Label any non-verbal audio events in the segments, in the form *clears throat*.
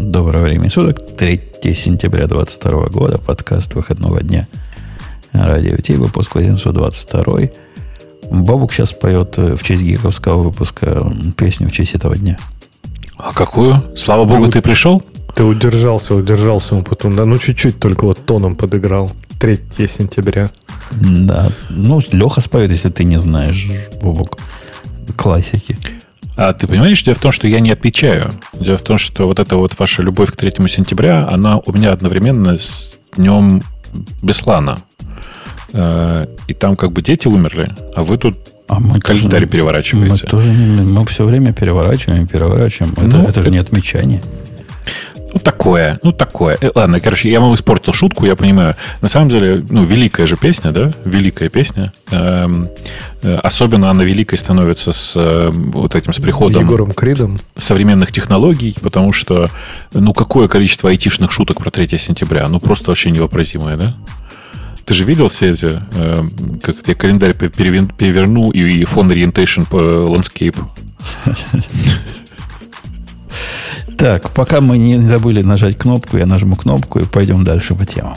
Доброго времени суток. 3 сентября 2022 года. Подкаст выходного дня. Радио Ти. Выпуск 822. Бабук сейчас поет в честь гиковского выпуска песню в честь этого дня. А какую? Слава богу, ты, ты пришел? Ты удержался, удержался он потом, да? Ну, чуть-чуть только вот тоном подыграл. 3 сентября. Да. Ну, Леха споет, если ты не знаешь, Бобук. Классики. А ты понимаешь, дело в том, что я не отвечаю. Дело в том, что вот эта вот ваша любовь к 3 сентября, она у меня одновременно с днем Беслана. Э, и там как бы дети умерли, а вы тут а мы календарь тоже, переворачиваете. Мы тоже мы все время переворачиваем переворачиваем. Это, ну, это же не отмечание. Ну, такое, ну, такое. Э, ладно, короче, я вам испортил шутку, я понимаю. На самом деле, ну, великая же песня, да? Великая песня. Эм, э, особенно она великой становится с э, вот этим, с приходом... Егором Кридом. Современных технологий, потому что, ну, какое количество айтишных шуток про 3 сентября? Ну, просто вообще невообразимое, да? Ты же видел все эти, э, как я календарь переверну и, и фон ориентейшн по landscape? *laughs* Так, пока мы не забыли нажать кнопку, я нажму кнопку и пойдем дальше по темам.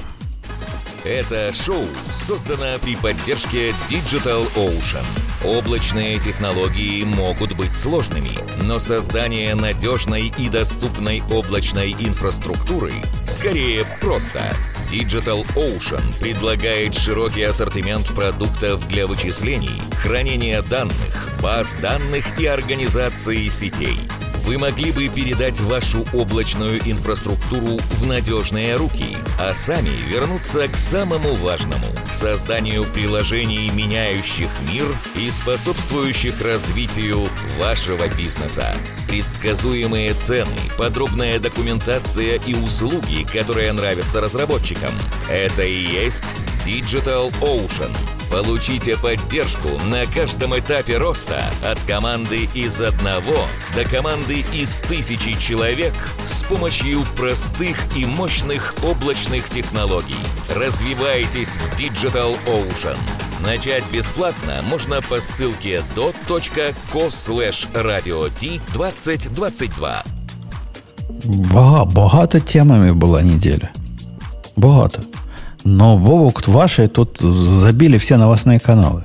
Это шоу создано при поддержке Digital Ocean. Облачные технологии могут быть сложными, но создание надежной и доступной облачной инфраструктуры скорее просто. Digital Ocean предлагает широкий ассортимент продуктов для вычислений, хранения данных, баз данных и организации сетей – вы могли бы передать вашу облачную инфраструктуру в надежные руки, а сами вернуться к самому важному – созданию приложений, меняющих мир и способствующих развитию вашего бизнеса. Предсказуемые цены, подробная документация и услуги, которые нравятся разработчикам – это и есть Digital Ocean. Получите поддержку на каждом этапе роста от команды из одного до команды из тысячи человек с помощью простых и мощных облачных технологий. Развивайтесь в Digital Ocean. Начать бесплатно можно по ссылке dot.co slash radio 2022. Багато темами была неделя. Багато. Но, Вовок, ваши тут забили все новостные каналы.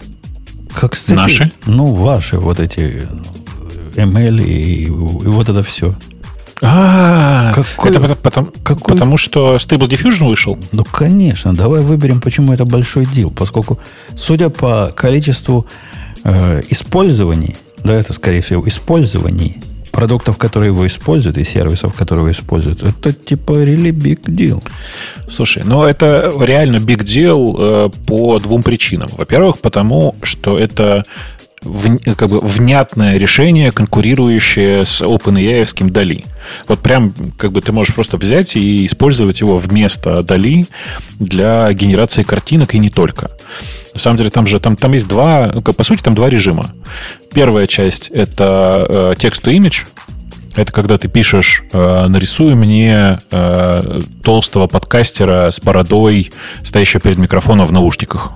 Как сцепи. Наши? Ну, ваши вот эти ML и, и вот это все. А, какой, это потому, какой... потому что Stable Diffusion вышел? Ну, конечно. Давай выберем, почему это большой дел. Поскольку, судя по количеству э, использований, да, это, скорее всего, использований продуктов, которые его используют, и сервисов, которые его используют, это типа really big deal. Слушай, ну это реально big deal э, по двум причинам. Во-первых, потому что это в, как бы внятное решение, конкурирующее с OpenAI DALI. Вот прям как бы ты можешь просто взять и использовать его вместо DALI для генерации картинок и не только. На самом деле там же там, там есть два, по сути, там два режима. Первая часть это э, text-to-image, это когда ты пишешь, э, нарисуй мне э, толстого подкастера с бородой, стоящего перед микрофоном в наушниках.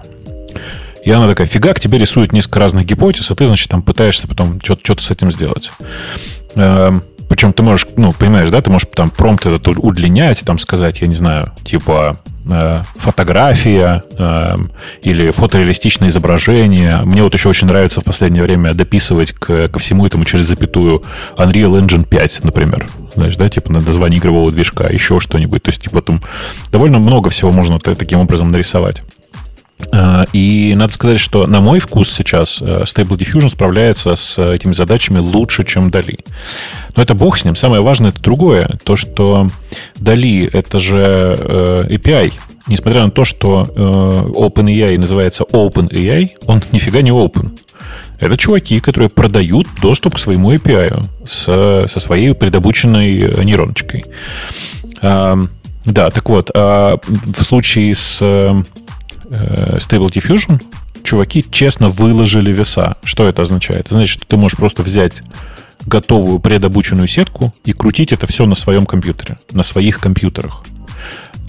И она такая, фига, к тебе рисует несколько разных гипотез, и ты, значит, там пытаешься потом что-то с этим сделать. Эм, причем ты можешь, ну, понимаешь, да, ты можешь там промпт этот удлинять, там сказать, я не знаю, типа э, фотография э, или фотореалистичное изображение. Мне вот еще очень нравится в последнее время дописывать к, ко всему этому через запятую Unreal Engine 5, например. Знаешь, да, типа на название игрового движка, еще что-нибудь. То есть, типа там довольно много всего можно таким образом нарисовать. Э, и надо сказать, что на мой вкус сейчас э, Stable Diffusion справляется с этими задачами лучше, чем Dali. Но это бог с ним. Самое важное это другое. То, что Dali — это же э, API. Несмотря на то, что OpenAI называется OpenAI, он нифига не open. Это чуваки, которые продают доступ к своему API с, со своей предобученной нейроночкой. Да, так вот, а в случае с Э, Stable Diffusion чуваки честно выложили веса. Что это означает? Это значит, что ты можешь просто взять готовую предобученную сетку и крутить это все на своем компьютере, на своих компьютерах.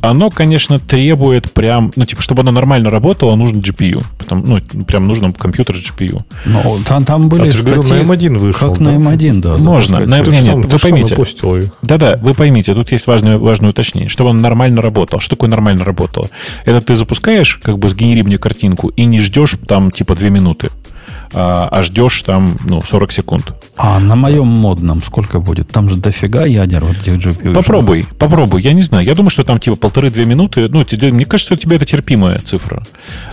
Оно, конечно, требует прям, ну, типа, чтобы оно нормально работало, нужно GPU. Потом, ну, прям нужно компьютер с GPU. Но там, там были А ты же говорил, статьи, на M1 вышел, как да? на М1, да. Можно. На- Ты не, же не, сам- вы поймите. Да-да, вы поймите, тут есть важное, важное уточнение, чтобы он нормально работал. Что такое нормально работало? Это ты запускаешь, как бы сгенери мне картинку, и не ждешь там типа 2 минуты, а, а ждешь там, ну, 40 секунд. А на моем модном сколько будет? Там же дофига ядер вот этих GPU. Попробуй, попробуй, я не знаю. Я думаю, что там типа полторы-две минуты. Ну, тебе- мне кажется, у тебя это терпимая цифра.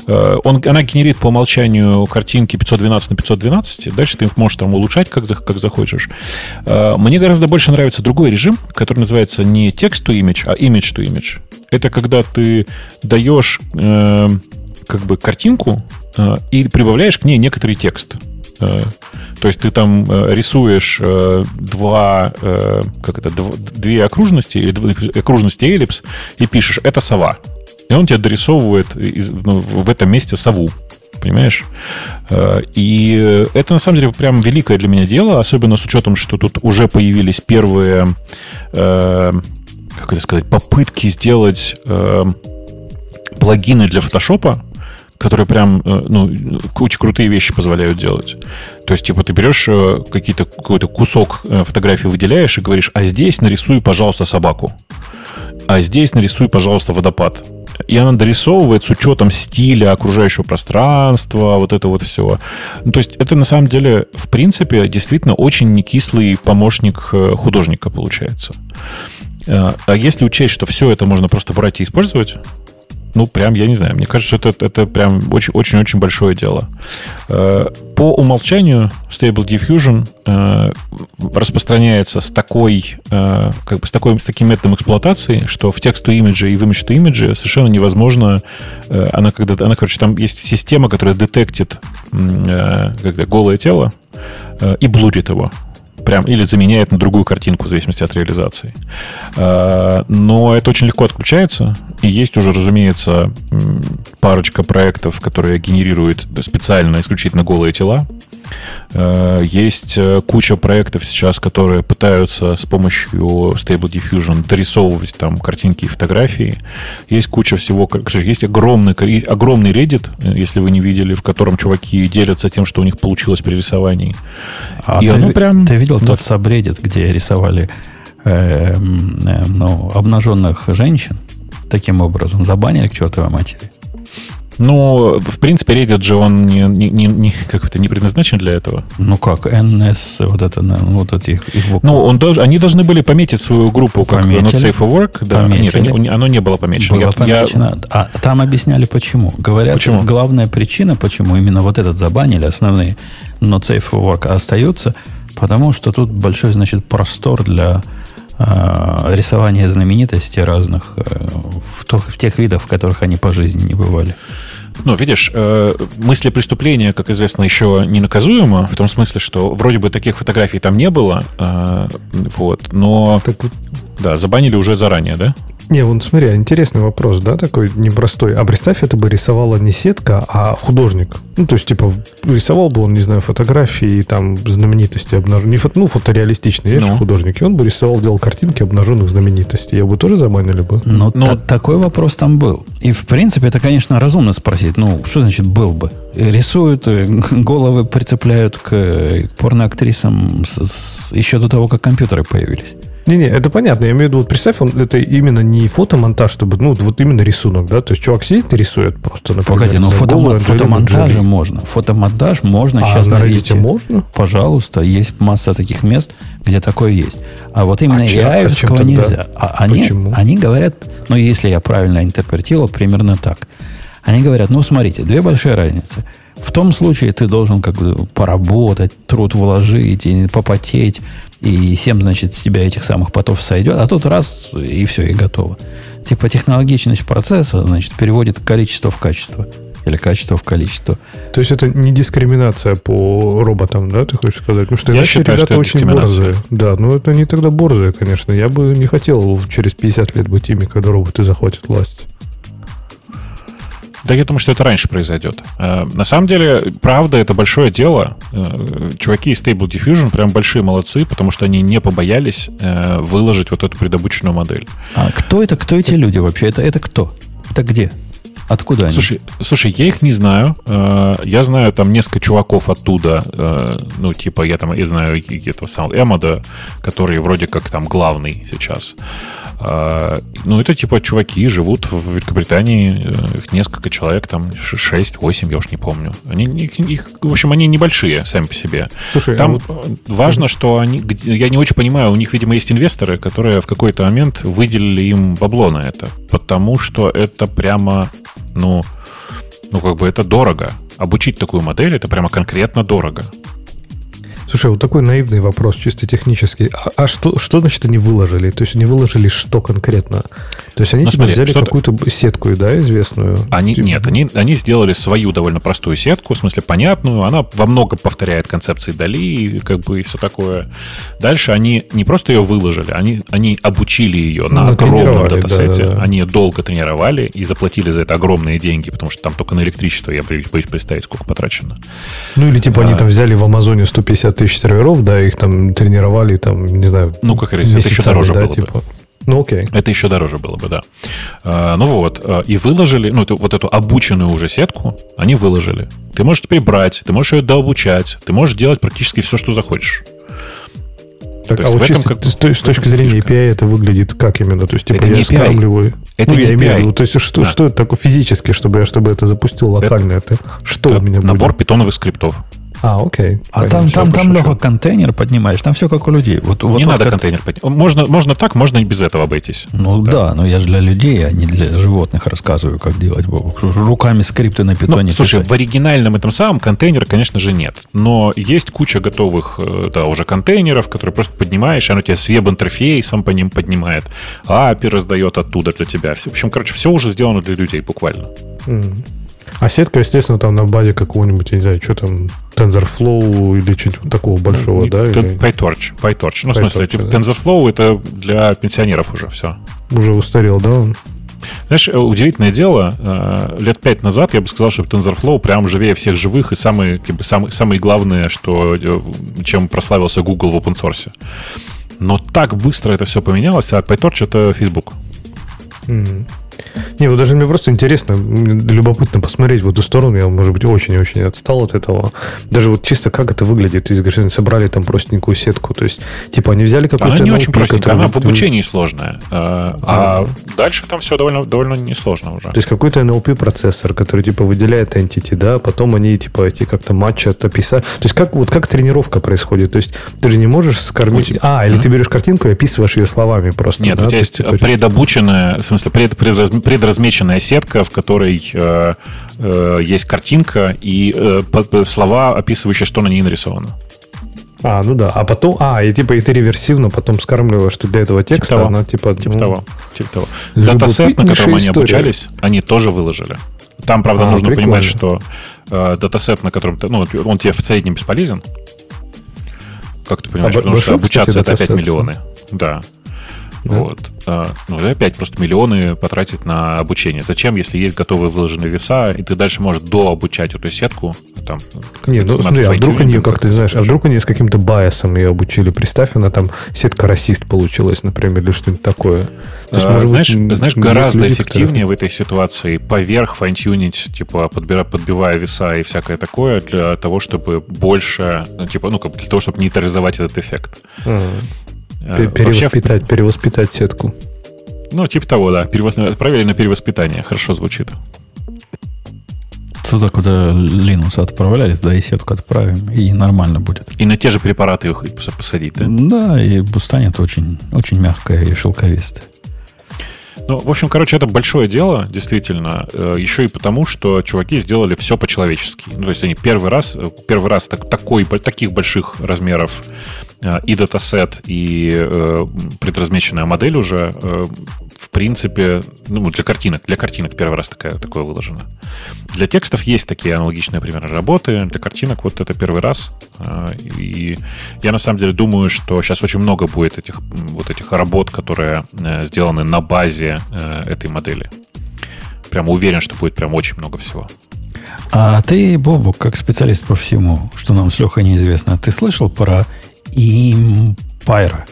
Э, Он, она генерит по умолчанию картинки 512 на 512. Дальше ты их можешь там улучшать, как, как захочешь. Э, Мне гораздо больше нравится другой режим, который называется не text to image, а image to image. Это когда ты даешь э, как бы картинку э, и прибавляешь к ней некоторый текст. Э, То есть ты там э, рисуешь два, как это, дв- две окружности или окружности эллипс и пишешь «это сова». И он тебе дорисовывает из- ну, в этом месте сову. Понимаешь? И это на самом деле прям великое для меня дело, особенно с учетом, что тут уже появились первые, как это сказать, попытки сделать плагины для фотошопа, которые прям, э, ну, очень крутые вещи позволяют делать. То есть, типа, ты берешь э, какие-то, какой-то кусок э, фотографии выделяешь и говоришь, а здесь нарисуй, пожалуйста, собаку. А здесь нарисуй, пожалуйста, водопад. И она дорисовывает с учетом стиля окружающего пространства, вот это вот все. Ну, то есть, это на самом деле, в принципе, действительно очень некислый помощник художника получается. А если учесть, что все это можно просто брать и использовать, ну, прям, я не знаю, мне кажется, это, это прям очень- очень-очень большое дело. Э, По умолчанию Stable Diffusion э, распространяется с такой, э, как бы с, такой, с таким методом эксплуатации, что в тексту имиджа и в to image совершенно невозможно, она, когда, она, короче, там есть система, которая детектит когда голое тело и блурит его. Прям, или заменяет на другую картинку, в зависимости от реализации. Э, Но это очень легко отключается. И есть уже, разумеется, парочка проектов, которые генерируют специально исключительно голые тела. Э, Есть э, куча проектов сейчас, которые пытаются с помощью Stable Diffusion дорисовывать там картинки и фотографии. Есть куча всего. Есть огромный, огромный Reddit, э, если вы не видели, в котором чуваки делятся тем, что у них получилось при рисовании. А И ты, оно прям- ты видел да. тот сабреддит, где рисовали э, м, э, ну, обнаженных женщин? Таким образом, забанили к чертовой матери. Ну, в принципе, Reddit же он не, не, не- не- как это, не предназначен для этого. Ну как, NS, вот это, вот эти их, их буквы. Ну, он долж- они должны были пометить свою группу как. Not Safe for Work. Да. Нет, Пометили. они- оно не было помечено. было Я- я- помечено. А там объясняли, почему. Говорят, Почему? главная причина, почему именно вот этот забанили, основные not safe for work остаются, потому что тут большой, значит, простор для э, рисования знаменитостей разных э, в, то- в тех видах, в которых они по жизни не бывали. Ну, видишь, э, мысли преступления, как известно, еще не наказуемо, в том смысле, что вроде бы таких фотографий там не было, э, вот, но, Так да, забанили уже заранее, да? Не, вот смотри, интересный вопрос, да, такой непростой. А представь, это бы рисовала не сетка, а художник. Ну, то есть, типа, рисовал бы он, не знаю, фотографии, там, знаменитости обнаженных. Не фото, ну, фотореалистичные, есть Ну. И он бы рисовал, делал картинки обнаженных знаменитостей. Я бы тоже забанили бы. Но Ну- та- такой вопрос там был. И, в принципе, это, конечно, разумно спросить. Ну, что значит был бы? Рисуют, э, *laughs* головы прицепляют к, э, к порноактрисам с- с- еще до того, как компьютеры появились. Не-не, это понятно. Я имею в виду, вот представь, он, это именно не фотомонтаж, чтобы, ну, вот именно рисунок, да? То есть чувак сидит и рисует просто, например. Погоди, ну не знаю, фотомо- голую Анджелину фотомонтаже Джоли. можно. Фотомонтаж можно А сейчас на Reddit можно? Пожалуйста, есть масса таких мест, где такое есть. А вот именно А чем- а нельзя. А они, Почему? они говорят, ну, если я правильно интерпретировал, примерно так. Они говорят, ну, смотрите, две большие разницы. В том случае ты должен как бы поработать, труд вложить, и попотеть, и 7, значит, с тебя этих самых потов сойдет, а тут раз, и все, и готово. Типа технологичность процесса, значит, переводит количество в качество. Или качество в количество. То есть это не дискриминация по роботам, да, ты хочешь сказать? Потому что Я иначе считаю, ребята что это очень борзые. Да, ну это не тогда борзые, конечно. Я бы не хотел через 50 лет быть ими, когда роботы захватят власть. Да, я думаю, что это раньше произойдет. Э, на самом деле, правда, это большое дело. Э, чуваки из Stable Diffusion прям большие молодцы, потому что они не побоялись э, выложить вот эту предобученную модель. А кто это? Кто эти люди вообще? Это, это кто? Это где? Откуда они? Слушай, слушай, я их не знаю. Я знаю там несколько чуваков оттуда. Ну, типа, я там, я знаю этого самого Эмода, который вроде как там главный сейчас. А, ну, это типа чуваки живут в Великобритании, э, их несколько человек, там 6-8, я уж не помню. Они, их, их, в общем, они небольшие сами по себе. Слушай, там а вот... важно, что они, я не очень понимаю, у них, видимо, есть инвесторы, которые в какой-то момент выделили им бабло на это, потому что это прямо, ну, ну, как бы это дорого. Обучить такую модель это прямо конкретно дорого. Слушай, вот такой наивный вопрос, чисто технический. А, а что, что значит они выложили? То есть они выложили что конкретно? То есть они ну, типа смотри, взяли какую-то сетку, да, известную? Они, типа... Нет, они, они сделали свою довольно простую сетку, в смысле понятную. Она во много повторяет концепции Дали и как бы и все такое. Дальше они не просто ее выложили, они, они обучили ее на ну, огромном датасете. Да, да, да. Они долго тренировали и заплатили за это огромные деньги, потому что там только на электричество, я боюсь представить, сколько потрачено. Ну или типа а... они там взяли в Амазоне 150 тысяч серверов, да, их там тренировали, там, не знаю, Ну, как говорится, это еще дороже да, было типа. бы. Ну, окей. Это еще дороже было бы, да. А, ну вот, а, и выложили, ну, эту, вот эту обученную уже сетку, они выложили. Ты можешь теперь брать, ты можешь ее дообучать, ты можешь делать практически все, что захочешь. Так, то а вот чисто как, с, с точки зрения фишка. API это выглядит как именно? То есть, типа, это я не скармливаю. Это ну, не я API. имею виду, то есть, что, да. что это такое физически, чтобы я чтобы это запустил локально? Это, это что это у меня Набор будет? питоновых скриптов. А, окей. А там, там, там, Леха, контейнер поднимаешь, там все как у людей. Вот, вот не надо как... контейнер поднимать. Можно, можно так, можно и без этого обойтись. Ну да. да, но я же для людей, а не для животных рассказываю, как делать. Руками скрипты на питоне ну, Слушай, в оригинальном этом самом контейнера, конечно же, нет. Но есть куча готовых э, да, уже контейнеров, которые просто поднимаешь, и оно тебя с веб-интерфейсом по ним поднимает, API раздает оттуда для тебя. В общем, короче, все уже сделано для людей буквально. Mm. А сетка, естественно, там на базе какого-нибудь, я не знаю, что там, TensorFlow или что-нибудь такого большого, ну, да? Или... PyTorch, PyTorch. Ну, PyTorch, в смысле, типа, да. TensorFlow это для пенсионеров уже все. Уже устарел, да? Знаешь, э, удивительное дело, э, лет пять назад я бы сказал, что TensorFlow прям живее всех живых и самое, как бы, самое, самое главное, что, э, чем прославился Google в open source. Но так быстро это все поменялось, а PyTorch это Facebook. Mm. Не, вот даже мне просто интересно, любопытно посмотреть в эту сторону. Я, может быть, очень-очень отстал от этого. Даже вот чисто как это выглядит. Есть, говоришь, они собрали там простенькую сетку. То есть, типа, они взяли какую-то... Она не очень простенькая, она в обучении сложная. А, а, дальше там все довольно, довольно несложно уже. То есть, какой-то NLP-процессор, который, типа, выделяет entity, да, потом они, типа, эти как-то матчат, описать. То есть, как, вот как тренировка происходит? То есть, ты же не можешь скормить... А, или ты берешь картинку и описываешь ее словами просто. Нет, да? у тебя есть типа... предобученная, в смысле, пред, пред, предразмеченная сетка, в которой э, э, есть картинка и э, слова, описывающие, что на ней нарисовано. А, ну да. А потом, а, и типа и ты реверсивно потом скармливаешь, что для этого текста типа она типа... Типа ну, того. Типа того. Датасет, на котором они обучались, они тоже выложили. Там, правда, а, нужно прикольно. понимать, что э, датасет, на котором ты, ну, он тебе в среднем бесполезен. Как ты понимаешь? А, Потому что обучаться это опять миллионы. Да. Вот. А, ну, и опять просто миллионы потратить на обучение. Зачем, если есть готовые выложенные веса, и ты дальше можешь дообучать эту сетку? Там, не, ну смотри, а вдруг они, как ты знаешь, а вдруг они с каким-то байесом ее обучили? Представь, она там сетка расист получилась, например, или что-нибудь такое. То есть, а, может знаешь, быть, знаешь гораздо люди, эффективнее которые... в этой ситуации поверх файн-тюнить, типа подбира, подбивая веса и всякое такое, для того, чтобы больше, ну, типа, ну, для того, чтобы нейтрализовать этот эффект. Ага. Э, перевоспитать, Вообще, перевоспитать сетку. Ну, типа того, да. Перевос... Отправили на перевоспитание. Хорошо звучит. Туда, куда Linux отправлялись, да, и сетку отправим, и нормально будет. И на те же препараты их посадить, да? Да, и станет очень, очень мягкая и шелковистая. Ну, в общем, короче, это большое дело, действительно. Э, Еще и потому, что чуваки сделали все по-человечески. Ну, то есть они первый раз, э, первый раз так, такой, таких больших размеров Э, и датасет, и э, предразмеченная модель уже, э, в принципе, ну, для картинок, для картинок первый раз такая, такое выложено. Для текстов есть такие аналогичные примеры работы, для картинок вот это первый раз. Э, и я на самом деле думаю, что сейчас очень много будет этих, вот этих работ, которые э, сделаны на базе э, этой модели. прям уверен, что будет прям очень много всего. А ты, Бобу, как специалист по всему, что нам с Лехой неизвестно, ты слышал про Impyra?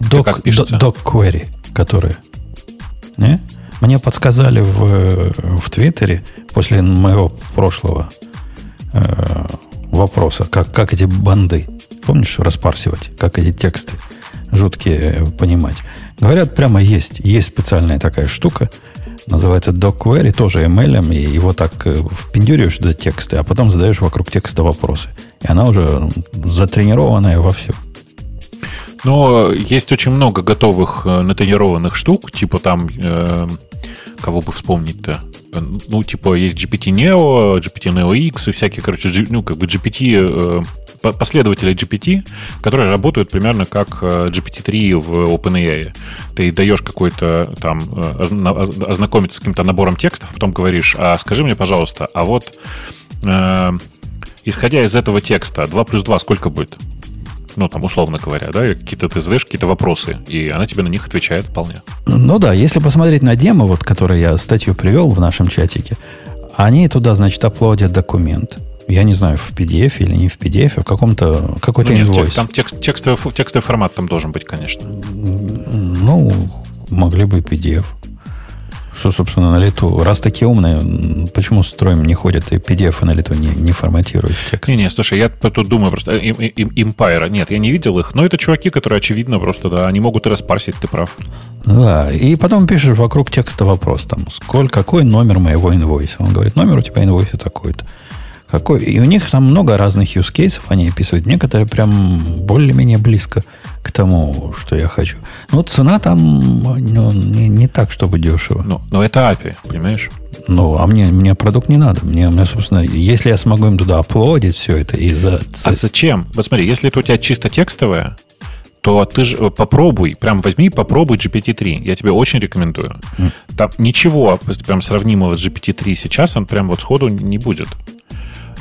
Док, док query, которые. Не? Мне подсказали в, в Твиттере после моего прошлого э, вопроса, как, как эти банды, помнишь, распарсивать, как эти тексты жуткие понимать. Говорят, прямо есть, есть специальная такая штука, называется DocQuery, тоже ML, и его так э, впендюриваешь туда тексты, а потом задаешь вокруг текста вопросы. И она уже затренированная во всем. Но есть очень много готовых э, натренированных штук, типа там, э, кого бы вспомнить-то, Э, ну, типа, есть GPT-Neo, GPT-Neo X и всякие, короче, ну, как бы GPT, э, последователи GPT, которые работают примерно как э, GPT-3 в OpenAI. Ты даешь какой-то там, э, ознакомиться с каким-то набором текстов, потом говоришь, а скажи мне, пожалуйста, а вот исходя из этого текста, 2 плюс 2 сколько будет? Ну, там, условно говоря, да, какие-то ты задаешь какие-то вопросы, и она тебе на них отвечает вполне. Ну да, если посмотреть на демо, вот, который я статью привел в нашем чатике, они туда, значит, аплодят документ. Я не знаю, в PDF или не в PDF, а в каком-то какой-то ну, инвойс. Там текст, текстовый, текстовый формат там должен быть, конечно. Ну, могли бы и PDF. Что, собственно, на лету. Раз такие умные, почему строим не ходят и PDF на лету не, не форматируют в текст? Не-не, слушай, я тут думаю просто, э, им, им, Empire, нет, я не видел их, но это чуваки, которые, очевидно, просто, да, они могут и распарсить, ты прав. Да, и потом пишешь вокруг текста вопрос, там, сколько, какой номер моего инвойса? Он говорит, номер у тебя инвойса такой-то. Какой? И у них там много разных use cases они описывают. Некоторые прям более-менее близко к тому, что я хочу. Но цена там ну, не, не так, чтобы дешево. Но, но это API, понимаешь? Ну, а мне, мне продукт не надо. Мне, мне, собственно, если я смогу им туда оплодить все это из-за... А зачем? Вот смотри, если это у тебя чисто текстовое, то ты же попробуй, прям возьми, попробуй GPT-3. Я тебе очень рекомендую. Mm. Там ничего прям сравнимого с GPT-3 сейчас, он прям вот сходу не будет.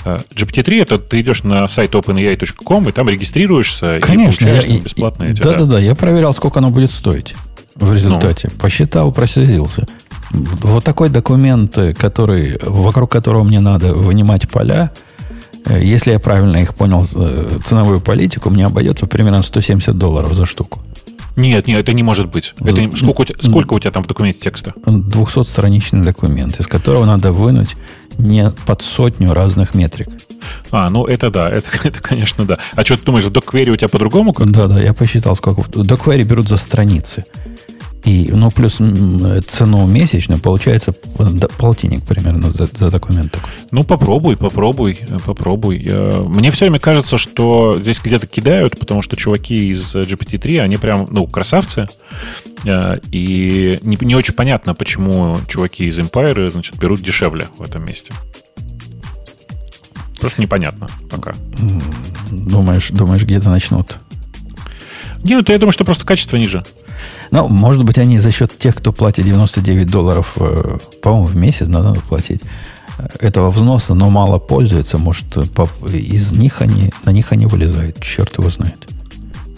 Э, GPT-3 это ты идешь на сайт openai.com и там регистрируешься Конечно, и получаешь я, бесплатные да, да, да, я проверял, сколько оно будет стоить в результате. Ну. Посчитал, прослезился. Вот такой документ, который, вокруг которого мне надо вынимать поля, э, если я правильно их понял, э, ценовую политику, мне обойдется примерно 170 долларов за штуку. Нет, нет, это не может быть. Это, сколько, сколько у тебя там в документе текста? 200-страничный документ, из которого надо вынуть не под сотню разных метрик. А, ну это да, это, *laughs* это конечно да. А что ты думаешь, в доквери у тебя по-другому как? Да, да, я посчитал, сколько. Доквери берут за страницы. И, ну, плюс цену месячную, получается полтинник примерно за, за документ такой. Ну, попробуй, попробуй, попробуй. Мне все время кажется, что здесь где-то кидают, потому что чуваки из GPT-3, они прям, ну, красавцы. Э, и не, не очень понятно, почему чуваки из Empire, значит, берут дешевле в этом месте. Просто непонятно пока. Думаешь, думаешь где-то начнут? Нет, я думаю, что просто качество ниже. Ну, может быть, они за счет тех, кто платит 99 долларов, э, по-моему, в месяц надо платить э, этого взноса, но мало пользуются, может, из них они, на них они вылезают, черт его знает.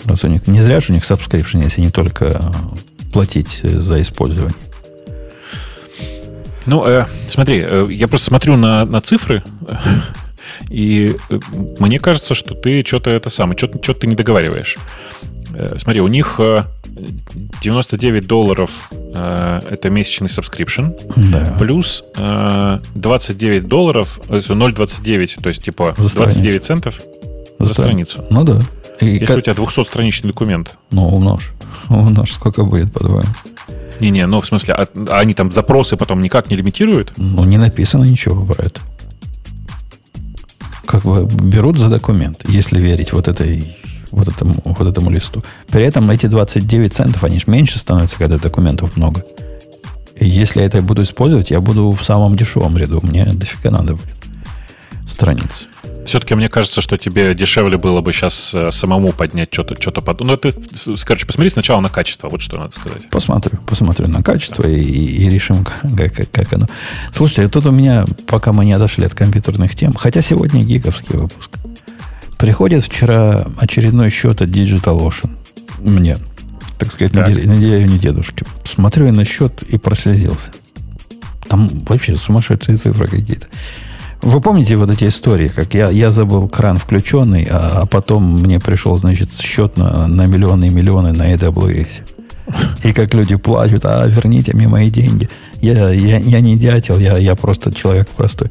Раз у них, не зря же у них subscription, если не только платить э, за использование. Ну, э, смотри, э, я просто смотрю на, на цифры, и мне кажется, что ты что-то это самое, что-то, что ты не договариваешь. Э, смотри, у них 99 э, долларов э, это месячный subscription, да. плюс 29 долларов, 0,29, то есть типа за 29 центов за, за страницу. Ну да. И Если как... у тебя 200-страничный документ. Ну, умножь. Умножь, сколько будет, по-твоему? Не-не, ну в смысле, а, а они там запросы потом никак не лимитируют? Ну, не написано ничего про это. Как бы берут за документ, если верить вот этой вот этому, вот этому листу. При этом эти 29 центов, они же меньше становятся, когда документов много. И если я это буду использовать, я буду в самом дешевом ряду. Мне дофига надо будет страниц. Все-таки мне кажется, что тебе дешевле было бы сейчас э, самому поднять что-то, что-то под... Ну, ты, короче, посмотри сначала на качество, вот что надо сказать. Посмотрю, посмотрю на качество да. и, и решим, как, как, как оно. Слушайте, тут у меня, пока мы не отошли от компьютерных тем, хотя сегодня гиковский выпуск. Приходит вчера очередной счет от DigitalOcean. Мне, так сказать, так. на, деревню дедушки. Смотрю я на счет и прослезился. Там вообще сумасшедшие цифры какие-то. Вы помните вот эти истории, как я, я забыл кран включенный, а, а потом мне пришел, значит, счет на, на миллионы и миллионы на AWS. И как люди плачут, а верните мне мои деньги. Я, я, я не дятел, я, я просто человек простой.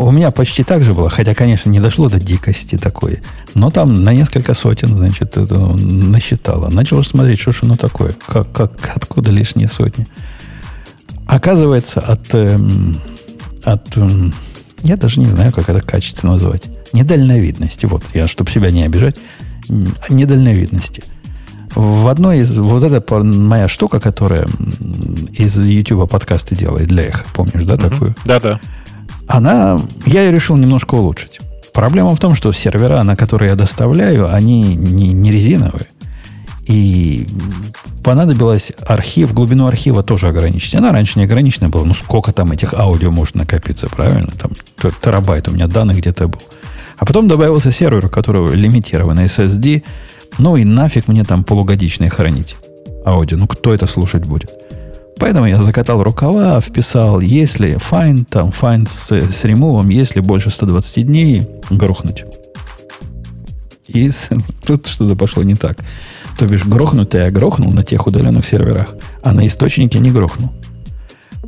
У меня почти так же было, хотя, конечно, не дошло до дикости такой. Но там на несколько сотен, значит, это насчитало. Начал смотреть, что ж оно такое, как, как, откуда лишние сотни. Оказывается, от, эм, от эм, я даже не знаю, как это качество назвать. Недальновидности. Вот, я, чтобы себя не обижать, недальновидности. В одной из... Вот это моя штука, которая из YouTube подкасты делает для их, помнишь, да, такую? Да-да. Она... Я ее решил немножко улучшить. Проблема в том, что сервера, на которые я доставляю, они не, не резиновые. И понадобилось архив, глубину архива тоже ограничить. Она раньше не ограничена была. Ну, сколько там этих аудио может накопиться, правильно? Там терабайт у меня данных где-то был. А потом добавился сервер, у которого лимитированный SSD. Ну и нафиг мне там полугодичные хранить аудио. Ну, кто это слушать будет? Поэтому я закатал рукава, вписал, если find, там, find с, с ремувом, если больше 120 дней, грохнуть. И тут что-то пошло не так. То бишь, грохнуть я грохнул на тех удаленных серверах, а на источнике не грохнул.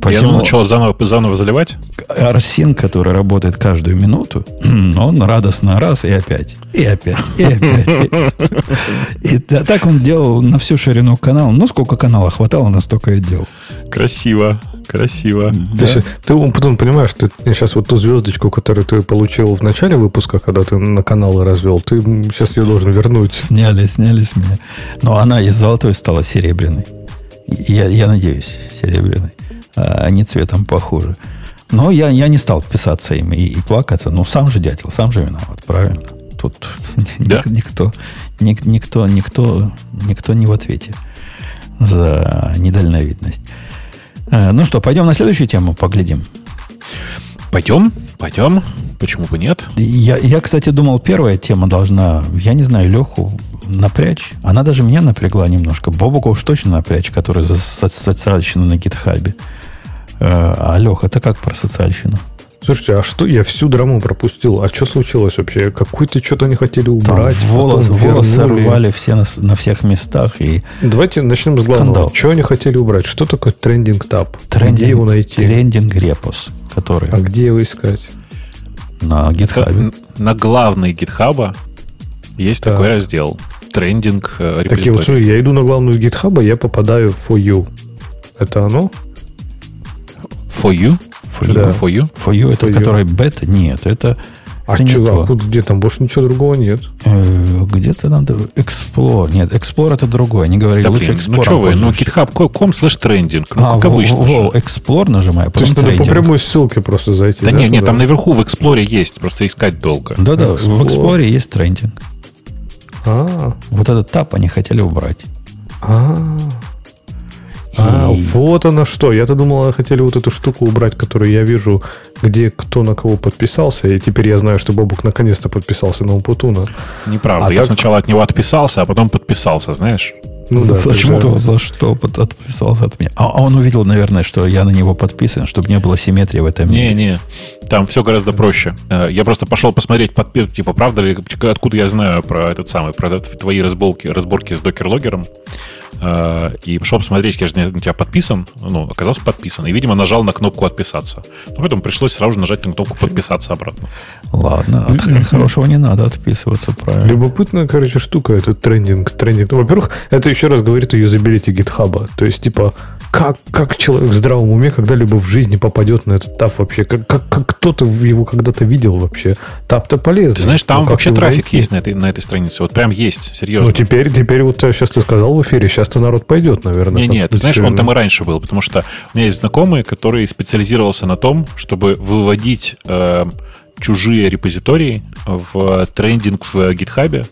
Посему Я начал заново, заново заливать? Арсин, который работает каждую минуту, *clears throat* он радостно раз и опять, и опять, и опять. И так он делал на всю ширину канала. Ну, сколько канала хватало, настолько и делал. Красиво. Красиво. Ты потом понимаешь, ты сейчас вот ту звездочку, которую ты получил в начале выпуска, когда ты на каналы развел, ты сейчас ее должен вернуть. Сняли, сняли с меня. Но она из золотой стала серебряной. Я, я надеюсь, серебряной. А они цветом похуже. Но я, я не стал писаться им и, и плакаться. Ну, сам же дятел, сам же виноват, правильно? Тут *laughs* да. никто, никто, никто, никто не в ответе за недальновидность. Э, ну что, пойдем на следующую тему поглядим. Пойдем, пойдем. Почему бы нет? Я, я, кстати, думал, первая тема должна, я не знаю, Леху напрячь. Она даже меня напрягла немножко. Бобука уж точно напрячь, который за социальщину на гитхабе. А Леха, это как про социальщину? Слушайте, а что я всю драму пропустил? А что случилось вообще? Какой-то что-то не хотели убрать. Там волос, волосы рвали все на, на всех местах. И Давайте начнем с главного. Скандал. Что они хотели убрать? Что такое трендинг таб? Трендинг, где его найти? Трендинг репос, который. А где его искать? На GitHub. На главной GitHub есть так. такой раздел. Трендинг э, Так я, вот, смотри, я иду на главную GitHub, я попадаю в For You. Это оно? For You? For да. you? For you? For you, это for который бета? Нет, это... А это что, а где там больше ничего другого нет? Э, где-то надо... Explore. Нет, Explore это другое. Они говорили, да, лучше блин, Explore. Ну что вы, ну github.com slash трендинг. Ну, а, как обычно. Во, Explore нажимаю, потом То есть надо по прямой ссылке просто зайти. Да, да нет, нет, там наверху в Explorer есть, просто искать долго. Да-да, в Explorer есть трендинг. А, вот этот тап они хотели убрать. А, а, вот оно что. Я-то думал, хотели вот эту штуку убрать, которую я вижу, где кто на кого подписался. И теперь я знаю, что Бобук наконец-то подписался на Умпутуна. Неправда. А я так... сначала от него отписался, а потом подписался, знаешь? Ну, да, за что? За что отписался от меня? А, а он увидел, наверное, что я на него подписан, чтобы не было симметрии в этом мире. Не-не, там все гораздо проще. Э, я просто пошел посмотреть, типа, правда ли, откуда я знаю про этот самый, про твои разборки, разборки с докер-логером. Э, и пошел посмотреть, я же на тебя подписан. Ну, оказался подписан. И, видимо, нажал на кнопку «Отписаться». Ну, поэтому пришлось сразу же нажать на кнопку «Подписаться» обратно. Ладно, от хорошего не надо отписываться, правильно. Любопытная, короче, штука, этот трендинг. трендинг. Во-первых, это еще раз говорит о юзабилити гитхаба. То есть, типа, как, как человек в здравом уме когда-либо в жизни попадет на этот тап вообще? Как, как, как кто-то его когда-то видел вообще? Тап-то полезно. Ты знаешь, там вообще трафик найти? есть на этой, на этой странице. Вот прям есть, серьезно. Ну, теперь, теперь вот сейчас ты сказал в эфире, сейчас-то народ пойдет, наверное. Не-не, ты знаешь, он там и раньше был, потому что у меня есть знакомый, который специализировался на том, чтобы выводить э, чужие репозитории в трендинг в гитхабе,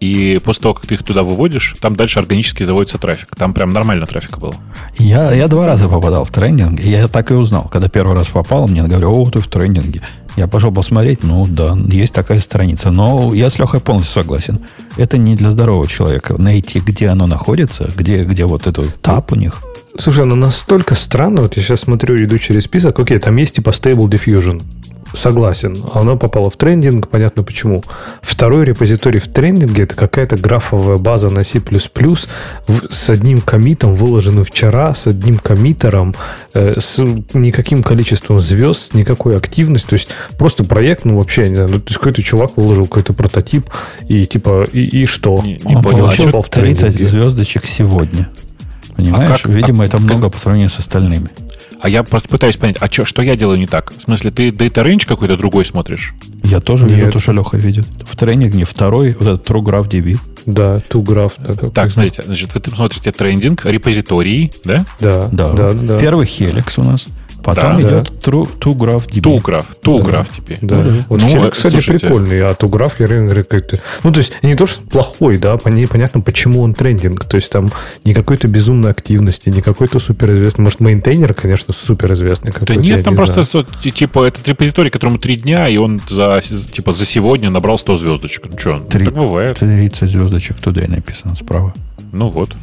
и после того, как ты их туда выводишь, там дальше органически заводится трафик. Там прям нормально трафика было. Я, я два раза попадал в трендинг, и я так и узнал. Когда первый раз попал, мне говорят, о, ты в трендинге. Я пошел посмотреть, ну да, есть такая страница. Но я с Лехой полностью согласен. Это не для здорового человека. Найти, где оно находится, где, где вот этот тап у них. Слушай, она настолько странно, вот я сейчас смотрю, иду через список, окей, там есть типа Stable Diffusion, согласен, она попала в трендинг, понятно почему. Второй репозиторий в трендинге это какая-то графовая база на C++ с одним комитом, выложенным вчера, с одним коммитером, э, с никаким количеством звезд, никакой активностью. То есть просто проект, ну вообще, я не знаю, ну, то есть какой-то чувак выложил какой-то прототип и типа, и, и что? Не, не Он понял, получил а 30 звездочек сегодня. Понимаешь? А как, Видимо, а, это много по сравнению с остальными. А я просто пытаюсь понять, а чё, что я делаю не так? В смысле, ты Data Range какой-то другой смотришь? Я тоже Нет. вижу то, что Леха видит. В тренинг не второй, вот этот TrueGraph DB. Да, TrueGraph. Да, так, смотрите, значит, вы смотрите трендинг, репозитории, да? Да, да. да, да. Первый Helix у нас. Потом да, идет да. True, ToGraph DB. ToGraph, ToGraph да. теперь. Да. да. Вот ну, Helix, кстати, слушайте. прикольный, а я реально как-то... Ну, то есть, не то, что плохой, да, понятно, почему он трендинг. То есть, там не какой-то безумной активности, не какой-то суперизвестный. Может, мейнтейнер, конечно, суперизвестный. Да нет, там не просто, знаю. типа, этот репозиторий, которому три дня, и он за, типа, за сегодня набрал 100 звездочек. Ну, что, Три, так бывает. 30 звездочек туда и написано справа. Ну, вот.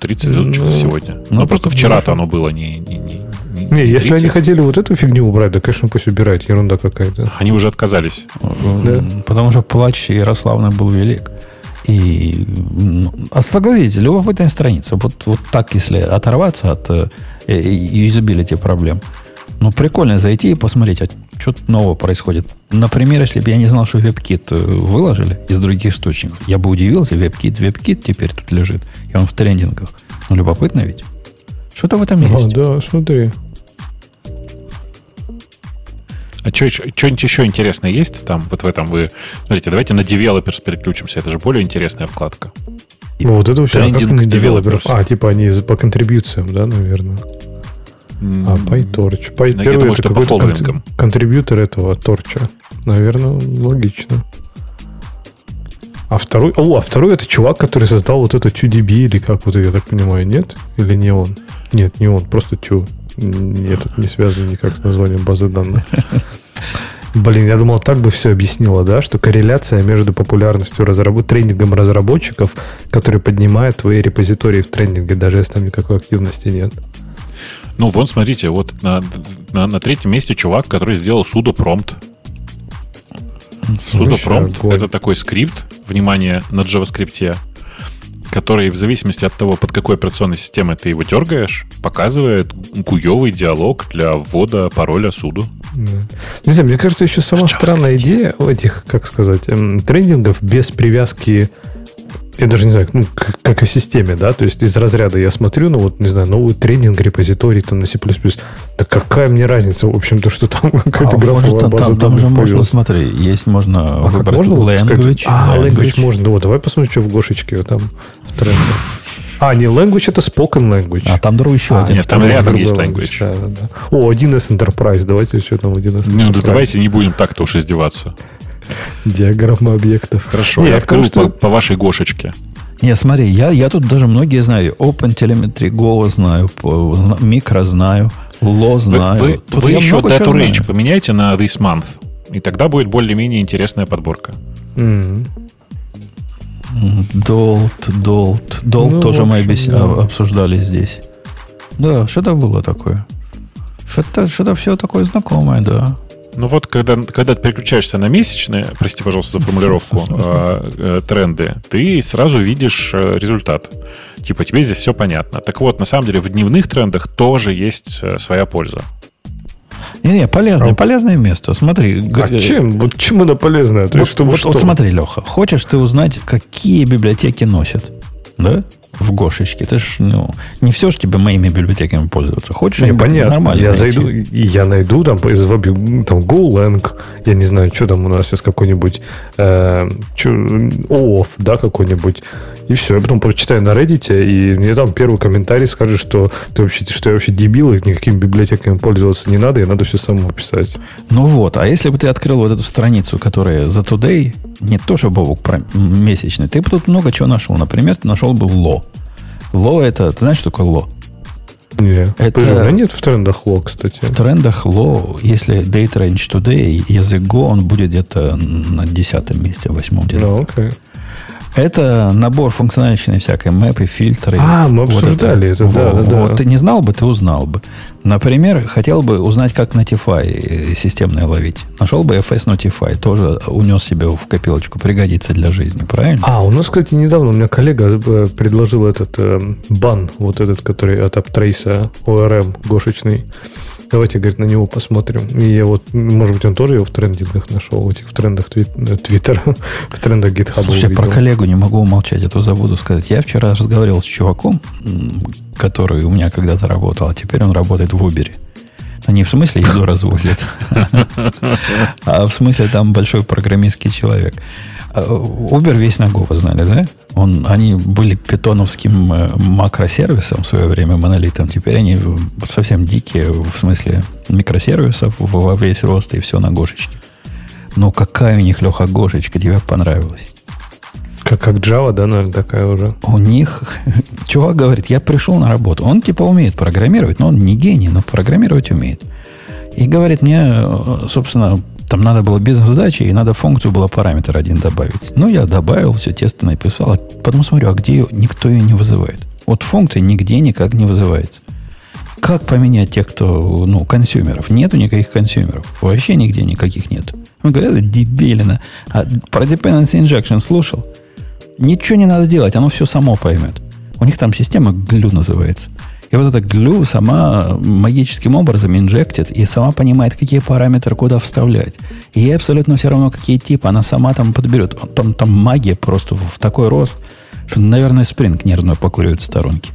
30 звездочек ну, сегодня. Ну, ну просто вчера-то оно было не, не, не, не, не если они хотели вот эту фигню убрать, да, конечно, пусть убирают, ерунда какая-то. Они уже отказались. Да. Потому что плач Ярославна был велик. И ну, а согласитесь, любопытная страница. Вот, вот так, если оторваться от э, юзабилити проблем, ну, прикольно зайти и посмотреть, а что нового происходит. Например, если бы я не знал, что WebKit э, выложили из других источников, я бы удивился, WebKit, WebKit теперь тут лежит, и он в трендингах. Ну, любопытно ведь. Что-то в этом есть. А, да, смотри. А что-нибудь еще интересное есть там, вот в этом вы... Смотрите, давайте на Developers переключимся. Это же более интересная вкладка. Ну, вот это вообще Трендинг а Developers. А, типа они по контрибьюциям, да, наверное? А, PyTorch. Py, я думаю, что по фолловингам. Контрибьютор этого торча. Наверное, логично. А второй, о, а второй это чувак, который создал вот это 2DB, или как вот я так понимаю, нет? Или не он? Нет, не он, просто 2. Этот не связан никак с названием базы данных. *laughs* Блин, я думал, так бы все объяснило, да, что корреляция между популярностью разработ... тренингом разработчиков, который поднимает твои репозитории в тренинге, даже если там никакой активности нет. Ну, вон, смотрите, вот на, на, на третьем месте чувак, который сделал sudo prompt. Sudo prompt — это такой скрипт, внимание, на JavaScript, который в зависимости от того, под какой операционной системой ты его дергаешь, показывает гуевый диалог для ввода пароля суду. Да. Знаю, мне кажется, еще сама странная идея этих, как сказать, эм, трендингов без привязки я даже не знаю, ну, как, как о системе, да, то есть из разряда я смотрю, ну, вот, не знаю, новый тренинг, репозиторий там на C++, да какая мне разница, в общем-то, что там какая-то *laughs* а, графовая база Там, там же можно, смотри, есть можно а выбрать можно language. А, language. language можно, вот, давай посмотрим, что в Гошечке там в тренде. А, не language, это spoken language. А там другой еще а, один. Нет, там рядом есть language. Да, да, да. О, 1С Enterprise, давайте что там 1С Ну, да давайте не будем так-то уж издеваться. Диаграмма объектов. Хорошо, Не, я открыл что... по, по вашей Гошечке. Не, смотри, я, я тут даже многие знаю. OpenTelemetry Go знаю, микро знаю, Lo знаю. Вы, вы, вы еще Data Range поменяйте на This Month, и тогда будет более-менее интересная подборка. Mm-hmm. Долт, Долт. Долт ну, тоже мы да. обсуждали здесь. Да, что-то было такое. Что-то, что-то все такое знакомое, да. Ну вот, когда, когда ты переключаешься на месячные, прости, пожалуйста, за формулировку, *laughs* э, э, тренды, ты сразу видишь э, результат. Типа, тебе здесь все понятно. Так вот, на самом деле, в дневных трендах тоже есть своя польза. Не-не, полезное, а, полезное место. Смотри. А чем? Вот чем оно полезное? Вот, вот, что? вот смотри, Леха, хочешь ты узнать, какие библиотеки носят? Да? В Гошечке. Ты ж, ну, не все же тебе моими библиотеками пользоваться. Хочешь не, понятно. нормально Я найти? зайду, я найду там из там GoLang, я не знаю, что там у нас сейчас какой-нибудь э, OAuth, да, какой-нибудь. И все. Я потом прочитаю на Reddit, и мне там первый комментарий скажет, что ты вообще, что я вообще дебил, и никакими библиотеками пользоваться не надо, и надо все самому писать. Ну вот, а если бы ты открыл вот эту страницу, которая за Today, не то, что Бобук месячный, ты бы тут много чего нашел. Например, ты нашел бы ло. Ло это, ты знаешь, что такое ло? Нет. Это... Нет в трендах ло, кстати. В трендах ло, если date range today, язык Go, он будет где-то на десятом месте, восьмом где-то. Ну, окей. Это набор функциональщины всякой, мэпы, фильтры. А, мы обсуждали вот это, это да, да, да. Ты не знал бы, ты узнал бы. Например, хотел бы узнать, как Notify системное ловить. Нашел бы FS Notify, тоже унес себе в копилочку, пригодится для жизни, правильно? А, у нас, кстати, недавно у меня коллега э, предложил этот э, бан, вот этот, который от AppTrace ORM гошечный. Давайте, говорит, на него посмотрим. И я вот, может быть, он тоже его в трендингах нашел, в этих в трендах Твиттера, *laughs* в трендах GitHub. Слушай, увидел. про коллегу не могу умолчать, а то забуду сказать. Я вчера разговаривал с чуваком, который у меня когда-то работал, а теперь он работает в Uber. Они в смысле еду развозят, *laughs* а в смысле там большой программистский человек. А, Uber весь на Go, вы знали, да? Он, они были питоновским э, макросервисом в свое время, монолитом. Теперь они совсем дикие, в смысле микросервисов во весь рост и все на Гошечке. Ну, какая у них, Леха, Гошечка, тебе понравилась? Как, как Java, да, наверное, такая уже? У них, *laughs* чувак говорит, я пришел на работу. Он типа умеет программировать, но он не гений, но программировать умеет. И говорит мне, э, собственно, там надо было без задачи, и надо функцию было параметр один добавить. Ну, я добавил, все тесто написал. А потом смотрю, а где ее? Никто ее не вызывает. Вот функция нигде никак не вызывается. Как поменять тех, кто, ну, консюмеров? Нету никаких консюмеров. Вообще нигде никаких нет. Он говорят, дебилина. А про dependency injection слушал? Ничего не надо делать, оно все само поймет. У них там система глю называется. И вот эта глю сама магическим образом инжектит и сама понимает, какие параметры куда вставлять. И ей абсолютно все равно, какие типы, она сама там подберет. Там, там магия просто в такой рост, что, наверное, спринг нервно покуривает в сторонке.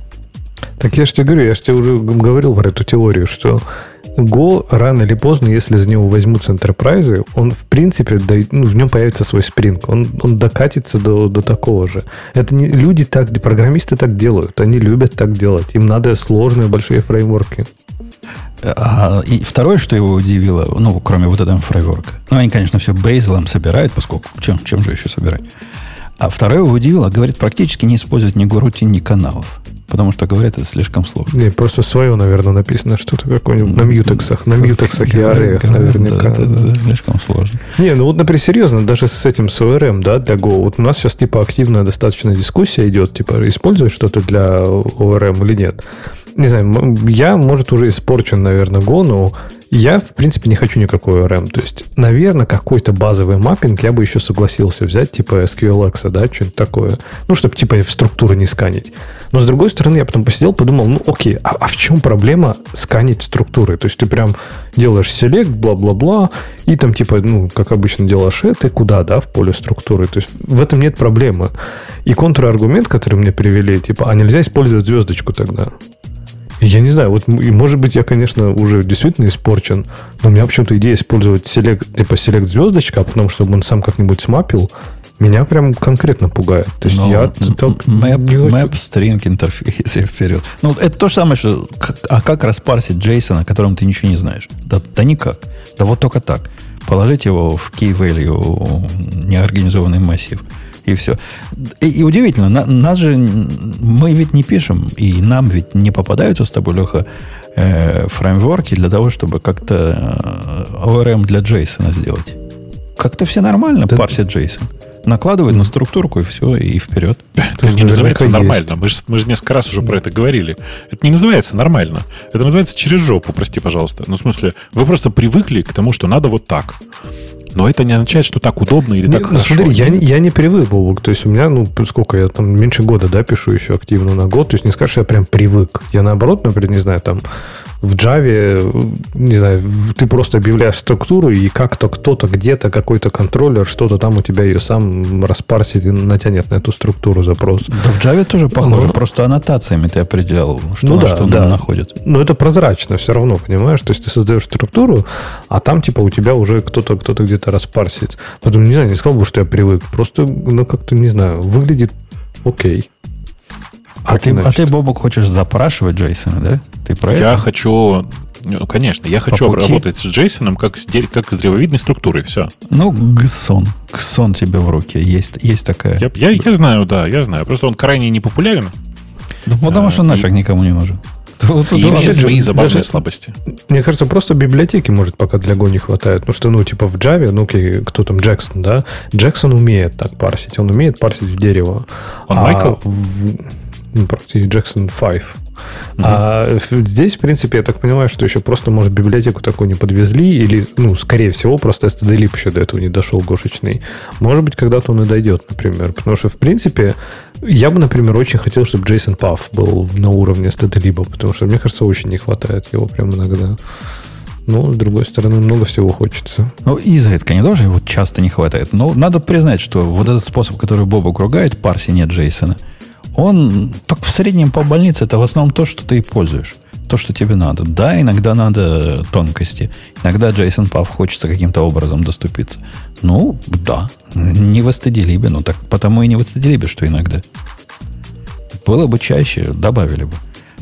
Так я же тебе говорю, я же тебе уже говорил про эту теорию, что Go рано или поздно, если за него возьмутся enterprise, он в принципе, ну, в нем появится свой спринг. Он, он докатится до, до такого же. Это не, люди так, программисты так делают. Они любят так делать. Им надо сложные большие фреймворки. А, и второе, что его удивило, ну, кроме вот этого фреймворка, ну, они, конечно, все бейзелом собирают, поскольку чем, чем же еще собирать? А второе его удивило, говорит, практически не используют ни горутин, ни каналов. Потому что, говорят, это слишком сложно. Не, просто свое, наверное, написано что-то какое-нибудь на мьютексах, на мьютексах и ареях наверняка. Да, да, да, слишком сложно. Не, ну вот, например, серьезно, даже с этим с ORM, да, для Go, вот у нас сейчас, типа, активная достаточно дискуссия идет, типа, использовать что-то для ORM или нет не знаю, я, может, уже испорчен, наверное, Go, но я, в принципе, не хочу никакой ORM. То есть, наверное, какой-то базовый маппинг я бы еще согласился взять, типа SQLX, да, что-нибудь такое. Ну, чтобы, типа, в структуры не сканить. Но, с другой стороны, я потом посидел, подумал, ну, окей, а, а в чем проблема сканить структуры? То есть, ты прям делаешь селект, бла-бла-бла, и там, типа, ну, как обычно делаешь это, куда, да, в поле структуры. То есть, в этом нет проблемы. И контраргумент, который мне привели, типа, а нельзя использовать звездочку тогда? Я не знаю, вот, и может быть, я, конечно, уже действительно испорчен, но у меня почему-то идея использовать селект, типа селект звездочка, а потом, чтобы он сам как-нибудь смапил, меня прям конкретно пугает. То есть Но я так map, map string интерфейс *laughs* и вперед. Ну, это то же самое, что а как распарсить JSON, о котором ты ничего не знаешь? Да, да никак. Да вот только так. Положить его в key value неорганизованный массив – и все. И, и удивительно, на, нас же, мы ведь не пишем, и нам ведь не попадаются с тобой, Леха, э, фреймворки для того, чтобы как-то э, ORM для JSON сделать. Как-то все нормально да. парсят JSON. Накладывает на структурку и все, и вперед. Это не называется нормально. Мы же, мы же несколько раз уже про это говорили. Это не называется нормально. Это называется через жопу, прости, пожалуйста. Ну, в смысле, вы просто привыкли к тому, что надо вот так. Но это не означает, что так удобно или так ну, хорошо. Смотри, я, я не привык, Бобок. То есть у меня, ну, сколько я там меньше года, да, пишу еще активно на год. То есть не скажешь, что я прям привык. Я наоборот, например, не знаю, там в Java, не знаю, ты просто объявляешь структуру, и как-то кто-то где-то, какой-то контроллер, что-то там у тебя ее сам распарсит и натянет на эту структуру запрос. Да в Java тоже похоже, Но... просто аннотациями ты определял, что ну, на да, что да. находит. Но это прозрачно все равно, понимаешь? То есть ты создаешь структуру, а там типа у тебя уже кто-то кто-то где-то распарсит. Поэтому, не знаю, не сказал бы, что я привык. Просто, ну, как-то, не знаю, выглядит окей. А ты, а ты, Бобок, хочешь запрашивать Джейсона, да? Ты про я это? Я хочу... Ну, конечно, я хочу работать с Джейсоном как с, как с древовидной структурой, все. Ну, гсон. Гсон тебе в руке. Есть, есть такая. Я, я, я знаю, да, я знаю. Просто он крайне непопулярен. Да потому а, что нафиг и... никому не нужен. вот, и имеет свои забавные даже, слабости. Мне кажется, просто библиотеки, может, пока для Go не хватает. Ну, что, ну, типа в Java, ну, кто там, Джексон, да? Джексон умеет так парсить. Он умеет парсить в дерево. Он а Майкл? В, ну, Джексон 5. Uh-huh. А здесь, в принципе, я так понимаю, что еще просто, может, библиотеку такую не подвезли, или, ну, скорее всего, просто STD-лип еще до этого не дошел гошечный. Может быть, когда-то он и дойдет, например. Потому что, в принципе, я бы, например, очень хотел, чтобы Джейсон Пафф был на уровне STD-либа, потому что, мне кажется, очень не хватает его прямо иногда. Но, с другой стороны, много всего хочется. Ну, изредка, не тоже его часто не хватает. Но надо признать, что вот этот способ, который Боба ругает, парсине Джейсона – он так в среднем по больнице это в основном то, что ты пользуешь. То, что тебе надо. Да, иногда надо тонкости. Иногда Джейсон Пав хочется каким-то образом доступиться. Ну, да. Не в стыдилибе. Ну, так потому и не в стыдилибе, что иногда. Было бы чаще, добавили бы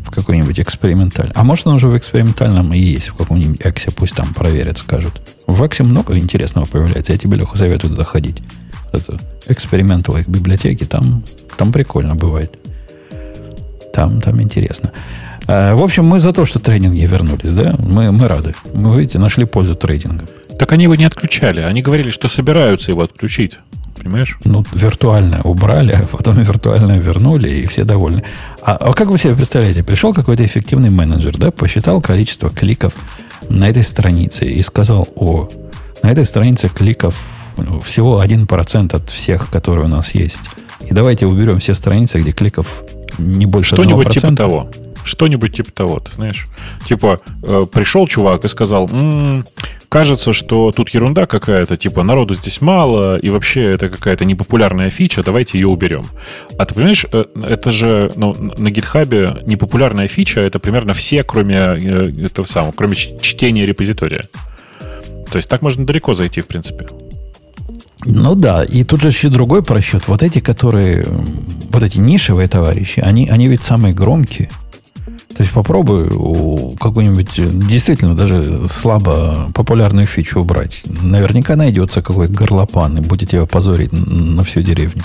в какой-нибудь экспериментальный. А может, он уже в экспериментальном и есть, в каком-нибудь эксе, пусть там проверят, скажут. В эксе много интересного появляется. Я тебе, Леха, советую туда ходить. Это экспериментовые библиотеки, там там прикольно бывает. Там, там интересно. А, в общем, мы за то, что трейдинги вернулись, да? Мы, мы рады. Мы, видите, нашли пользу трейдинга. Так они его не отключали. Они говорили, что собираются его отключить. Понимаешь? Ну, виртуально убрали, а потом виртуально вернули, и все довольны. А, а как вы себе представляете? Пришел какой-то эффективный менеджер, да, посчитал количество кликов на этой странице и сказал, о, на этой странице кликов всего 1% от всех, которые у нас есть. И давайте уберем все страницы, где кликов не больше Что-нибудь типа того. Что-нибудь типа того, ты знаешь. Типа, э, пришел чувак и сказал, м-м, кажется, что тут ерунда какая-то, типа, народу здесь мало, и вообще это какая-то непопулярная фича, давайте ее уберем. А ты понимаешь, э, это же ну, на гитхабе непопулярная фича, это примерно все, кроме э, этого самого, кроме чтения репозитория. То есть так можно далеко зайти, в принципе. Ну да, и тут же еще другой просчет. Вот эти, которые, вот эти нишевые товарищи, они, они ведь самые громкие. То есть попробуй какую-нибудь действительно даже слабо популярную фичу убрать. Наверняка найдется какой-то горлопан и будет тебя позорить на всю деревню.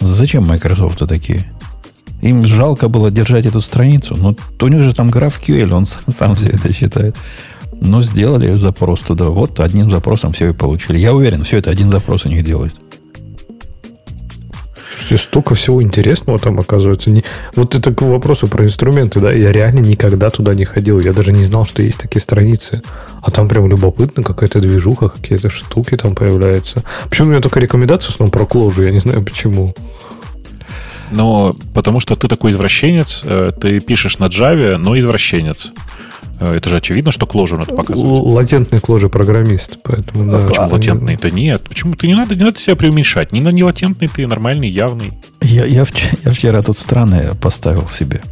Зачем Microsoft такие? Им жалко было держать эту страницу, но у них же там GraphQL, он сам все это считает. Ну, сделали запрос туда. Вот одним запросом все и получили. Я уверен, все это один запрос у них делает. Слушайте, столько всего интересного там оказывается. Не... Вот это к вопросу про инструменты, да, я реально никогда туда не ходил. Я даже не знал, что есть такие страницы. А там прям любопытно, какая-то движуха, какие-то штуки там появляются. Почему у меня только рекомендация в основном про кложу, я не знаю почему. Но потому что ты такой извращенец, э, ты пишешь на Java, но извращенец. Э, это же очевидно, что кложу надо показывать. Латентный кложи программист, поэтому да. Почему латентный-то нет? Почему ты не надо, не надо себя преуменьшать? Не, не латентный ты, нормальный, явный. Я, я, вчера, я вчера тут странное поставил себе.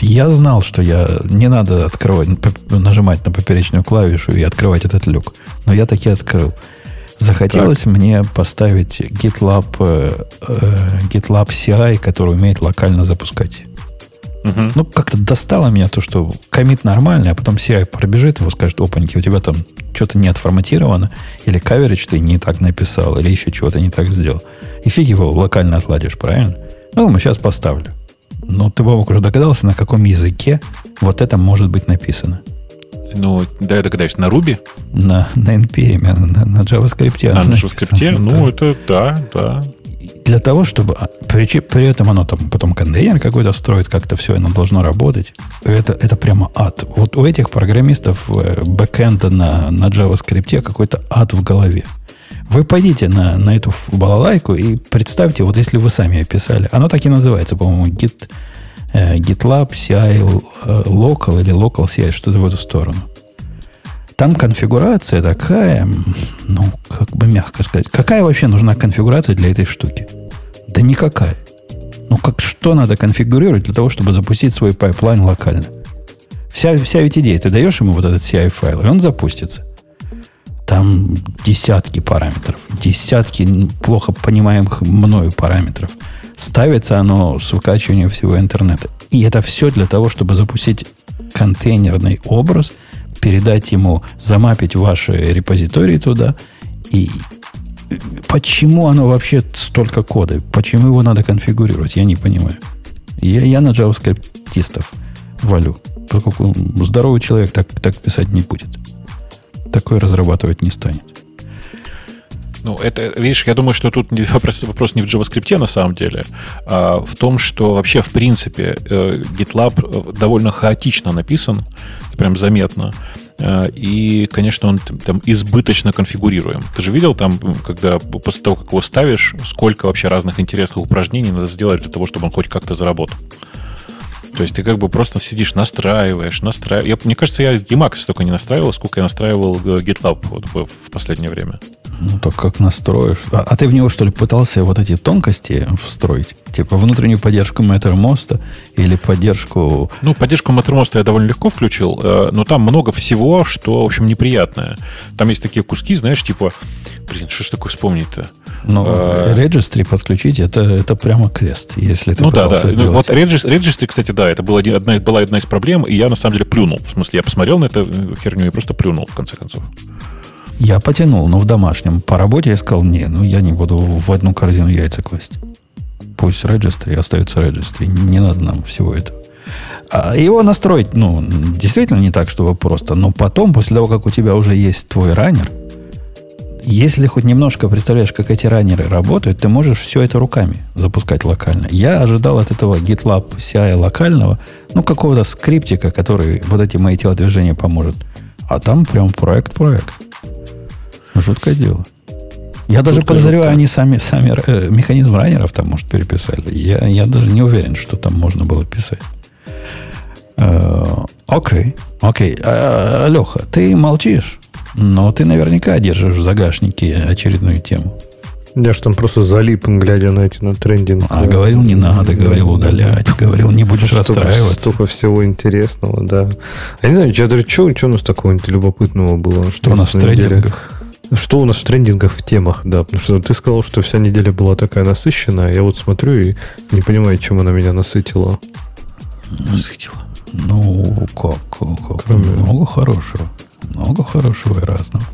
Я знал, что я не надо открывать, нажимать на поперечную клавишу и открывать этот люк. Но я таки открыл. Захотелось так. мне поставить GitLab, э, э, GitLab CI, который умеет локально запускать Угу. Ну, как-то достало меня то, что комит нормальный, а потом CI пробежит, его скажет, опаньки, у тебя там что-то не отформатировано, или каверидж ты не так написал, или еще чего-то не так сделал. И фиг его локально отладишь, правильно? Ну, мы сейчас поставлю. Ну, ты, Бобок, уже догадался, на каком языке вот это может быть написано? Ну, да, я догадаюсь, на Ruby? На, на NPM, на, на JavaScript. А, на JavaScript? *laughs* Ну, это да, да для того, чтобы... А, при, при этом оно там потом контейнер какой-то строит, как-то все оно должно работать. Это, это прямо ад. Вот у этих программистов э, бэкэнда на, на JavaScript какой-то ад в голове. Вы пойдите на, на эту балалайку и представьте, вот если вы сами описали. Оно так и называется, по-моему, Git, э, GitLab CI э, Local или Local CI, что-то в эту сторону. Там конфигурация такая, ну, как бы мягко сказать. Какая вообще нужна конфигурация для этой штуки? Да никакая. Ну, как, что надо конфигурировать для того, чтобы запустить свой пайплайн локально? Вся, вся ведь идея. Ты даешь ему вот этот CI-файл, и он запустится. Там десятки параметров. Десятки плохо понимаемых мною параметров. Ставится оно с выкачиванием всего интернета. И это все для того, чтобы запустить контейнерный образ – передать ему, замапить ваши репозитории туда. И почему оно вообще столько кода? Почему его надо конфигурировать? Я не понимаю. Я, я на JavaScript валю. Поскольку здоровый человек так, так писать не будет. Такой разрабатывать не станет. Ну, это, видишь, я думаю, что тут вопрос, вопрос не в JavaScript на самом деле, а в том, что вообще, в принципе, э, GitLab довольно хаотично написан, прям заметно. Э, и, конечно, он там избыточно конфигурируем. Ты же видел там, когда после того, как его ставишь, сколько вообще разных интересных упражнений надо сделать для того, чтобы он хоть как-то заработал. То есть ты как бы просто сидишь, настраиваешь, настраиваешь. Я, мне кажется, я Emacs столько не настраивал, сколько я настраивал GitLab вот в последнее время. Ну, так как настроишь? А, а ты в него, что ли, пытался вот эти тонкости встроить? Типа внутреннюю поддержку Mattermost или поддержку... Ну, поддержку Mattermost я довольно легко включил, э, но там много всего, что, в общем, неприятное. Там есть такие куски, знаешь, типа... Блин, что ж такое вспомнить-то? Ну, а... registry подключить, это, это прямо квест, если ты Ну да, да. Сделать. Вот registry, registry, кстати, да, это была одна, была одна из проблем, и я на самом деле плюнул. В смысле, я посмотрел на эту херню и просто плюнул, в конце концов. Я потянул, но в домашнем. По работе я сказал, не, ну я не буду в одну корзину яйца класть. Пусть registry остается registry. Не надо нам всего этого. А его настроить, ну, действительно не так, чтобы просто. Но потом, после того, как у тебя уже есть твой раннер, если хоть немножко представляешь, как эти раннеры работают, ты можешь все это руками запускать локально. Я ожидал от этого GitLab CI локального, ну, какого-то скриптика, который вот эти мои телодвижения поможет. А там прям проект-проект. Жуткое дело. Я даже подозреваю, жуткое. они сами, сами э, механизм раннеров там, может, переписали. Я, я даже не уверен, что там можно было писать. Э, окей, окей. А, Леха, ты молчишь, но ты наверняка держишь в загашнике очередную тему. Я же там просто залип, глядя на эти на трендинг. А, говорил, не надо, говорил удалять, говорил, не будешь расстраиваться. Столько всего интересного, да. Я не знаю, я даже что, что у нас такого любопытного было? Что у нас в трендингах? Что у нас в трендингах в темах, да. Потому что ты сказал, что вся неделя была такая насыщенная. Я вот смотрю и не понимаю, чем она меня насытила. Насытила. Ну, как, как? Кроме... Много хорошего. Много хорошего и разного.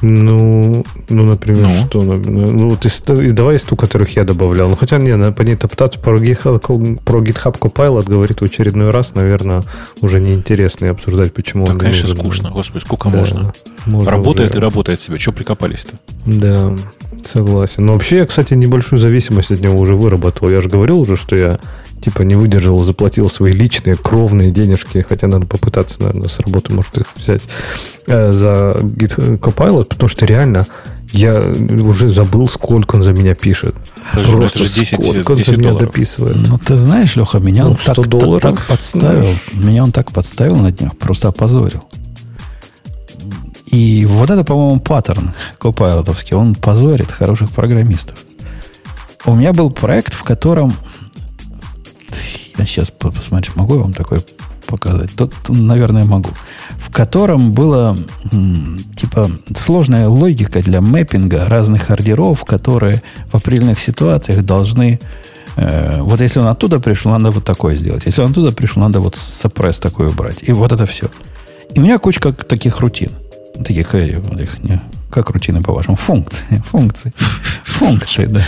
Ну, ну, например, ну. что? Ну, вот из, давай из ту, которых я добавлял. Ну, хотя, не, по ней топтаться про GitHub, про GitHub Copilot говорит в очередной раз, наверное, уже неинтересно и обсуждать, почему да, он конечно, нужен. скучно. Господи, сколько да, можно? можно? Работает уже. и работает себе. Что прикопались-то? Да, согласен. Но вообще, я, кстати, небольшую зависимость от него уже выработал. Я же говорил уже, что я типа не выдержал, заплатил свои личные кровные денежки, хотя надо попытаться, наверное, с работы, может, их взять э, за Git Copilot, потому что реально я уже забыл, сколько он за меня пишет. Даже Просто же 10, сколько 10 он за меня долларов. дописывает. Ну, ты знаешь, Леха, меня ну, он так, долларов, так подставил. Знаешь. Меня он так подставил на днях, просто опозорил. И вот это, по-моему, паттерн копайлотовский. Он позорит хороших программистов. У меня был проект, в котором я сейчас посмотрю, могу я вам такой показать? Тут, наверное, могу. В котором была типа сложная логика для мэппинга разных ордеров, которые в определенных ситуациях должны э, вот если он оттуда пришел, надо вот такое сделать. Если он оттуда пришел, надо вот сопресс такой убрать. И вот это все. И у меня кучка таких рутин. Таких, э, не, как рутины, по-вашему? Функции. *laughs* Функции. Функции, да.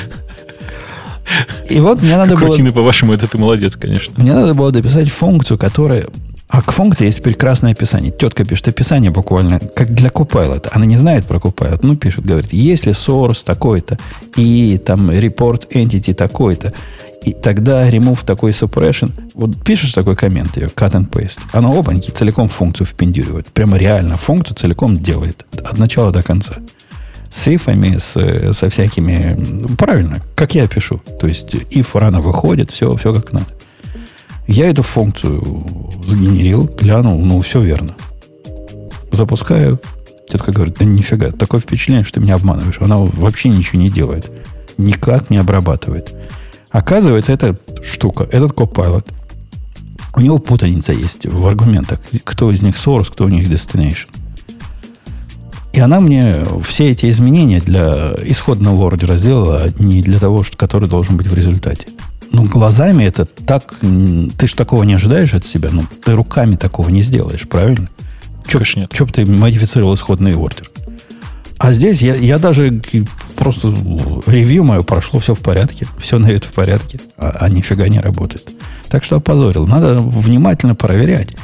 И вот мне надо было... Рутины, по-вашему, это ты молодец, конечно. Мне надо было дописать функцию, которая... А к функции есть прекрасное описание. Тетка пишет описание буквально, как для Copilot. Она не знает про Copilot, ну, пишет, говорит, если source такой-то, и там report entity такой-то, и тогда remove такой suppression. Вот пишешь такой коммент ее, cut and paste. Она опаньки целиком функцию впендюривает. Прямо реально функцию целиком делает. От начала до конца с с, со всякими... Правильно, как я пишу. То есть if рано выходит, все, все как надо. Я эту функцию сгенерил, глянул, ну, все верно. Запускаю. Тетка говорит, да нифига, такое впечатление, что ты меня обманываешь. Она вообще ничего не делает. Никак не обрабатывает. Оказывается, эта штука, этот Copilot, у него путаница есть в аргументах. Кто из них source, кто у них destination. И она мне все эти изменения для исходного ордера сделала не для того, который должен быть в результате. Ну, глазами это так... Ты же такого не ожидаешь от себя. Ну, ты руками такого не сделаешь, правильно? Конечно нет. Че бы ты модифицировал исходный ордер? А здесь я, я даже просто ревью мое прошло, все в порядке, все на вид в порядке, а, а нифига не работает. Так что опозорил. Надо внимательно проверять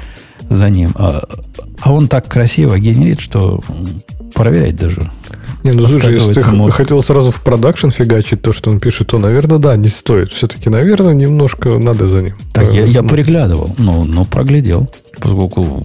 за ним. А, а он так красиво генерит, что проверять даже не, ну слушай, если ты мозг. хотел сразу в продакшн фигачить то, что он пишет, то, наверное, да, не стоит. Все-таки, наверное, немножко надо за ним. Так, я, я приглядывал, но, но проглядел. Поскольку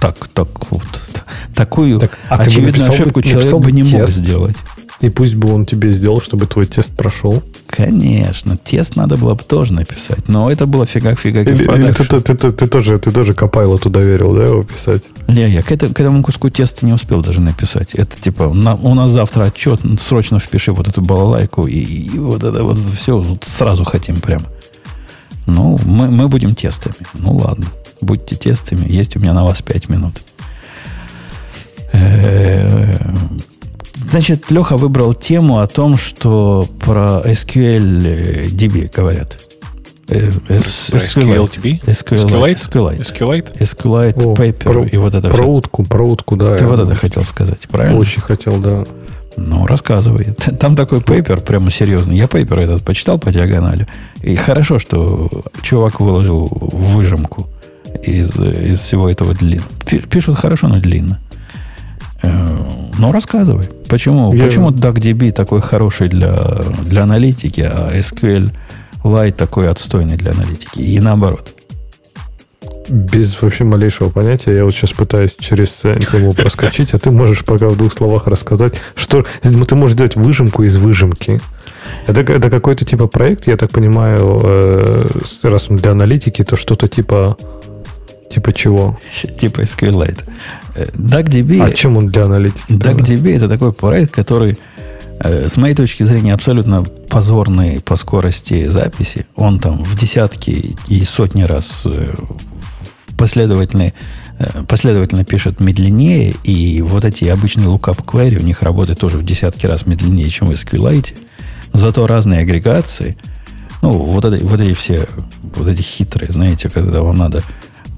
так, так вот, *laughs* такую так, а очевидную написал, ошибку человек бы не тест. мог сделать. И пусть бы он тебе сделал, чтобы твой тест прошел. Конечно, тест надо было бы тоже написать, но это было фига фига или, или ты, ты, ты, ты, тоже, ты тоже Копайло туда верил, да, его писать? Не, я к, это, к этому куску теста не успел даже написать. Это типа, на, у нас завтра отчет, срочно впиши вот эту балалайку, и, и вот это вот все вот сразу хотим прям. Ну, мы, мы будем тестами. Ну, ладно, будьте тестами, есть у меня на вас 5 минут. Значит, Леха выбрал тему о том, что про SQL DB говорят. SQLDB? SQLite. SQLite? SQLite Paper про, и вот это Про утку, про утку, да. Ты вот это хотел сказать, правильно? Очень хотел, да. Ну, рассказывай. *laughs* Там такой пейпер, прямо серьезный. Я пейпер этот почитал по диагонали. И хорошо, что чувак выложил выжимку из, из всего этого длинного. Пишут хорошо, но длинно. Э, ну, рассказывай. Почему, Я... почему DuckDB такой хороший для, для аналитики, а SQL Lite такой отстойный для аналитики? И наоборот. Без вообще малейшего понятия. Я вот сейчас пытаюсь через тему проскочить, а ты можешь пока в двух словах рассказать, что ты можешь сделать выжимку из выжимки. Это, это какой-то типа проект, я так понимаю, э, раз для аналитики, то что-то типа Типа чего? Типа SQLite. Э, DuckDB... А чем он для аналитики? DuckDB это такой проект, который, э, с моей точки зрения, абсолютно позорный по скорости записи. Он там в десятки и сотни раз э, последовательно, последовательно пишет медленнее, и вот эти обычные lookup query у них работают тоже в десятки раз медленнее, чем в SQLite. Зато разные агрегации, ну, вот, это, вот эти все, вот эти хитрые, знаете, когда вам надо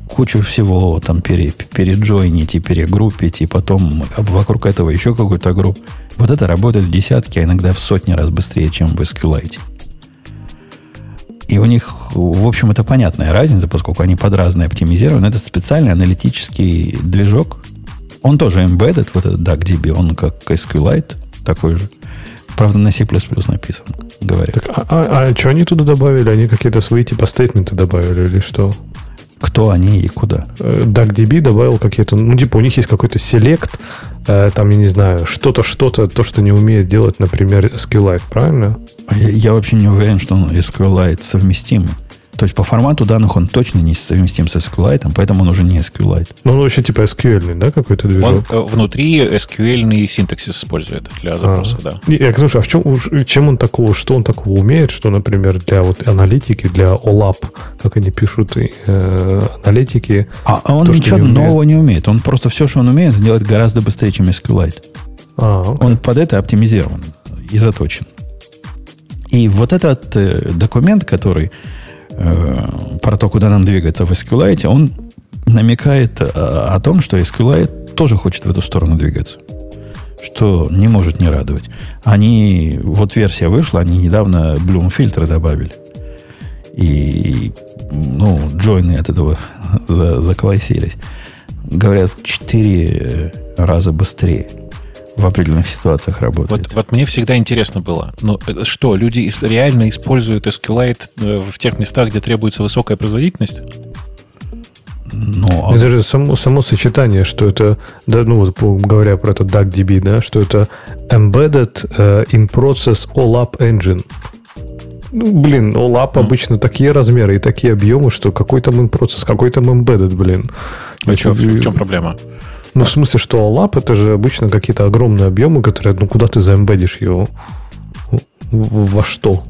кучу всего там пере, переджойнить и перегруппить, и потом вокруг этого еще какую-то группу. Вот это работает в десятки, а иногда в сотни раз быстрее, чем в SQLite. И у них, в общем, это понятная разница, поскольку они под разные оптимизированы. Это специальный аналитический движок. Он тоже embedded, вот этот DuckDB, он как SQLite такой же. Правда, на C++ написан, говорят. Так, а, а, а что они туда добавили? Они какие-то свои типа стейтменты добавили или что? Кто они и куда. Э, DuckDB добавил какие-то, ну, типа, у них есть какой-то селект, э, там, я не знаю, что-то, что-то, то, что не умеет делать, например, SQLite, правильно? Я, я вообще не уверен, что он SQLite совместимый. То есть по формату данных он точно не совместим с SQLite, поэтому он уже не SQLite. Ну, он вообще типа SQL, да, какой-то движок? Он э, внутри SQL синтаксис использует для запроса, а. да. Я, слушай, а в чем, чем он такого, что он такого умеет, что, например, для вот аналитики, для OLAP, как они пишут, э, аналитики... А, а он то, ничего не нового не умеет. Он просто все, что он умеет, делать гораздо быстрее, чем SQLite. А, он под это оптимизирован и заточен. И вот этот э, документ, который э, про то, куда нам двигаться в SQLite, он намекает о, э, о том, что SQLite тоже хочет в эту сторону двигаться. Что не может не радовать. Они, вот версия вышла, они недавно Bloom фильтры добавили. И, ну, джойны от этого *laughs* за, заклассились. Говорят, в 4 раза быстрее в определенных ситуациях работает. Вот, вот мне всегда интересно было, ну что, люди реально используют SQLite э, в тех местах, где требуется высокая производительность? Ну, а... Это же само, само сочетание, что это, да, ну вот говоря про этот DuckDB, да, что это embedded uh, in process OLAP engine. Ну, блин, OLAP mm. обычно такие размеры и такие объемы, что какой там in process, какой там embedded, блин. А что, в чем проблема? Ну, в смысле, что OLAP это же обычно какие-то огромные объемы, которые, ну, куда ты заэмбедишь его? Во что?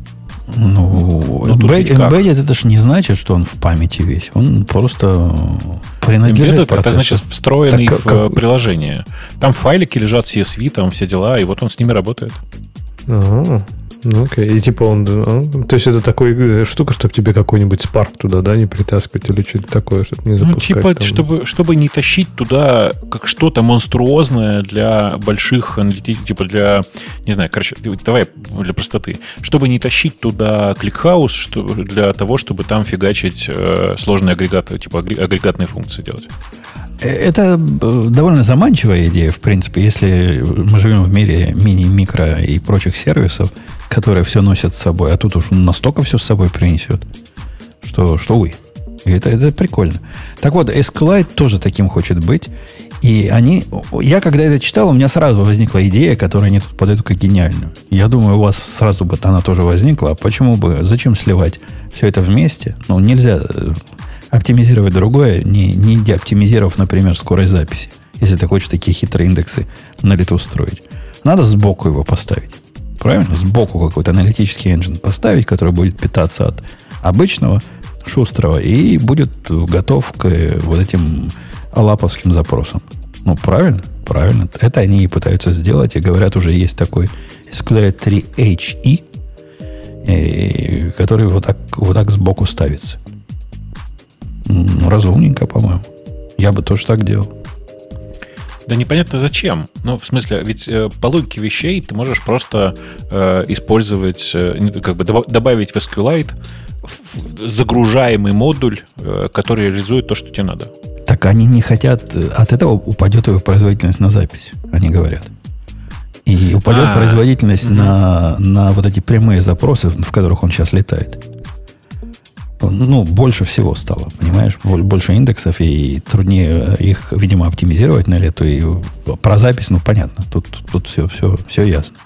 Ну, ну embedded это же не значит, что он в памяти весь. Он просто принадлежит embedded это значит встроенный так, в как... приложение. Там файлики лежат CSV, там все дела, и вот он с ними работает. Ага. Ну, окей. И типа он... Ну, то есть это такая штука, чтобы тебе какой-нибудь Spark туда, да, не притаскивать или что-то такое, чтобы не запускать. Ну, типа, там. чтобы, чтобы не тащить туда как что-то монструозное для больших аналитик, типа для, не знаю, короче, давай для простоты. Чтобы не тащить туда ClickHouse, что, для того, чтобы там фигачить э, сложные агрегаты, типа агрегатные функции делать. Это э, довольно заманчивая идея, в принципе, если мы живем в мире мини, микро и прочих сервисов, которые все носят с собой, а тут уж настолько все с собой принесет, что, что вы. Это, это прикольно. Так вот, SQLite тоже таким хочет быть. И они... Я когда это читал, у меня сразу возникла идея, которую они тут подают как гениальную. Я думаю, у вас сразу бы она тоже возникла. А почему бы... Зачем сливать все это вместе? Ну, нельзя э, оптимизировать другое, не, не оптимизировав, например, скорость записи, если ты хочешь такие хитрые индексы на лету строить. Надо сбоку его поставить. Правильно? Сбоку какой-то аналитический engine поставить, который будет питаться от обычного шустрого и будет готов к э, вот этим алаповским запросам. Ну, правильно? Правильно. Это они и пытаются сделать, и говорят, уже есть такой SQLite 3HE, э, который вот так, вот так сбоку ставится. Разумненько, по-моему. Я бы тоже так делал. Да непонятно зачем. Ну, в смысле, ведь э, по логике вещей ты можешь просто э, использовать, э, как бы добавить в SQLite загружаемый модуль, э, который реализует то, что тебе надо. Так они не хотят... От этого упадет его производительность на запись, они говорят. И упадет А-а-а. производительность угу. на, на вот эти прямые запросы, в которых он сейчас летает ну, больше всего стало, понимаешь? Больше индексов, и труднее их, видимо, оптимизировать на лету. И про запись, ну, понятно. Тут, тут все, все, все ясно.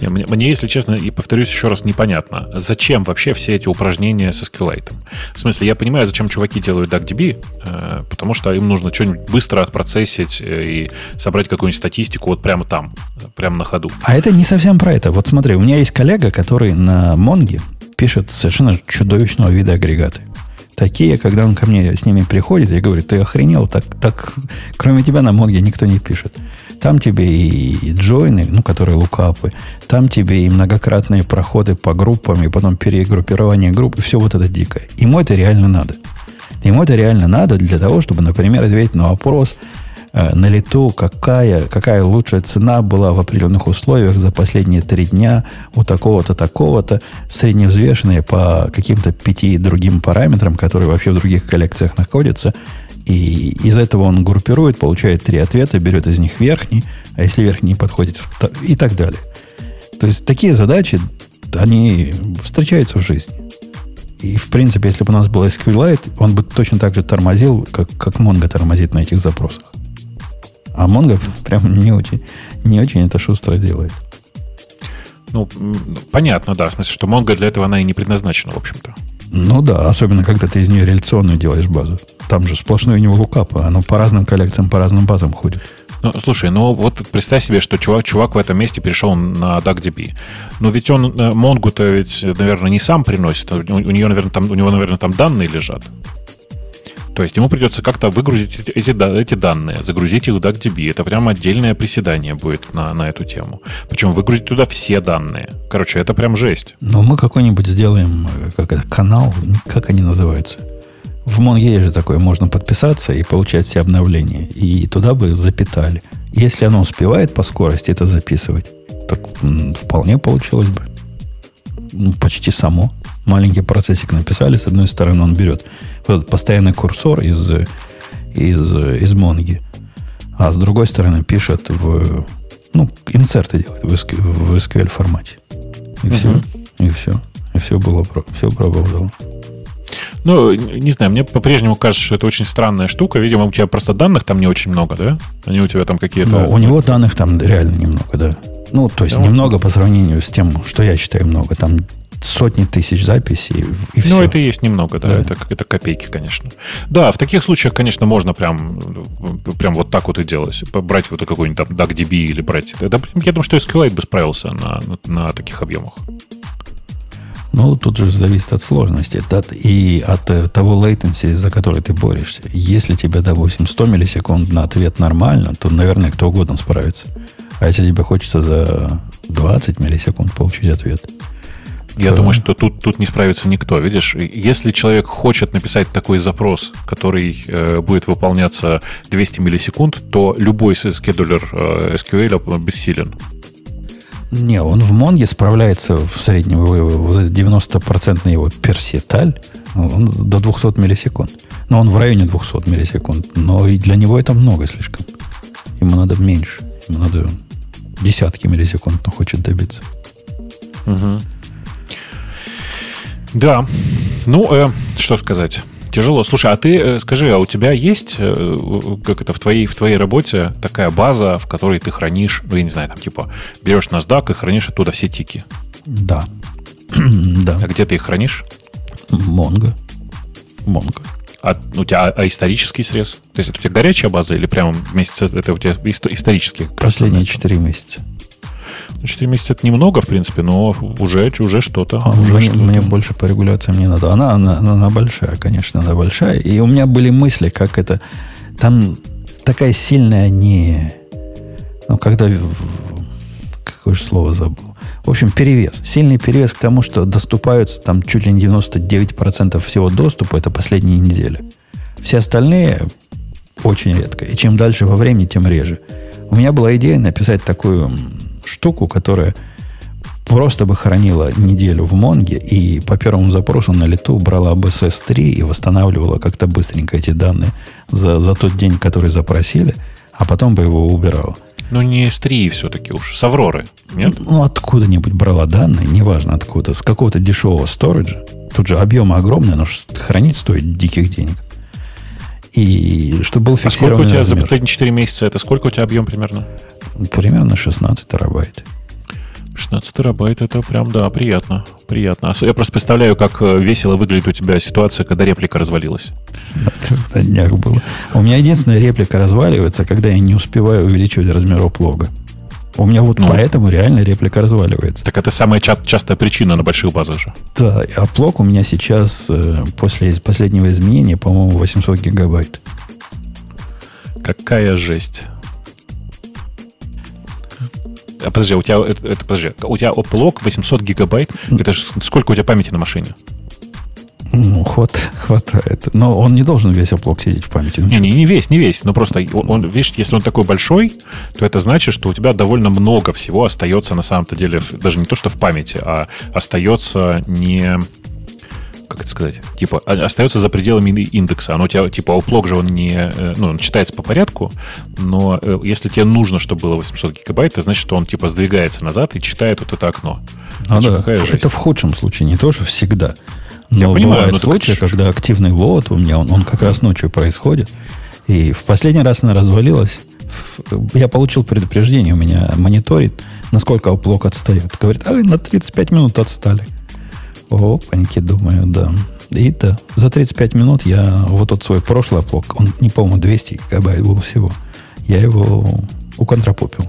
Мне, мне, если честно, и повторюсь еще раз, непонятно, зачем вообще все эти упражнения со SQLite? В смысле, я понимаю, зачем чуваки делают DuckDB, э, потому что им нужно что-нибудь быстро отпроцессить э, и собрать какую-нибудь статистику вот прямо там, прямо на ходу. А это не совсем про это. Вот смотри, у меня есть коллега, который на Монге пишет совершенно чудовищного вида агрегаты. Такие, когда он ко мне с ними приходит, я говорю, ты охренел, так, так кроме тебя на Монге никто не пишет. Там тебе и джойны, ну, которые лукапы, там тебе и многократные проходы по группам, и потом перегруппирование групп, и все вот это дикое. Ему это реально надо. Ему это реально надо для того, чтобы, например, ответить на вопрос, на лету, какая, какая лучшая цена была в определенных условиях за последние три дня у такого-то, такого-то, средневзвешенные по каким-то пяти другим параметрам, которые вообще в других коллекциях находятся. И из этого он группирует, получает три ответа, берет из них верхний, а если верхний не подходит, и так далее. То есть такие задачи, они встречаются в жизни. И, в принципе, если бы у нас был SQLite, он бы точно так же тормозил, как, как Mongo тормозит на этих запросах. А Mongo прям не очень, не очень это шустро делает. Ну, понятно, да. В смысле, что Mongo для этого она и не предназначена, в общем-то. Ну да, особенно когда ты из нее реляционную делаешь базу. Там же сплошной у него лукап, оно по разным коллекциям, по разным базам ходит. Ну, слушай, ну вот представь себе, что чувак, чувак в этом месте перешел на DuckDB. Но ведь он э, Монгу-то ведь, наверное, не сам приносит. У, у, нее, наверное, там, у него, наверное, там данные лежат. То есть ему придется как-то выгрузить эти, эти данные, загрузить их в DuckDB. Это прям отдельное приседание будет на, на эту тему. Причем выгрузить туда все данные. Короче, это прям жесть. Но мы какой-нибудь сделаем э, как это, канал, как они называются? В Монге же такое, можно подписаться и получать все обновления. И туда бы запитали. Если оно успевает по скорости это записывать, так вполне получилось бы. Ну, почти само. Маленький процессик написали, с одной стороны он берет вот этот постоянный курсор из, из, из Монги. А с другой стороны пишет в... Ну, инсерты делает в SQL, в SQL формате. И все. И все. И все было, все пробовало. Ну, не знаю, мне по-прежнему кажется, что это очень странная штука. Видимо, у тебя просто данных там не очень много, да? Они у тебя там какие-то... Ну, у него данных там реально немного, да. Ну, то есть да, немного по сравнению с тем, что я считаю много. Там сотни тысяч записей и все. Ну, это и есть немного, да, да. Это, это копейки, конечно. Да, в таких случаях, конечно, можно прям, прям вот так вот и делать. Брать вот какой-нибудь там DuckDB или брать... Это, я думаю, что SQLite бы справился на, на, на таких объемах. Ну, тут же зависит от сложности от, и от э, того latency, за который ты борешься. Если тебе, допустим, 100 миллисекунд на ответ нормально, то, наверное, кто угодно справится. А если тебе хочется за 20 миллисекунд получить ответ, Я думаю, что тут, тут не справится никто. Видишь, если человек хочет написать такой запрос, который э, будет выполняться 200 миллисекунд, то любой скедулер э, SQL бессилен. Не, он в Монге справляется в среднем, вот 90% его персеталь, он до 200 миллисекунд. Но он в районе 200 миллисекунд. Но и для него это много слишком. Ему надо меньше. Ему надо десятки миллисекунд, он хочет добиться. Угу. Да. Ну, э, что сказать. Тяжело. Слушай, а ты э, скажи, а у тебя есть, э, как это, в твоей, в твоей работе такая база, в которой ты хранишь, ну, я не знаю, там, типа, берешь NASDAQ и хранишь оттуда все тики? Да. *clears throat* да. А где ты их хранишь? Монго. Монго. А у тебя а, а исторический срез? То есть это у тебя горячая база или прямо месяца это у тебя исторические? Последние 4 месяца. 4 ну, месяца это немного, в принципе, но уже, уже что-то. А, уже мне, что мне больше по регуляциям не надо. Она, она, она большая, конечно, она большая. И у меня были мысли, как это... Там такая сильная не... Ну, когда... Какое же слово забыл? В общем, перевес. Сильный перевес к тому, что доступаются там чуть ли не 99% всего доступа, это последние недели. Все остальные очень редко. И чем дальше во времени, тем реже. У меня была идея написать такую штуку, которая просто бы хранила неделю в Монге и по первому запросу на лету брала BSS 3 и восстанавливала как-то быстренько эти данные за, за тот день, который запросили, а потом бы его убирала. Ну, не S3 все-таки уж, с Авроры, нет? Ну, откуда-нибудь брала данные, неважно откуда, с какого-то дешевого сториджа. Тут же объемы огромные, но хранить стоит диких денег. И чтобы был фиксированный А сколько у тебя размер. за последние 4 месяца, это сколько у тебя объем примерно? Примерно 16 терабайт. 16 терабайт, это прям, да, приятно. Приятно. Я просто представляю, как э, весело выглядит у тебя ситуация, когда реплика развалилась. *laughs* На днях было. У меня единственная реплика разваливается, когда я не успеваю увеличивать размер оплога. У меня вот ну, поэтому реально реплика разваливается. Так это самая ча- частая причина на больших базах же. Да, оплог у меня сейчас э, после последнего изменения, по-моему, 800 гигабайт. Какая жесть. А подожди, у тебя это, это подожди, у тебя оплог 800 гигабайт. Это же сколько у тебя памяти на машине? Ну, хват, хватает. Но он не должен весь оплок сидеть в памяти. Ну, не, не, не весь, не весь. Но просто, он, видишь, если он такой большой, то это значит, что у тебя довольно много всего остается на самом-то деле, даже не то, что в памяти, а остается не как это сказать, типа, остается за пределами индекса. Оно у тебя, типа, оплог же он не, э, ну, он читается по порядку, но э, если тебе нужно, чтобы было 800 гигабайт, это значит, что он, типа, сдвигается назад и читает вот это окно. А да, это в худшем случае, не то, что всегда. Но Я понимаю, бывают случаи, когда активный лот у меня, он, он как раз ночью происходит. И в последний раз она развалилась. Я получил предупреждение, у меня мониторит, насколько оплок отстает. Говорит, а на 35 минут отстали. Опаньки, думаю, да. И да, за 35 минут я вот тот свой прошлый оплок, он, не помню, 200 гигабайт был всего, я его уконтрапопил.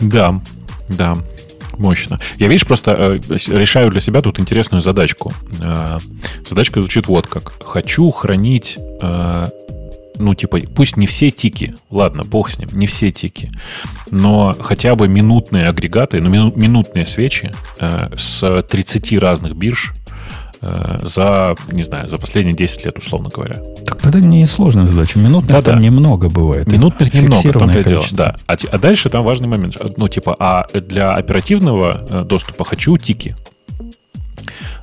Да, да. Мощно. Я, видишь, просто э, решаю для себя тут интересную задачку. Э, задачка звучит вот как. Хочу хранить э, ну, типа, пусть не все тики, ладно, бог с ним, не все тики, но хотя бы минутные агрегаты, ну, мину, минутные свечи э, с 30 разных бирж за, не знаю, за последние 10 лет, условно говоря. Так это не сложная задача. Минутных да, там да. немного бывает. Минутных немного, там дело. Да. А, а дальше там важный момент. Ну, типа, а для оперативного э, доступа хочу тики.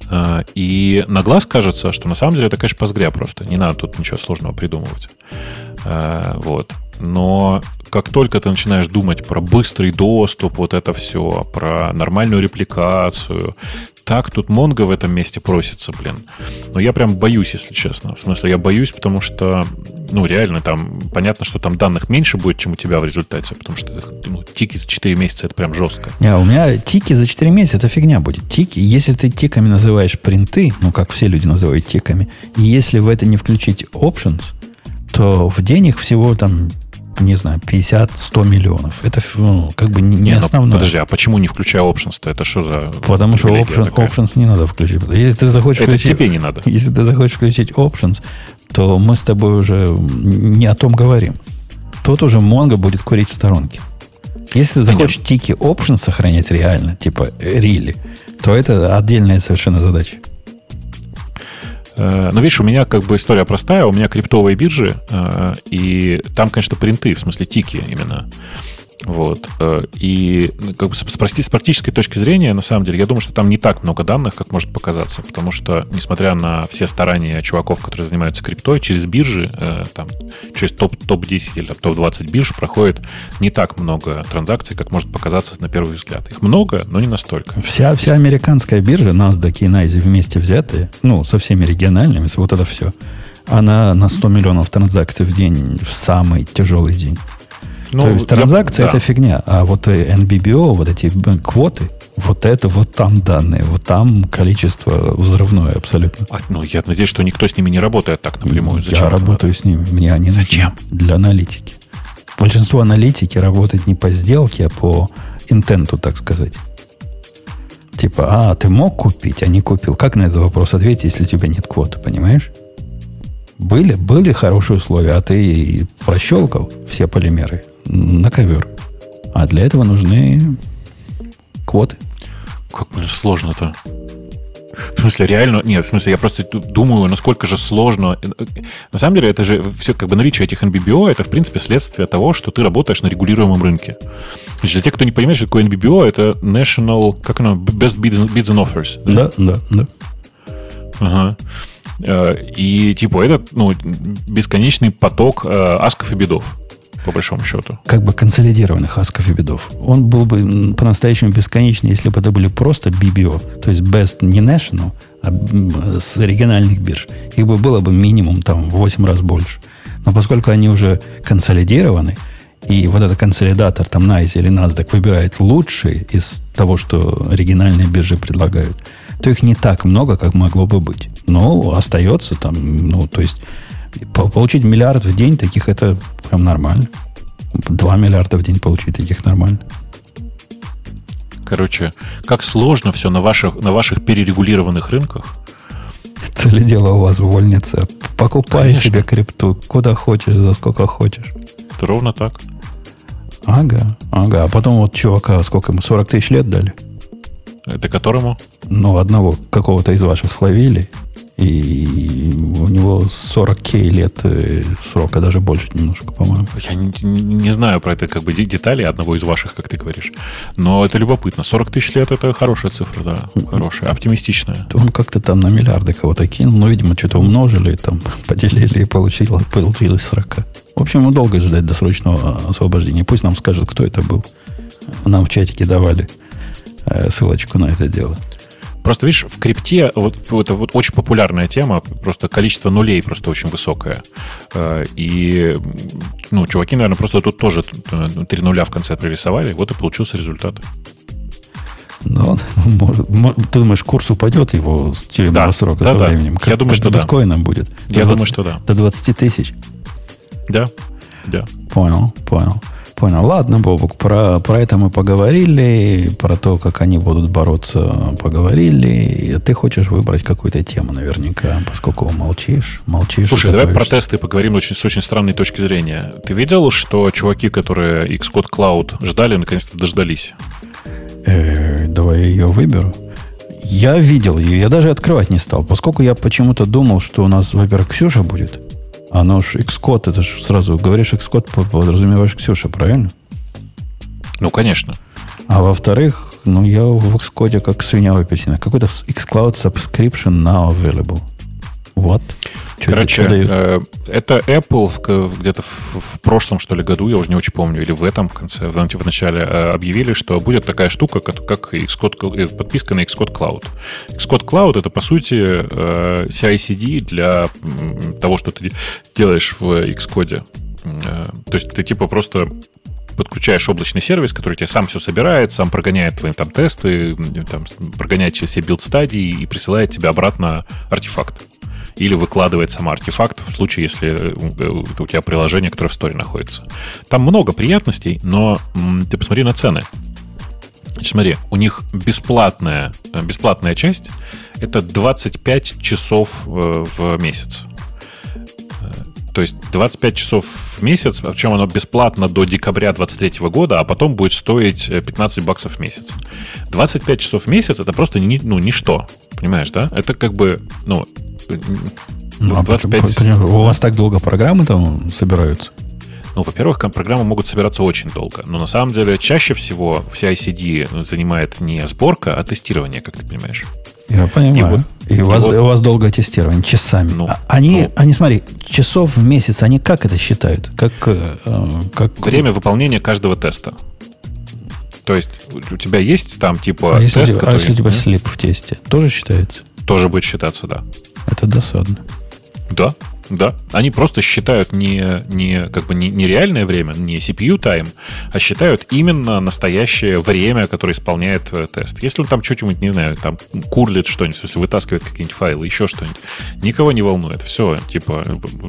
А, и на глаз кажется, что на самом деле это, конечно, Postgre просто. Не надо тут ничего сложного придумывать. Вот. Но как только ты начинаешь думать про быстрый доступ, вот это все, про нормальную репликацию, так тут Монго в этом месте просится, блин. Но я прям боюсь, если честно. В смысле, я боюсь, потому что, ну, реально, там, понятно, что там данных меньше будет, чем у тебя в результате, потому что ну, тики за 4 месяца это прям жестко. Не, у меня тики за 4 месяца это фигня будет. Тики, если ты тиками называешь принты, ну, как все люди называют тиками, если в это не включить options, то в день их всего там не знаю, 50-100 миллионов. Это ну, как бы не, не, не ну, основное. Подожди, а почему не включая options-то? Это что за... Потому что options, options не надо включить. Если ты захочешь Это включить, тебе не надо. Если ты захочешь включить options, то мы с тобой уже не о том говорим. Тут уже Mongo будет курить в сторонке. Если ты захочешь тики option сохранять реально, типа рили, то это отдельная совершенно задача. Э, но видишь, у меня как бы история простая, у меня криптовые биржи, э, и там, конечно, принты, в смысле тики именно. Вот. Э, и ну, как бы с, с практической точки зрения, на самом деле, я думаю, что там не так много данных, как может показаться, потому что, несмотря на все старания чуваков, которые занимаются криптой, через биржи, э, там, через топ, топ-10 или топ-20 бирж проходит не так много транзакций, как может показаться на первый взгляд. Их много, но не настолько. Вся, вся американская биржа, NASDAQ и NYSE вместе взятые, ну, со всеми региональными, вот это все, она на 100 миллионов транзакций в день в самый тяжелый день. Ну, То есть транзакция я, это фигня, а вот NBBO, вот эти квоты, вот это вот там данные, вот там количество взрывное абсолютно. А, ну, я надеюсь, что никто с ними не работает так напрямую. Зачем я работаю надо? с ними, мне они Зачем? нужны для аналитики. Большинство аналитики работает не по сделке, а по интенту, так сказать. Типа, а, ты мог купить, а не купил. Как на этот вопрос ответить, если у тебя нет квоты, понимаешь? Были, были хорошие условия, а ты прощелкал все полимеры на ковер. А для этого нужны квоты. Как блин, сложно-то. В смысле, реально? Нет, в смысле, я просто думаю, насколько же сложно. На самом деле, это же все как бы наличие этих NBBO, это, в принципе, следствие того, что ты работаешь на регулируемом рынке. Значит, для тех, кто не понимает, что такое NBBO, это National, как оно, Best Bids and Offers. Да, да, да. Ага. Э, и типа этот ну, бесконечный поток э, асков и бедов по большому счету. Как бы консолидированных асков и бедов. Он был бы по-настоящему бесконечный, если бы это были просто BBO, то есть Best не National, а с региональных бирж. Их бы было бы минимум там в 8 раз больше. Но поскольку они уже консолидированы, и вот этот консолидатор, там NICE или NASDAQ выбирает лучшие из того, что оригинальные биржи предлагают, то их не так много, как могло бы быть. Но остается там, ну, то есть получить миллиард в день таких это прям нормально. Два миллиарда в день получить таких нормально. Короче, как сложно все на ваших, на ваших перерегулированных рынках. Это ли дело у вас увольниться? Покупай Конечно. себе крипту, куда хочешь, за сколько хочешь. Это ровно так. Ага, ага. А потом вот чувака, сколько ему, 40 тысяч лет дали? Это которому? Ну, одного какого-то из ваших словили. И у него 40 лет э, срока, даже больше немножко, по-моему. Я не, не знаю про это как бы детали одного из ваших, как ты говоришь. Но это любопытно. 40 тысяч лет это хорошая цифра, да. Хорошая, оптимистичная. Он как-то там на миллиарды кого-то кинул, но, видимо, что-то умножили, там *laughs* поделили и получилось, получилось 40. В общем, ему долго ждать досрочного освобождения. Пусть нам скажут, кто это был. Нам в чатике давали э, ссылочку на это дело. Просто, видишь, в крипте вот, это вот очень популярная тема, просто количество нулей просто очень высокое. Э, и, ну, чуваки, наверное, просто тут тоже три нуля в конце прорисовали, вот и получился результат. Ну, *laughs* может, ты думаешь, курс упадет его с тюремного да, срока да, со да. временем? Как, Я думаю, как что биткоином да. будет. Я 20, думаю, что да. До 20 тысяч? Да, да. Понял, понял. Понял. Ладно, Бобук, про, про это мы поговорили, про то, как они будут бороться, поговорили. Ты хочешь выбрать какую-то тему наверняка, поскольку молчишь, молчишь. Слушай, давай про тесты поговорим очень, с очень странной точки зрения. Ты видел, что чуваки, которые Xcode Cloud ждали, наконец-то дождались? Э, давай я ее выберу. Я видел ее, я даже открывать не стал, поскольку я почему-то думал, что у нас, во-первых, Ксюша будет. Оно ж Xcode, это же сразу говоришь Xcode, подразумеваешь Ксюша, правильно? Ну, конечно. А во-вторых, ну, я в Xcode как свинья в апельсинах. Какой-то xCloud subscription now available. Вот. Короче, э, это Apple где-то в, в прошлом, что ли, году, я уже не очень помню, или в этом конце, в, в начале, э, объявили, что будет такая штука, как, как Xcode, э, подписка на Xcode Cloud. Xcode Cloud — это, по сути, э, CI-CD для того, что ты делаешь в Xcode. Э, то есть ты типа просто подключаешь облачный сервис, который тебе сам все собирает, сам прогоняет твои там тесты, там, прогоняет через все build-стадии и присылает тебе обратно артефакт или выкладывает сам артефакт в случае, если э, у тебя приложение, которое в store находится. Там много приятностей, но ты посмотри на цены. Значит, смотри, у них бесплатная, э, бесплатная часть — это 25 часов э, в месяц. То есть 25 часов в месяц, причем оно бесплатно до декабря 2023 года, а потом будет стоить 15 э, баксов в месяц. 25 часов в месяц это просто ни, ну, ничто. Понимаешь, да? Это как бы, ну, ну 25... а, у вас так долго программы там собираются? Ну, во-первых, программы могут собираться очень долго. Но на самом деле чаще всего вся ICD занимает не сборка, а тестирование, как ты понимаешь. Я понимаю. И, вот, и, у, вас, вот, у вас долгое тестирование, часами. Ну, а они, ну, они, смотри, часов в месяц, они как это считают? Как, э, как... Время выполнения каждого теста. То есть у тебя есть там типа а тест, если, который... А если у тебя слип в тесте, тоже считается? Тоже будет считаться, да. Это досадно. Да, да. Они просто считают не, не, как бы не, не реальное время, не CPU тайм, а считают именно настоящее время, которое исполняет тест. Если он там что-нибудь, не знаю, там курлит что-нибудь, если вытаскивает какие-нибудь файлы, еще что-нибудь, никого не волнует. Все, типа,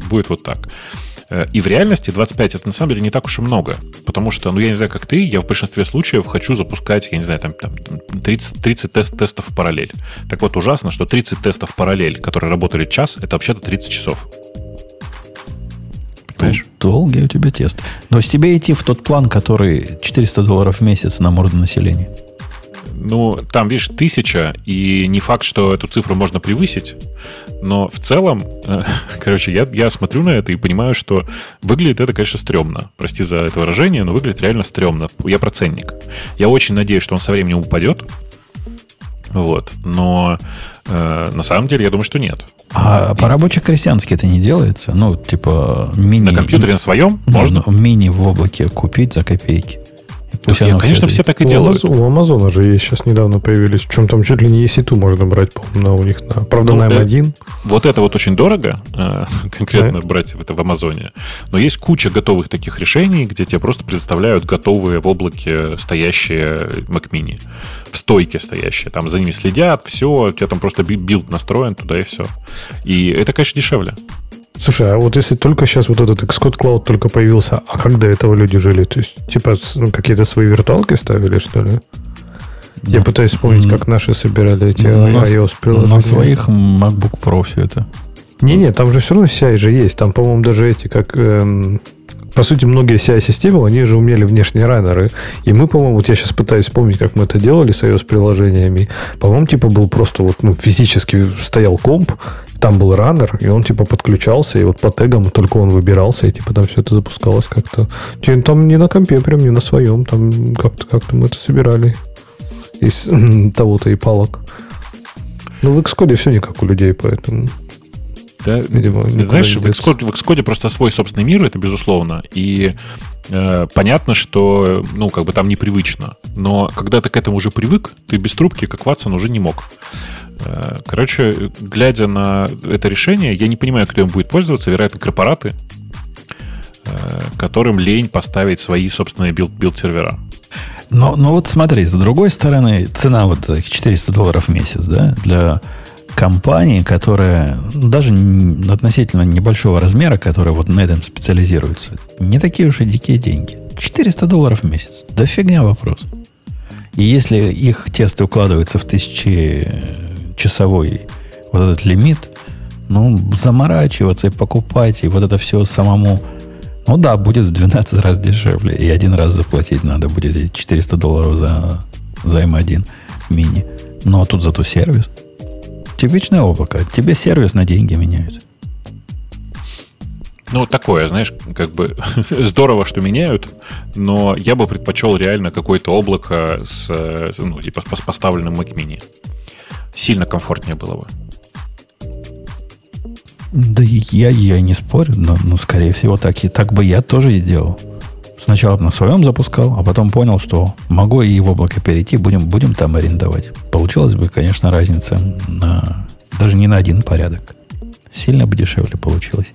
будет вот так. Э, и в реальности 25 это на самом деле не так уж и много. Потому что, ну, я не знаю, как ты, я в большинстве случаев хочу запускать, я не знаю, там, там 30, 30 тест, тестов в параллель. Так вот, ужасно, что 30 тестов в параллель, которые работали час, это вообще-то 30 часов. Понимаешь? Долгий у тебя тест. Но с тебе идти в тот план, который 400 долларов в месяц на морду населения. Ну, там, видишь, тысяча, и не факт, что эту цифру можно превысить, но в целом, э, *laughs* короче, я, я смотрю на это и понимаю, что выглядит это, конечно, стрёмно. Прости за это выражение, но выглядит реально стрёмно. Я проценник. Я очень надеюсь, что он со временем упадет, вот, но э, на самом деле я думаю, что нет. А и... по рабоче-крестьянски это не делается? Ну, типа мини... На компьютере на своем можно? Мини в облаке купить за копейки. Пусть я, конечно, все так и делают. У Амазона же есть сейчас недавно появились. Причем там чуть ли не EC2 можно брать, по-моему, на у них. На, правда, ну, на M1. Э, вот это вот очень дорого, э, *laughs* конкретно да. брать это в Амазоне. Но есть куча готовых таких решений, где тебе просто предоставляют готовые в облаке стоящие Mac Mini. В стойке стоящие. Там за ними следят, все. У тебя там просто build настроен туда и все. И это, конечно, дешевле. Слушай, а вот если только сейчас вот этот Xcode Cloud только появился, а как до этого люди жили? То есть, типа, ну, какие-то свои виртуалки ставили, что ли? Я ну, пытаюсь вспомнить, как наши собирали эти iOS-приложения. На своих MacBook Pro все это. Не-не, там же все равно CI же есть. Там, по-моему, даже эти, как эм, по сути, многие CI-системы, они же умели внешние раннеры. И мы, по-моему, вот я сейчас пытаюсь вспомнить, как мы это делали с iOS-приложениями. По-моему, типа был просто вот, ну, физически стоял комп, там был раннер, и он типа подключался, и вот по тегам только он выбирался, и типа там все это запускалось как-то. Там не на компе, прям не на своем, там как-то как мы это собирали из *clears throat* того-то и палок. Ну, в Xcode все не как у людей, поэтому... Да, Видимо, знаешь, в Xcode, в Xcode просто свой собственный мир, это безусловно. И э, понятно, что ну, как бы там непривычно. Но когда ты к этому уже привык, ты без трубки, как Ватсон, уже не мог. Э, короче, глядя на это решение, я не понимаю, кто им будет пользоваться. Вероятно, корпораты, э, которым лень поставить свои собственные build-сервера. Но, но вот смотри, с другой стороны, цена вот 400 долларов в месяц, да, для компании, которая ну, даже относительно небольшого размера, которая вот на этом специализируется, не такие уж и дикие деньги. 400 долларов в месяц. Да фигня вопрос. И если их тесты укладываются в тысячечасовой вот этот лимит, ну, заморачиваться и покупать, и вот это все самому, ну да, будет в 12 раз дешевле. И один раз заплатить надо будет эти 400 долларов за, за M1 мини. А тут зато сервис – Типичное облако. Тебе сервис на деньги меняют. Ну, такое, знаешь, как бы *laughs* здорово, что меняют, но я бы предпочел реально какое-то облако с, ну, типа, с поставленным Mac Mini. Сильно комфортнее было бы. Да я, я не спорю, но, но скорее всего так, и так бы я тоже и делал. Сначала на своем запускал, а потом понял, что могу и в облако перейти, будем, будем там арендовать. Получилась бы, конечно, разница на даже не на один порядок. Сильно бы дешевле получилось.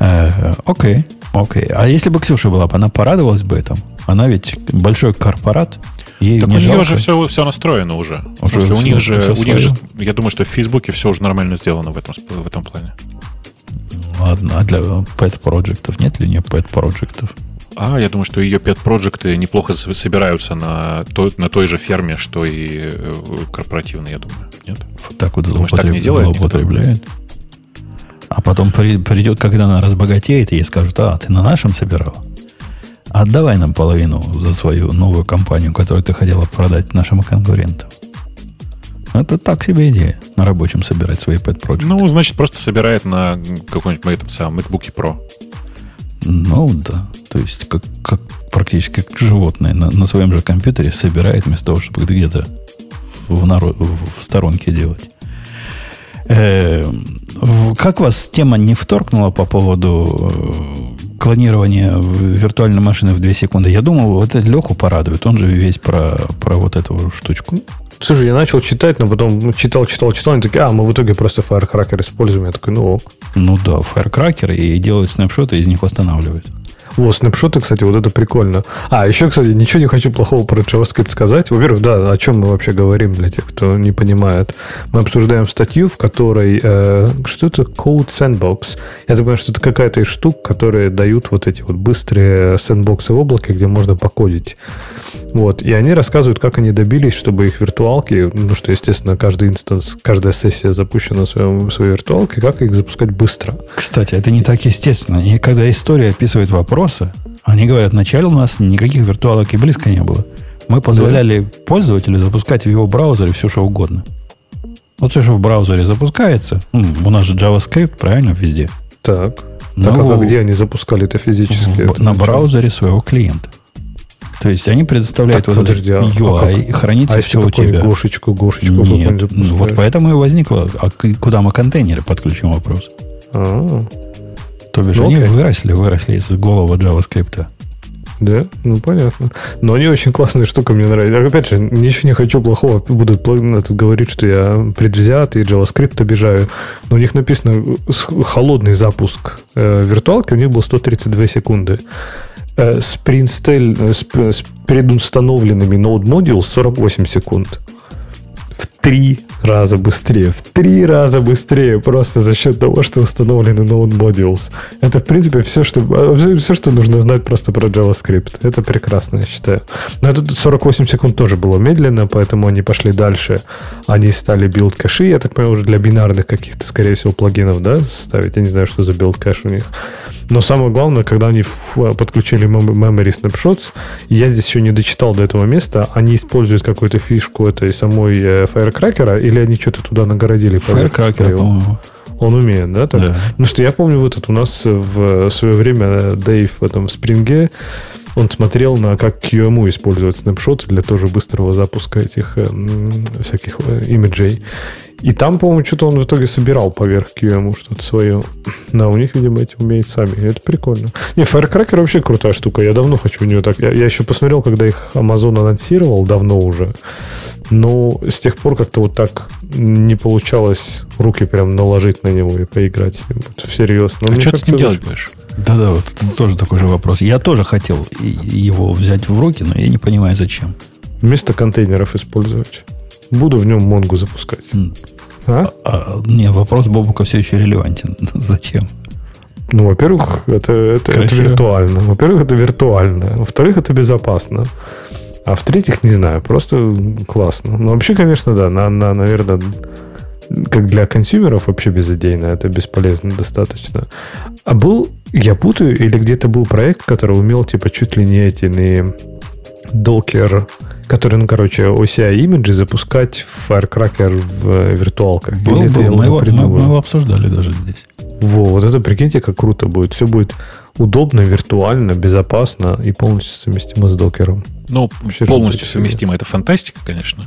Э, окей, окей. А если бы Ксюша была бы, она порадовалась бы этому? Она ведь большой корпорат. Ей так не у жалко. нее же все, все настроено уже. уже смысле, у них же, у них же, я думаю, что в Фейсбуке все уже нормально сделано в этом, в этом плане. Ладно, а для pet проектов нет ли не pet проектов? А, я думаю, что ее pet проекты неплохо собираются на той, на той же ферме, что и э, корпоративные, я думаю. Нет? Вот так вот Думаешь, злоупотреб... так делает, злоупотребляет. А потом при, придет, когда она разбогатеет, и ей скажут, а, ты на нашем собирал? Отдавай нам половину за свою новую компанию, которую ты хотела продать нашим конкурентам. Это так себе идея, на рабочем собирать свои pet projects. Ну, значит, просто собирает на какой-нибудь этом самом MacBook Pro. Ну, да. То есть, как, как практически как животное на, на своем же компьютере собирает вместо того, чтобы где-то в, народ, в сторонке делать. Э, как вас тема не вторгнула по поводу клонирования виртуальной машины в 2 секунды? Я думал, это Леху порадует. Он же весь про, про вот эту штучку. Слушай, я начал читать, но потом читал, читал, читал, они такие, а, мы в итоге просто Firecracker используем. Я такой, ну ок. Ну да, Firecracker и делают снапшоты, из них восстанавливают. О, снапшоты, кстати, вот это прикольно. А, еще, кстати, ничего не хочу плохого про JavaScript сказать. Во-первых, да, о чем мы вообще говорим для тех, кто не понимает. Мы обсуждаем статью, в которой... Э, что это? Code Sandbox. Я думаю, что это какая-то из штук, которые дают вот эти вот быстрые сэндбоксы в облаке, где можно покодить. Вот. И они рассказывают, как они добились, чтобы их виртуалки, ну что, естественно, каждый инстанс, каждая сессия запущена в, своем, в своей виртуалке, как их запускать быстро. Кстати, это не так естественно. И когда история описывает вопросы, они говорят, вначале у нас никаких виртуалок и близко не было. Мы позволяли да. пользователю запускать в его браузере все, что угодно. Вот все, что в браузере запускается, ну, у нас же JavaScript, правильно, везде. Так. Ну, так, а где они запускали это физически? В, это на браузере своего клиента. То есть они предоставляют так, вот подожди, этот UI, а и хранится а все у тебя. Гошечку, гошечку. Нет, вот поэтому и возникло, а куда мы контейнеры подключим вопрос. А-а-а. То бишь, ну, они окей. выросли, выросли из голого JavaScript. Да, ну понятно. Но они очень классная штука, мне нравится. Опять же, ничего не хочу плохого. Будут говорить, что я предвзят и JavaScript обижаю. Но у них написано холодный запуск э, виртуалки, у них был 132 секунды. Э, с, э, с, предустановленными Modules 48 секунд три раза быстрее. В три раза быстрее просто за счет того, что установлены Node Modules. Это, в принципе, все, что, все, что нужно знать просто про JavaScript. Это прекрасно, я считаю. Но это 48 секунд тоже было медленно, поэтому они пошли дальше. Они стали build кэши, я так понимаю, уже для бинарных каких-то, скорее всего, плагинов, да, ставить. Я не знаю, что за build кэш у них. Но самое главное, когда они подключили Memory Snapshots, я здесь еще не дочитал до этого места, они используют какую-то фишку этой самой э, Firecracker, или они что-то туда нагородили? Firecracker, по-моему. Он умеет, да? Так? Да. Ну что, я помню, вот этот у нас в свое время Дэйв в этом спринге он смотрел на как QEMU использовать снапшоты для тоже быстрого запуска этих э, всяких э, имиджей. И там, по-моему, что-то он в итоге собирал поверх QEMU что-то свое. Да, у них, видимо, эти умеют сами. Это прикольно. Не, Firecracker вообще крутая штука. Я давно хочу у нее так. Я, я еще посмотрел, когда их Amazon анонсировал, давно уже. Но с тех пор как-то вот так не получалось руки прям наложить на него и поиграть с ним. Всерьез. Но а что ты с ним делать будешь? Да-да, вот это тоже такой же вопрос. Я тоже хотел его взять в руки, но я не понимаю, зачем. Вместо контейнеров использовать. Буду в нем Монгу запускать. А? А, не, вопрос Бобука все еще релевантен. *laughs* Зачем? Ну, во-первых, это, это, это виртуально. Во-первых, это виртуально. Во-вторых, это безопасно. А в-третьих, не знаю, просто классно. Ну, вообще, конечно, да, на, на, наверное, как для консюмеров вообще безыдейно, это бесполезно достаточно. А был, я путаю, или где-то был проект, который умел, типа, чуть ли не эти, не докер, который, ну, короче, OCI имиджи запускать в Firecracker в э, виртуалках. Был, или был. Это мы, его, мы, мы его обсуждали даже здесь. Во, вот это, прикиньте, как круто будет. Все будет удобно, виртуально, безопасно и полностью совместимо с докером. Ну, Вообще полностью совместимо. Это фантастика, конечно.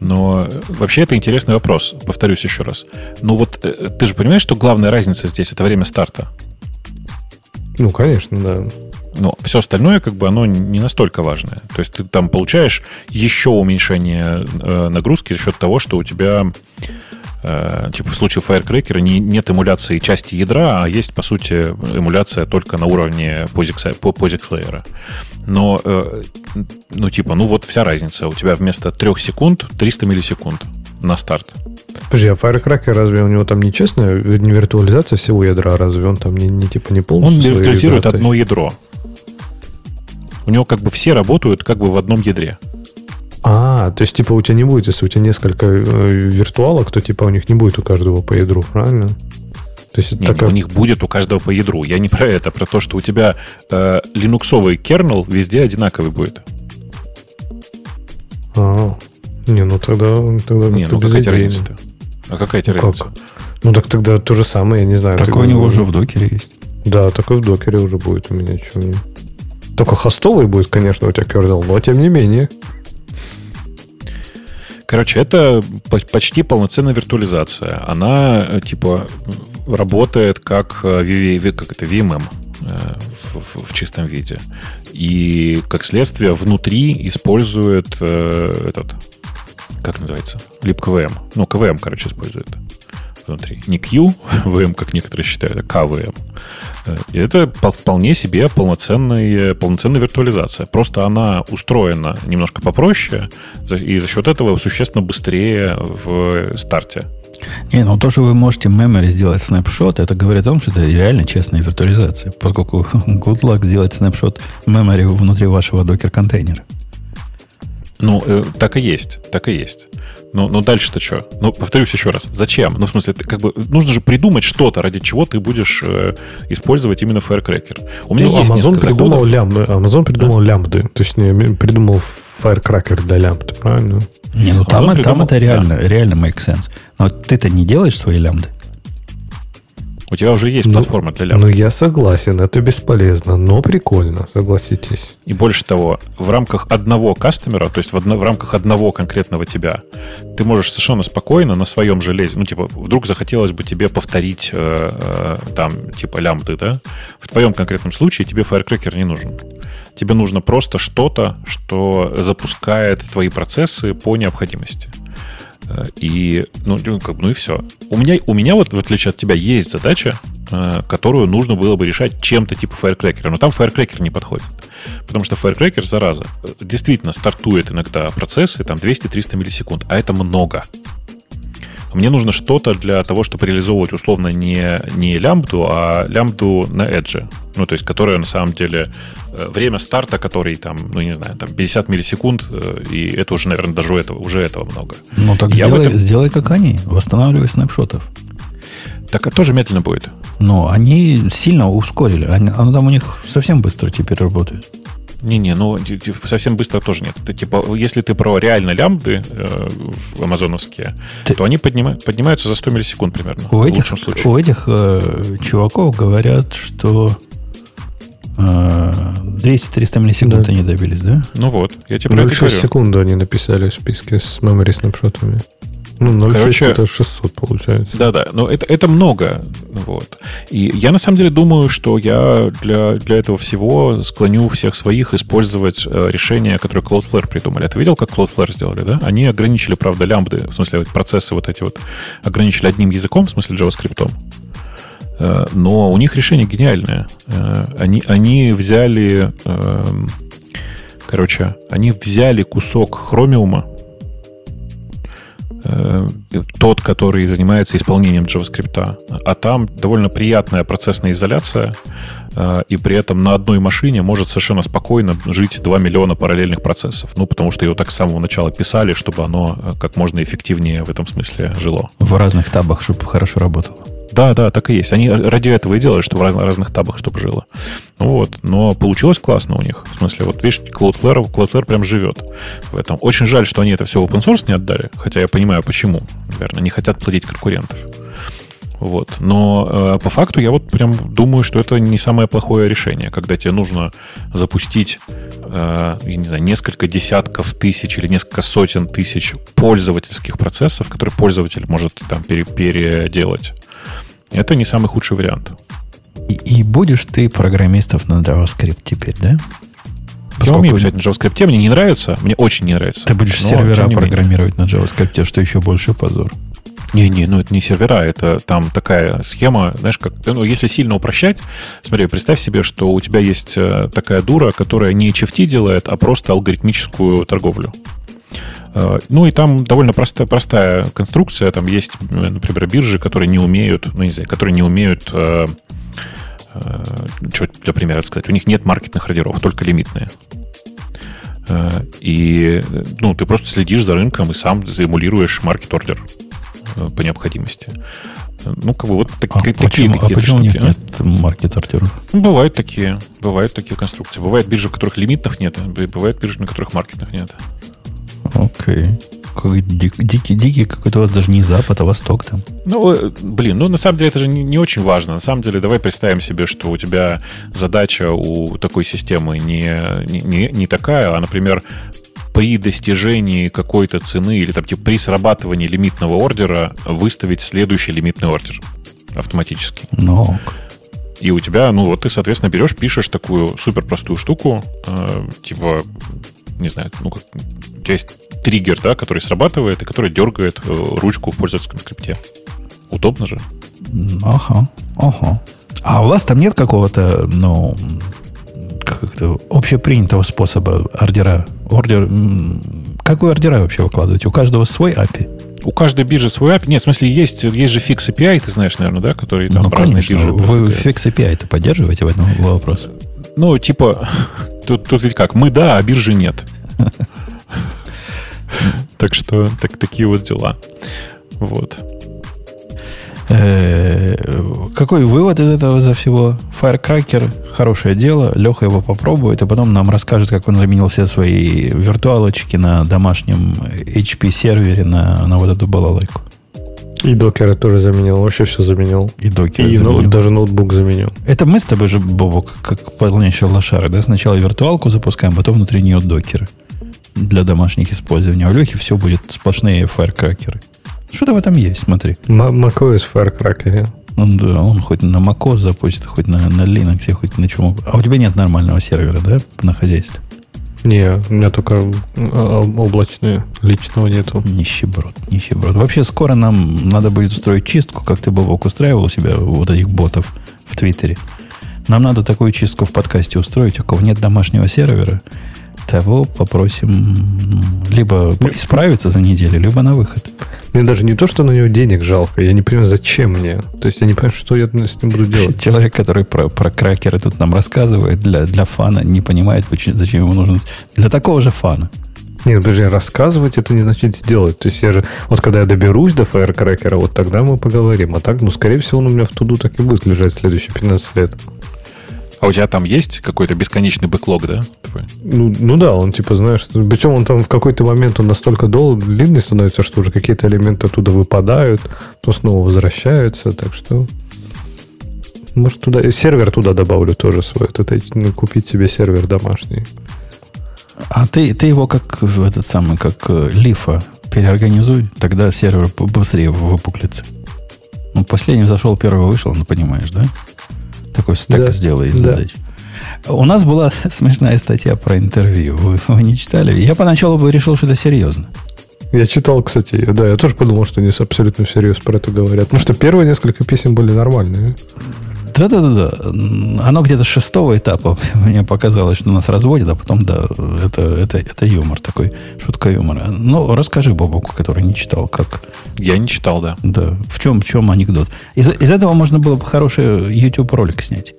Но вообще это интересный вопрос. Повторюсь еще раз. Ну вот э, ты же понимаешь, что главная разница здесь это время старта? Ну, конечно, да. Но все остальное, как бы, оно не настолько важное. То есть ты там получаешь еще уменьшение э, нагрузки за счет того, что у тебя Э, типа в случае Firecracker не, нет эмуляции части ядра, а есть, по сути, эмуляция только на уровне POSIX, POSIX layer. Но, э, ну, типа, ну вот вся разница. У тебя вместо 3 секунд 300 миллисекунд на старт. Подожди, а Firecracker разве у него там не честная, не виртуализация всего ядра, разве он там не, не типа не полностью? Он виртуализирует одно ядро. У него как бы все работают как бы в одном ядре. А, то есть, типа, у тебя не будет, если у тебя несколько э, виртуалок, то, типа, у них не будет у каждого по ядру, правильно? То есть не, такая... у них будет у каждого по ядру. Я не про это, про то, что у тебя э, линуксовый кернел везде одинаковый будет. А, не, ну тогда, тогда не, ну какая разница-то? А какая тебе разница? Как? Ну так тогда то же самое, я не знаю. Такое у него уже в докере есть. Да, такой в докере уже будет у меня. Что мне... Только хостовый будет, конечно, у тебя kernel, но тем не менее. Короче, это почти полноценная виртуализация. Она, э, типа, работает как, э, как это, VMM э, в, в, в чистом виде. И, как следствие, внутри использует э, этот, как называется, libKVM. Ну, KVM, короче, использует внутри. Не Q, *laughs* VM, как некоторые считают, а KVM. Э, и это вполне себе полноценная, полноценная виртуализация. Просто она устроена немножко попроще, и за счет этого существенно быстрее в старте. Не, ну то, что вы можете memory сделать снапшот, это говорит о том, что это реально честная виртуализация, поскольку *laughs* good luck сделать снапшот memory внутри вашего докер-контейнера. Ну, э, так и есть, так и есть. Ну, ну дальше-то что? Ну, повторюсь еще раз. Зачем? Ну, в смысле, ты, как бы нужно же придумать что-то, ради чего ты будешь э, использовать именно Firecracker. У меня ну, есть Amazon придумал лямбды. Amazon придумал а? лямбды. Точнее, придумал Firecracker для лямбды, правильно? Не, ну там, там это реально, да. реально make sense. Но ты-то не делаешь свои лямбды. У тебя уже есть ну, платформа для лямбда. Ну, я согласен, это бесполезно, но прикольно, согласитесь. И больше того, в рамках одного кастомера, то есть в, одно, в рамках одного конкретного тебя, ты можешь совершенно спокойно на своем железе, ну, типа, вдруг захотелось бы тебе повторить э, э, там, типа, лямбды, да? В твоем конкретном случае тебе Firecracker не нужен. Тебе нужно просто что-то, что запускает твои процессы по необходимости. Э, и, ну, ну, как, ну и все. У меня, у меня вот, в отличие от тебя, есть задача, э, которую нужно было бы решать чем-то типа Firecracker. Но там Firecracker не подходит. Потому что Firecracker, зараза, э, действительно стартует иногда процессы там 200-300 миллисекунд, а это много. Мне нужно что-то для того, чтобы реализовывать условно не, не лямбду, а лямбду на Edge. Ну, то есть, которая на самом деле э, время старта, который там, ну, не знаю, там 50 миллисекунд, э, и это уже, наверное, даже этого, уже этого много. Ну, так Я сделай, этом... сделай как они, восстанавливай снапшотов. Так это тоже медленно будет. Но они сильно ускорили. Они, оно там у них совсем быстро теперь работает. Не-не, ну совсем быстро тоже нет. Это, типа, если ты про реально лямбды э, амазоновские, ты... то они поднима... поднимаются за 100 миллисекунд примерно. У этих, у этих э, чуваков говорят, что э, 200-300 миллисекунд да. они добились, да? Ну вот, я тебе про это говорю. секунду они написали в списке с memory снапшотами. Ну, 0,6 Короче, это 600 получается. Да-да, но это, это много. Вот. И я на самом деле думаю, что я для, для этого всего склоню всех своих использовать э, решения, которые Cloudflare придумали. Ты видел, как Cloudflare сделали, да? Они ограничили, правда, лямбды, в смысле процессы вот эти вот, ограничили одним языком, в смысле JavaScript. Э, но у них решение гениальное. Э, они, они взяли... Эм, короче, они взяли кусок хромиума, Э, тот, который занимается исполнением JavaScript. А там довольно приятная процессная изоляция, э, и при этом на одной машине может совершенно спокойно жить 2 миллиона параллельных процессов. Ну, потому что его так с самого начала писали, чтобы оно э, как можно эффективнее в этом смысле жило. В разных табах, чтобы хорошо работало. Да, да, так и есть. Они ради этого и делают, что в разных табах, чтобы жило. Ну вот, но получилось классно у них. В смысле, вот видишь, Cloudflare, Cloudflare прям живет в этом. Очень жаль, что они это все open source не отдали, хотя я понимаю, почему. Наверное, не хотят платить конкурентов. Вот. Но э, по факту я вот прям думаю, что это не самое плохое решение, когда тебе нужно запустить, э, я не знаю, несколько десятков тысяч или несколько сотен тысяч пользовательских процессов, которые пользователь может там пере, переделать. Это не самый худший вариант. И, и будешь ты программистов на JavaScript теперь, да? Поскольку... Я умею писать на JavaScript, мне не нравится, мне очень не нравится. Ты будешь но, сервера программировать на JavaScript, что еще больше позор. Не-не, ну это не сервера, это там такая схема, знаешь, как, ну, если сильно упрощать, смотри, представь себе, что у тебя есть э, такая дура, которая не HFT делает, а просто алгоритмическую торговлю. Э, ну и там довольно простая, простая конструкция. Там есть, например, биржи, которые не умеют, ну не знаю, которые не умеют э, э, что для примера сказать, у них нет маркетных ордеров, только лимитные. Э, и ну, ты просто следишь за рынком и сам заэмулируешь маркет-ордер по необходимости. Ну, как бы вот так, А такие почему, а какие-то почему штуки, а. нет маркет-ордеров? Ну, бывают такие, бывают такие конструкции. Бывают биржи, в которых лимитных нет, а бывают биржи, на которых маркетных нет. Окей. Дик- дикий, дикий какой-то у вас даже не запад, а восток там. Ну, э, блин, ну на самом деле это же не, не очень важно. На самом деле, давай представим себе, что у тебя задача у такой системы не, не, не, такая, а, например, при достижении какой-то цены или там типа при срабатывании лимитного ордера выставить следующий лимитный ордер автоматически. Ну. И у тебя, ну вот ты, соответственно, берешь, пишешь такую супер простую штуку, э, типа, не знаю, ну как, у тебя есть триггер, да, который срабатывает и который дергает э, ручку в пользовательском скрипте. Удобно же. Ага, ага. А у вас там нет какого-то, ну, как-то общепринятого способа ордера? Ордер, как вы ордера вообще выкладываете? У каждого свой API? У каждой биржи свой API. Нет, в смысле, есть, есть же FIX API, ты знаешь, наверное, да, который там ну, разные конечно. биржи Вы FIX API это поддерживаете в этом был вопрос? Ну, типа, тут, тут ведь как, мы да, а биржи нет. Так что так, такие вот дела. Вот. Э, Какой вывод из этого за всего? Firecracker – хорошее дело. Леха его попробует, а потом нам расскажет, как он заменил все свои виртуалочки на домашнем HP-сервере на, на вот эту балалайку. И докеры тоже заменил, вообще все заменил. И докер И ноут- заменил. даже ноутбук заменил. Это мы с тобой же, Бобок, как полнейшие лошары, да? Сначала виртуалку запускаем, потом внутри нее докеры для домашних использований. А у Лехи все будет сплошные фаеркракеры. Что-то в этом есть, смотри. MacOS Firecracker. Он, да, он хоть на macOS запустит, хоть на, на Linux, хоть на чем. А у тебя нет нормального сервера, да, на хозяйстве? Не, у меня только а, облачные, личного нету. Нищеброд, нищеброд. Вообще скоро нам надо будет устроить чистку, как ты, Бобок, устраивал у себя вот этих ботов в Твиттере. Нам надо такую чистку в подкасте устроить. У кого нет домашнего сервера, того попросим либо исправиться за неделю, либо на выход. Мне даже не то, что на него денег жалко, я не понимаю, зачем мне. То есть я не понимаю, что я с ним буду делать. *laughs* Человек, который про, про кракеры тут нам рассказывает для, для фана, не понимает, почему- зачем ему нужен... Для такого же фана. Нет, подожди, рассказывать это не значит сделать. То есть я же, вот когда я доберусь до Firecracker, вот тогда мы поговорим. А так, ну, скорее всего, он у меня в туду так и будет лежать следующие 15 лет. А у тебя там есть какой-то бесконечный бэклог, да? твой? Ну, ну да, он типа, знаешь, причем он там в какой-то момент он настолько долго, длинный становится, что уже какие-то элементы оттуда выпадают, то снова возвращаются, так что... Может, туда... и Сервер туда добавлю тоже свой. Это, ну, купить себе сервер домашний. А ты, ты его как этот самый, как э, лифа переорганизуй, тогда сервер быстрее выпуклится. Ну, последний зашел, первый вышел, ну, понимаешь, да? Такой стек Да, сделай из да. задач. У нас была *laughs* смешная статья про интервью. Вы, вы не читали? Я поначалу бы решил, что это серьезно. Я читал, кстати, ее. Да, я тоже подумал, что они абсолютно всерьез про это говорят. Потому что первые несколько писем были нормальные. Да-да-да. Оно где-то с шестого этапа *laughs* мне показалось, что нас разводят, а потом, да, это, это, это юмор такой, шутка юмора. Ну, расскажи Бобоку, который не читал, как, Я не читал, да. Да, в чем, в чем анекдот? Из, из этого можно было бы хороший YouTube ролик снять.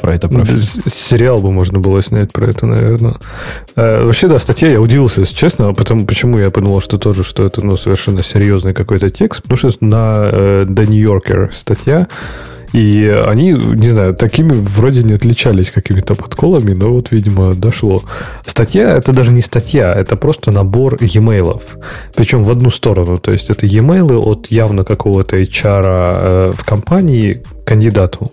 Про это профессию. с- Сериал бы можно было снять про это, наверное. Э, вообще, да, статья, я удивился, если честно. а Потому, почему я подумал, что тоже, что это ну, совершенно серьезный какой-то текст. Потому что на э, The New Yorker статья, и они, не знаю, такими вроде не отличались какими-то подколами, но вот, видимо, дошло. Статья это даже не статья, это просто набор e-mail. Причем в одну сторону. То есть это e-mail от явно какого-то HR э, в компании кандидату.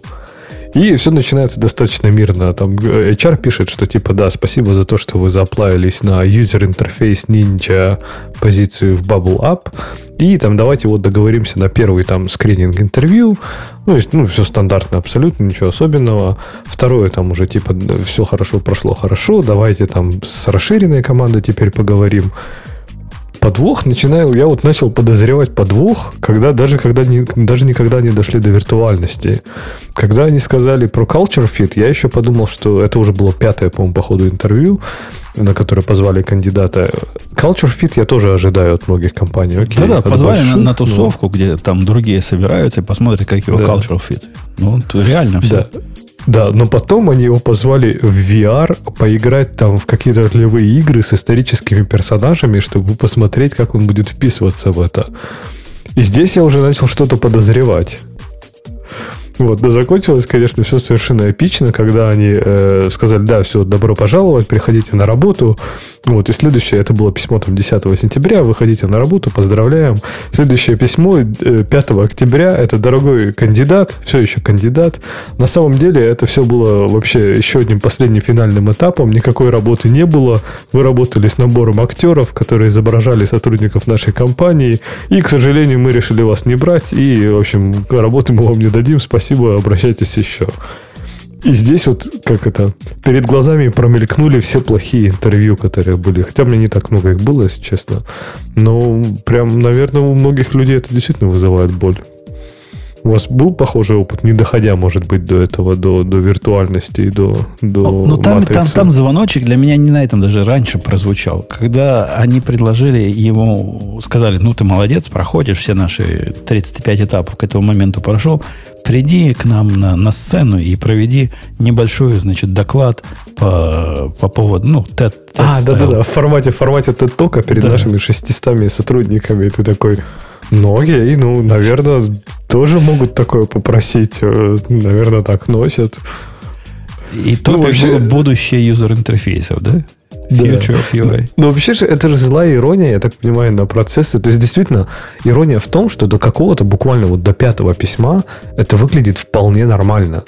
И все начинается достаточно мирно. Там э, HR пишет, что типа, да, спасибо за то, что вы заплавились на user interface Ninja позицию в Bubble App. И там давайте вот договоримся на первый там скрининг интервью. Ну, есть, ну, все стандартно абсолютно, ничего особенного. Второе там уже типа все хорошо прошло хорошо. Давайте там с расширенной командой теперь поговорим подвох начинаю, я вот начал подозревать подвох, когда даже когда не, даже никогда не дошли до виртуальности. Когда они сказали про Culture Fit, я еще подумал, что это уже было пятое, по-моему, по ходу интервью, на которое позвали кандидата. Culture Fit я тоже ожидаю от многих компаний. Окей, Да-да, позвали на, больших, на но- тусовку, где там другие собираются и посмотрят, как его Да. cultural fit. Ну, реально все. Да. Да, но потом они его позвали в VR поиграть там в какие-то ролевые игры с историческими персонажами, чтобы посмотреть, как он будет вписываться в это. И здесь я уже начал что-то подозревать. Вот, но закончилось, конечно, все совершенно эпично, когда они э, сказали, да, все, добро пожаловать, приходите на работу. Вот, и следующее, это было письмо там 10 сентября, выходите на работу, поздравляем. Следующее письмо 5 э, октября, это дорогой кандидат, все еще кандидат. На самом деле это все было вообще еще одним последним финальным этапом, никакой работы не было. Вы работали с набором актеров, которые изображали сотрудников нашей компании, и, к сожалению, мы решили вас не брать, и, в общем, работы мы вам не дадим, спасибо спасибо, обращайтесь еще. И здесь вот, как это, перед глазами промелькнули все плохие интервью, которые были. Хотя меня не так много их было, если честно. Но прям, наверное, у многих людей это действительно вызывает боль. У вас был похожий опыт, не доходя, может быть, до этого, до, до виртуальности и до, до Ну, там, там, там звоночек для меня не на этом даже раньше прозвучал. Когда они предложили ему, сказали, ну, ты молодец, проходишь все наши 35 этапов к этому моменту прошел, приди к нам на, на сцену и проведи небольшой, значит, доклад по, по поводу, ну, TED А, да-да-да, в формате, в формате TED-тока перед да. нашими 600 сотрудниками, и ты такой, ну, окей, ну, наверное, тоже могут такое попросить. Э, наверное, так носят. И то ну, вообще... будущее юзер-интерфейсов, да? Future да. of UI. Ну, вообще же, это же злая ирония, я так понимаю, на процессы. То есть, действительно, ирония в том, что до какого-то, буквально вот до пятого письма, это выглядит вполне нормально.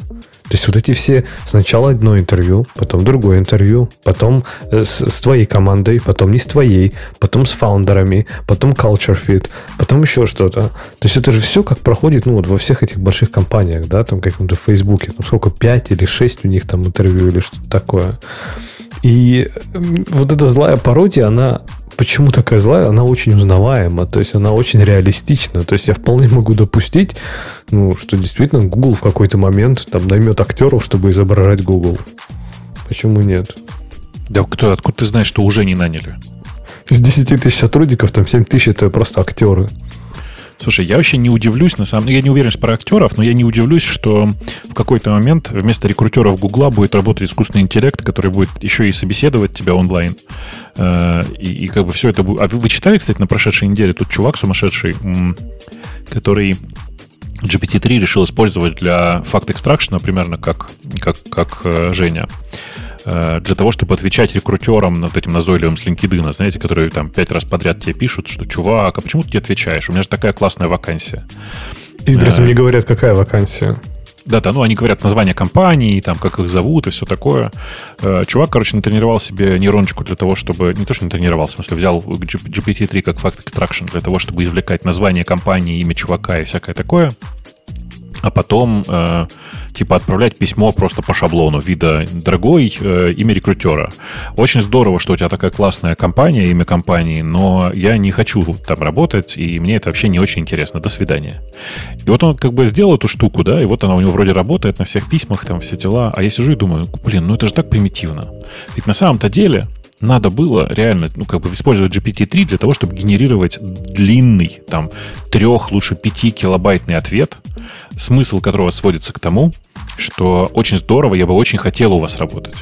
То есть вот эти все сначала одно интервью, потом другое интервью, потом э, с, с твоей командой, потом не с твоей, потом с фаундерами, потом culture fit, потом еще что-то. То есть это же все как проходит, ну вот во всех этих больших компаниях, да, там каком-то Фейсбуке, там сколько, 5 или 6 у них там интервью или что-то такое. И вот эта злая пародия, она почему такая злая? Она очень узнаваема, то есть она очень реалистична. То есть я вполне могу допустить, ну, что действительно Google в какой-то момент там наймет актеров, чтобы изображать Google. Почему нет? Да кто, откуда ты знаешь, что уже не наняли? Из 10 тысяч сотрудников, там 7 тысяч это просто актеры. Слушай, я вообще не удивлюсь, на самом деле, я не уверен, про актеров, но я не удивлюсь, что в какой-то момент вместо рекрутеров Гугла будет работать искусственный интеллект, который будет еще и собеседовать тебя онлайн. Э, и, и как бы все это будет... А вы, вы читали, кстати, на прошедшей неделе, тут чувак сумасшедший, который GPT-3 решил использовать для факт экстракшена примерно как, как, как э, Женя. Э, для того, чтобы отвечать рекрутерам над этим назойливым с LinkedIn, знаете, которые там пять раз подряд тебе пишут, что чувак, а почему ты не отвечаешь? У меня же такая классная вакансия. И при этом не говорят, какая вакансия. Да-да, ну они говорят название компании, там, как их зовут и все такое. Э, чувак, короче, натренировал себе нейрончику для того, чтобы... Не то, что натренировал, в смысле, взял GPT-3 как факт extraction для того, чтобы извлекать название компании, имя чувака и всякое такое а потом э, типа отправлять письмо просто по шаблону вида дорогой э, имя рекрутера. Очень здорово, что у тебя такая классная компания, имя компании, но я не хочу там работать, и мне это вообще не очень интересно. До свидания. И вот он как бы сделал эту штуку, да, и вот она у него вроде работает на всех письмах, там все дела, а я сижу и думаю, блин, ну это же так примитивно. Ведь на самом-то деле надо было реально, ну, как бы использовать GPT-3 для того, чтобы генерировать длинный, там, трех, лучше пяти килобайтный ответ, смысл которого сводится к тому, что очень здорово, я бы очень хотел у вас работать.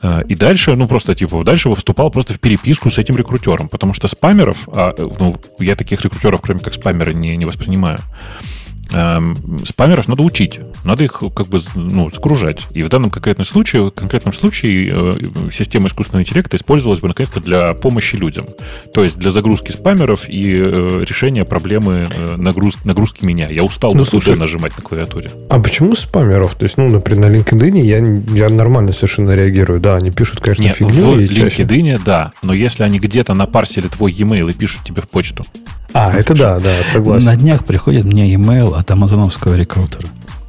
А, и дальше, ну, просто, типа, дальше выступал просто в переписку с этим рекрутером, потому что спамеров, а, ну, я таких рекрутеров, кроме как спамера, не, не воспринимаю, спамеров надо учить, надо их как бы ну, загружать. И в данном конкретном случае, в конкретном случае э, система искусственного интеллекта использовалась бы наконец-то для помощи людям. То есть для загрузки спамеров и э, решения проблемы э, нагруз, нагрузки меня. Я устал ну, слушай, нажимать на клавиатуре. А почему спамеров? То есть, ну, например, на LinkedIn я, я нормально совершенно реагирую. Да, они пишут, конечно, Нет, фигню. В LinkedIn, да. Но если они где-то напарсили твой e-mail и пишут тебе в почту, а, это да, да, согласен. На днях приходит мне имейл от амазоновского рекрутера.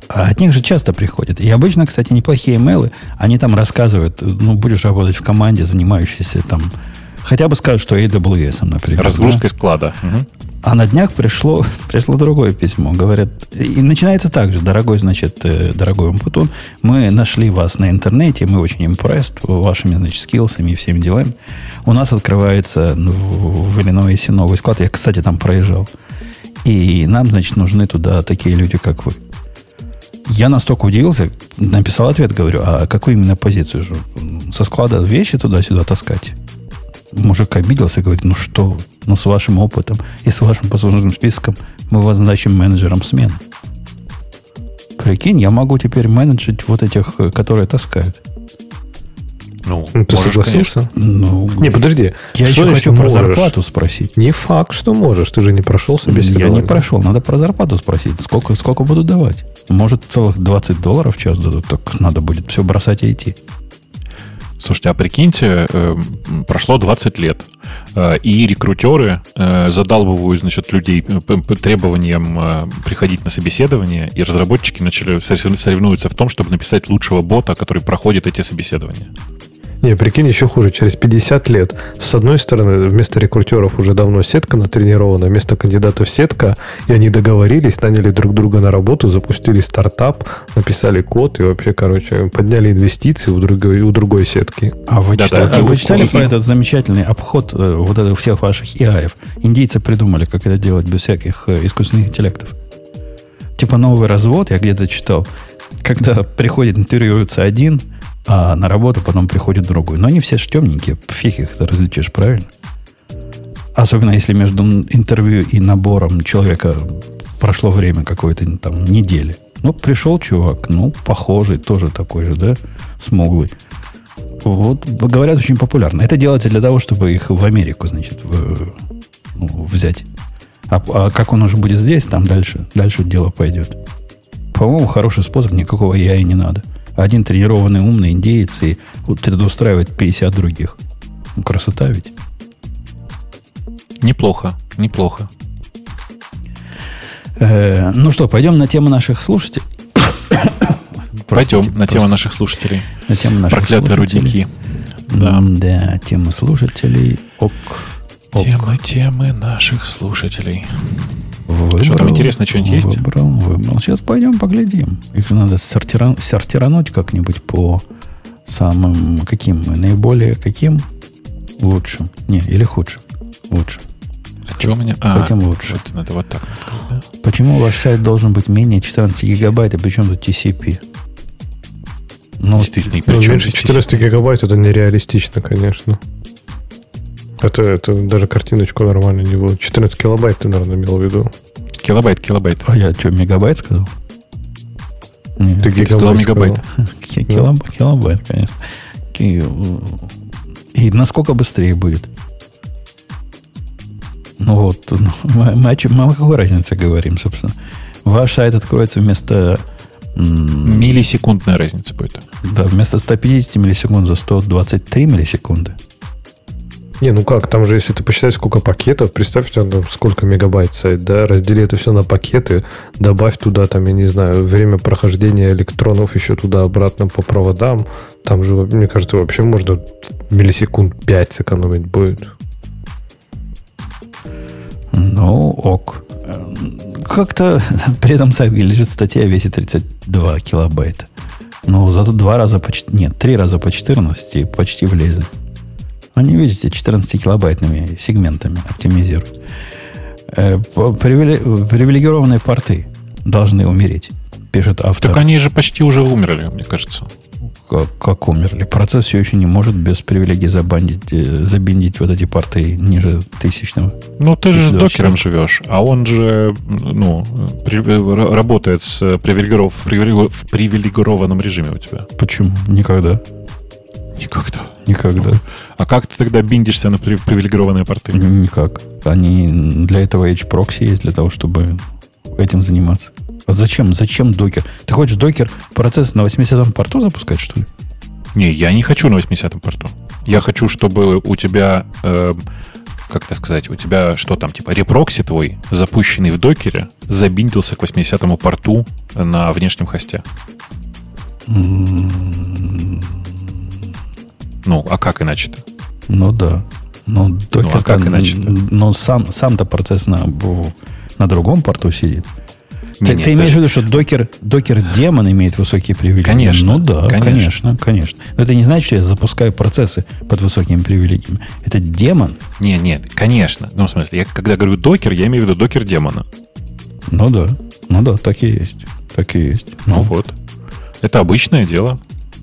А от них же часто приходят. И обычно, кстати, неплохие имейлы. Они там рассказывают, ну, будешь работать в команде, занимающейся там... Хотя бы скажут, что AWS, например. Разгрузкой да? склада. Угу. А на днях пришло, *laughs* пришло другое письмо. Говорят, и начинается так же. Дорогой, значит, э, дорогой Умпутун, мы нашли вас на интернете, мы очень импресс вашими, значит, скиллсами и всеми делами. У нас открывается ну, в Иллинойсе новый склад. Я, кстати, там проезжал. И нам, значит, нужны туда такие люди, как вы. Я настолько удивился, написал ответ, говорю, а какую именно позицию? Со склада вещи туда-сюда таскать? мужик обиделся говорит, ну что ну с вашим опытом и с вашим послужным списком мы вас назначим менеджером смены. Прикинь, я могу теперь менеджить вот этих, э, которые таскают. Ну, Ну, ты можешь, согласился? Ну, Не, подожди. я еще хочу про можешь? зарплату спросить. Не факт, что можешь. Ты же не прошел собеседование. Я не прошел, надо про зарплату спросить. Сколько, сколько будут давать? Может, целых 20 долларов в час дадут, так надо будет все бросать и идти. Слушайте, а прикиньте, э, прошло 20 лет, э, и рекрутеры э, задалбывают, значит, людей э, п- п- требованием э, приходить на собеседование, и разработчики начали сорев- соревнуются в том, чтобы написать лучшего бота, который проходит эти собеседования. Не, прикинь, еще хуже. Через 50 лет, с одной стороны, вместо рекрутеров уже давно сетка натренирована, вместо кандидатов сетка, и они договорились, наняли друг друга на работу, запустили стартап, написали код и вообще, короче, подняли инвестиции у другой, у другой сетки. А вы, Да-да, читали, а и вы читали про этот замечательный обход э, вот этого всех ваших ИАев? Индейцы придумали, как это делать без всяких э, искусственных интеллектов. Типа новый развод, я где-то читал, когда приходит, интервьюируется один, а на работу потом приходит другой. Но они все же темненькие, фиг их различишь, правильно? Особенно если между интервью и набором человека прошло время какое-то там недели. Ну, пришел чувак, ну, похожий, тоже такой же, да, смуглый. Вот, говорят, очень популярно. Это делается для того, чтобы их в Америку, значит, в- ну, взять. А, а как он уже будет здесь, там дальше, дальше дело пойдет. По-моему, хороший способ, никакого я и не надо. Один тренированный умный индеец и трудоустраивает 50 других. Ну, красота ведь. Неплохо, неплохо. Э, ну что, пойдем на тему наших слушателей. *coughs* Пойдем на тему наших слушателей. на тему наших Проклятые слушателей. рудники. Да. Да, тема слушателей. Ок. Ок. Темы, темы наших слушателей. Выбрал, Что там интересно, что-нибудь есть? Выбрал, выбрал. Сейчас пойдем поглядим. Их же надо сортира- сортирануть как-нибудь по самым каким наиболее каким лучшим. Не, или худшим. Лучше. А что у меня? А, Хотим лучше. Вот надо вот так. да. Почему ваш сайт должен быть менее 14 гигабайт, и причем тут TCP? Ну, Действительно, и причем меньше здесь 14 гигабайт это нереалистично, конечно. Это, это даже картиночку нормально не было. 14 килобайт ты, наверное, имел в виду. Килобайт, килобайт. а я что, мегабайт сказал? Нет, Ты Ты сказал мегабайт. ки- килоб- килобайт, конечно. И насколько быстрее будет? Ну вот, ну, мы, мы о, чем, мы о какой разнице говорим, собственно? Ваш сайт откроется вместо, м, Миллисекундная разница будет. да, вместо 150 миллисекунд за 123 миллисекунды. Не, ну как, там же, если ты посчитаешь, сколько пакетов, представь, там сколько мегабайт сайт, да, раздели это все на пакеты, добавь туда, там, я не знаю, время прохождения электронов еще туда-обратно по проводам, там же, мне кажется, вообще можно миллисекунд 5 сэкономить будет. Ну, ок. Как-то *laughs* при этом сайт, где лежит статья, весит 32 килобайта. Ну, зато два раза по... Нет, три раза по 14 и почти влезли. Они, видите, 14-килобайтными сегментами оптимизируют. Э, Привилегированные порты должны умереть, пишет автор. Так они же почти уже умерли, мне кажется. Как, как умерли. Процесс все еще не может без привилегий забандить, э, забиндить вот эти порты ниже тысячного. Ну, ты же с 1024. докером живешь, а он же, ну, при- работает с привилегиров- в привилегированном режиме у тебя. Почему? Никогда. Никогда. Никогда. А как ты тогда биндишься на при- привилегированные порты? Никак. Они для этого HAProxy есть, для того, чтобы этим заниматься. А зачем? Зачем Docker? Ты хочешь Docker процесс на 80-м порту запускать, что ли? Не, я не хочу на 80-м порту. Я хочу, чтобы у тебя, э, как это сказать, у тебя что там, типа Reproxy твой, запущенный в Docker 'е, забиндился к 80-му порту на внешнем хосте. Ну, а как иначе-то? Ну да. Ну, докер а как иначе-то? Но сам, сам-то процесс на, в- на другом порту сидит. Ты, Не, ты не, имеешь в подожди. виду, что докер, докер демон имеет высокие привилегии? Конечно, Ну да, конечно. конечно, конечно. Но это не значит, что я запускаю процессы под высокими привилегиями. Это демон. Не, нет, конечно. Ну, в смысле, я когда говорю докер, я имею в виду докер демона. Ну да. Ну да, так и есть. Так и есть. Ну вот. Это обычное дело.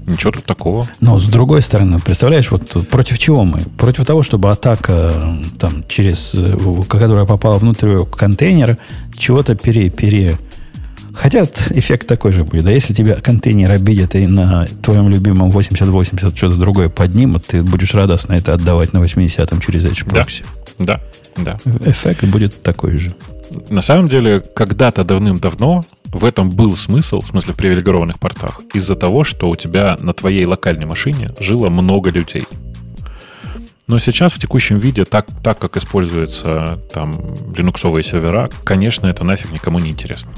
Ничего тут такого. Но с другой стороны, представляешь, вот против чего мы? Против того, чтобы атака там через, которая попала внутрь контейнера, чего-то пере, пере, Хотя эффект такой же будет. Да если тебя контейнер обидят и на твоем любимом 8080 что-то другое поднимут, ты будешь радостно это отдавать на 80-м через Edge Proxy. Да, да, да. Эффект будет такой же. На самом деле, когда-то давным-давно в этом был смысл, в смысле в привилегированных портах, из-за того, что у тебя на твоей локальной машине жило много людей. Но сейчас в текущем виде, так, так как используются там линуксовые сервера, конечно, это нафиг никому не интересно.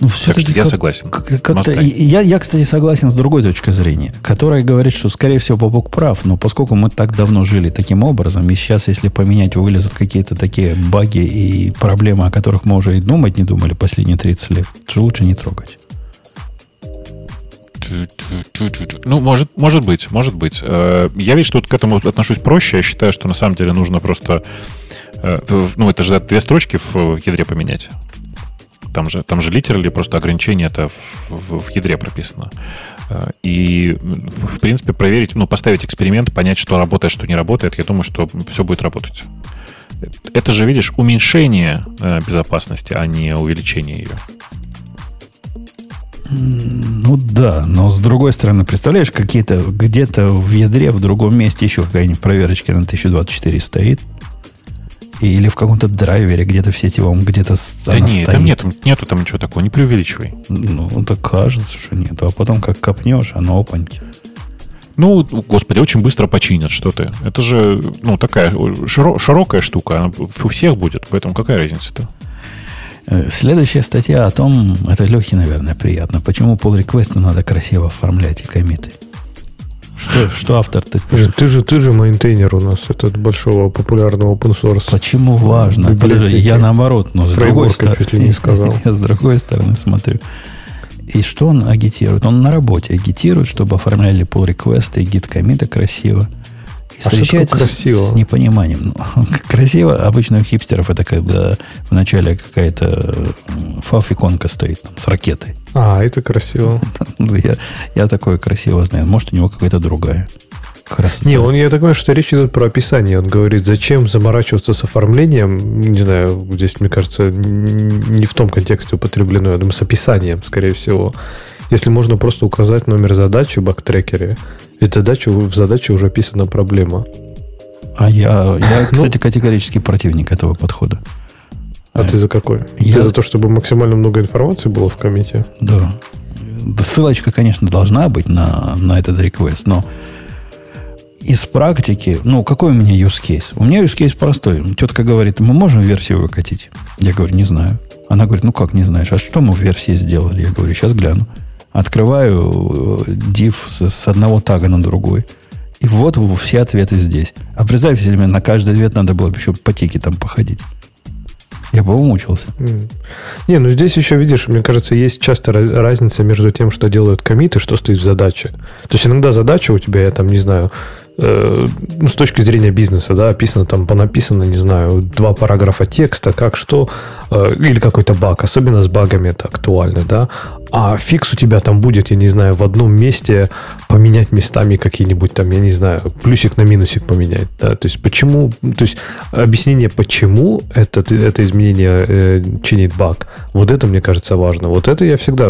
Ну, так что я как, согласен. Как, я, я, кстати, согласен с другой точкой зрения, которая говорит, что, скорее всего, Бобок прав, но поскольку мы так давно жили таким образом, и сейчас, если поменять, вылезут какие-то такие баги и проблемы, о которых мы уже и думать не думали последние 30 лет, то лучше не трогать. Ну, может, может быть, может быть. Э, я ведь что к этому отношусь проще. Я считаю, что на самом деле нужно просто... Э, ну, это же две строчки в ядре поменять. Там же, там же литерали просто ограничение это в, в, в ядре прописано. Э, и, в принципе, проверить, ну, поставить эксперимент, понять, что работает, что не работает, я думаю, что все будет работать. Это же, видишь, уменьшение э, безопасности, а не увеличение ее. Ну да, но с другой стороны, представляешь, какие-то где-то в ядре, в другом месте еще какая-нибудь проверочка на 1024 стоит, или в каком-то драйвере где-то в сетевом, где-то Да нет, стоит. там нету, нету там ничего такого, не преувеличивай. Ну, так кажется, что нету. А потом, как копнешь, оно опаньки. Ну, господи, очень быстро починят, что ты. Это же, ну, такая широ- широкая штука, она у всех будет, поэтому какая разница-то? Э, следующая статья о том, это Лехе, наверное, приятно, почему pull реквесту надо красиво оформлять и комиты. Что, что автор ты пишет? Ты же, ты же мейнтейнер у нас этот большого популярного open source. Почему важно? Подожди, я наоборот, но с другой стороны. не *laughs* сказал. Я с другой стороны смотрю. И что он агитирует? Он на работе агитирует, чтобы оформляли pull реквесты и git комиты красиво. И а встречается с, с непониманием. Ну, *laughs* красиво обычно у хипстеров это когда вначале какая-то фафиконка стоит там, с ракетой. А, это красиво. *laughs* я, я такое красиво знаю. Может, у него какая-то другая. Красота. Не, он, я так понимаю, что речь идет про описание. Он говорит, зачем заморачиваться с оформлением. Не знаю, здесь, мне кажется, не в том контексте употреблено. Я думаю, с описанием, скорее всего. Если можно просто указать номер задачи в бактрекере, ведь задача, в задаче уже описана проблема. А я, я *laughs* ну, кстати, категорически противник этого подхода. А ты за какой? Я... Ты за то, чтобы максимально много информации было в комите? Да. Ссылочка, конечно, должна быть на, на этот request, но из практики, ну, какой у меня use case? У меня use case простой. Тетка говорит, мы можем версию выкатить? Я говорю, не знаю. Она говорит, ну как не знаешь, а что мы в версии сделали? Я говорю, сейчас гляну. Открываю э, div с, с одного тага на другой. И вот все ответы здесь. А представь себе, на каждый ответ надо было еще по тике там походить. Я бы умучился. Не, ну здесь еще, видишь, мне кажется, есть часто разница между тем, что делают комиты, что стоит в задаче. То есть иногда задача у тебя, я там не знаю, Э, ну, с точки зрения бизнеса, да, описано там, понаписано, не знаю, два параграфа текста, как что, э, или какой-то баг, особенно с багами это актуально, да, а фикс у тебя там будет, я не знаю, в одном месте поменять местами какие-нибудь там, я не знаю, плюсик на минусик поменять, да, то есть почему, то есть объяснение, почему это, это изменение э, чинит баг, вот это, мне кажется, важно, вот это я всегда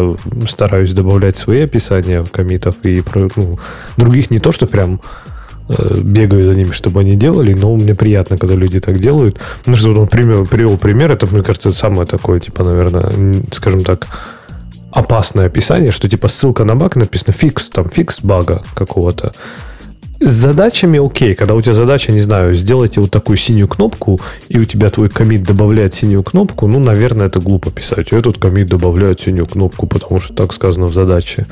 стараюсь добавлять свои описания комитов и ну, других не то, что прям Э, бегаю за ними, чтобы они делали, но мне приятно, когда люди так делают. Ну, что он пример, привел пример, это, мне кажется, самое такое, типа, наверное, скажем так, опасное описание, что типа ссылка на баг написано fix, там, fix бага какого-то. С задачами окей, когда у тебя задача, не знаю, сделайте вот такую синюю кнопку, и у тебя твой commit добавляет синюю кнопку, ну, наверное, это глупо писать. Этот commit добавляет синюю кнопку, потому что так сказано в задаче.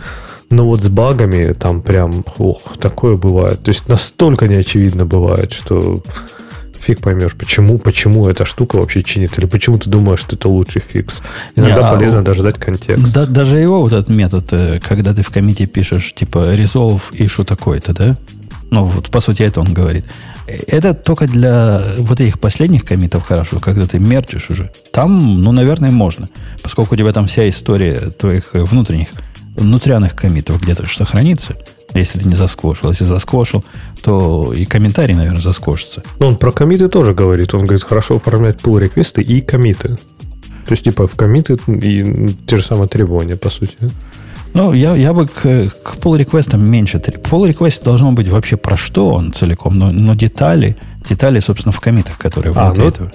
Но вот с багами там прям, ох, такое бывает. То есть настолько неочевидно бывает, что фиг поймешь, почему, почему эта штука вообще чинит, или почему ты думаешь, что это лучший fix. Иногда Не, а полезно а, даже дать контекст. Да, даже его вот этот метод, э, когда ты в комите пишешь, типа, resolve issue такой-то, да? Ну, вот по сути это он говорит. Это только для вот этих последних комитов хорошо, когда ты мерчишь уже. Там, ну, наверное, можно. Поскольку у тебя там вся история твоих внутренних внутрянных комитов где-то сохранится, если ты не засквошил. Если засквошил, то и комментарий, наверное, засквошится. Ну, он про комиты тоже говорит. Он говорит, хорошо оформлять pull реквесты и комиты. То есть, типа, в комиты и те же самые требования, по сути. Ну, я, я бы к, к pull реквестам меньше. Pull request должно быть вообще про что он целиком, но, но детали, детали, собственно, в комитах, которые а, внутри ну, этого.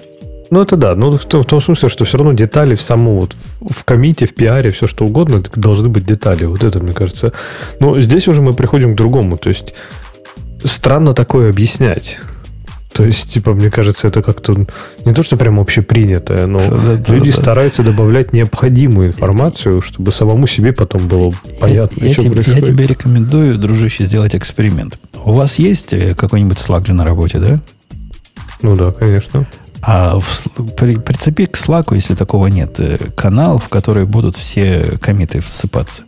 Ну, это да. Ну, в том, в том смысле, что все равно детали в саму, вот, в комите, в пиаре, все что угодно, должны быть детали. Вот это, мне кажется. Но здесь уже мы приходим к другому. То есть, странно такое объяснять. То есть, типа, мне кажется, это как-то не то, что прям общепринятое, но да, люди да. стараются добавлять необходимую информацию, чтобы самому себе потом было понятно, я, что тебе, происходит. Я тебе рекомендую, дружище, сделать эксперимент. У вас есть э, какой-нибудь Slack же на работе, да? Ну да, конечно. А в, при, прицепи к Slack, если такого нет, э, канал, в который будут все комиты всыпаться.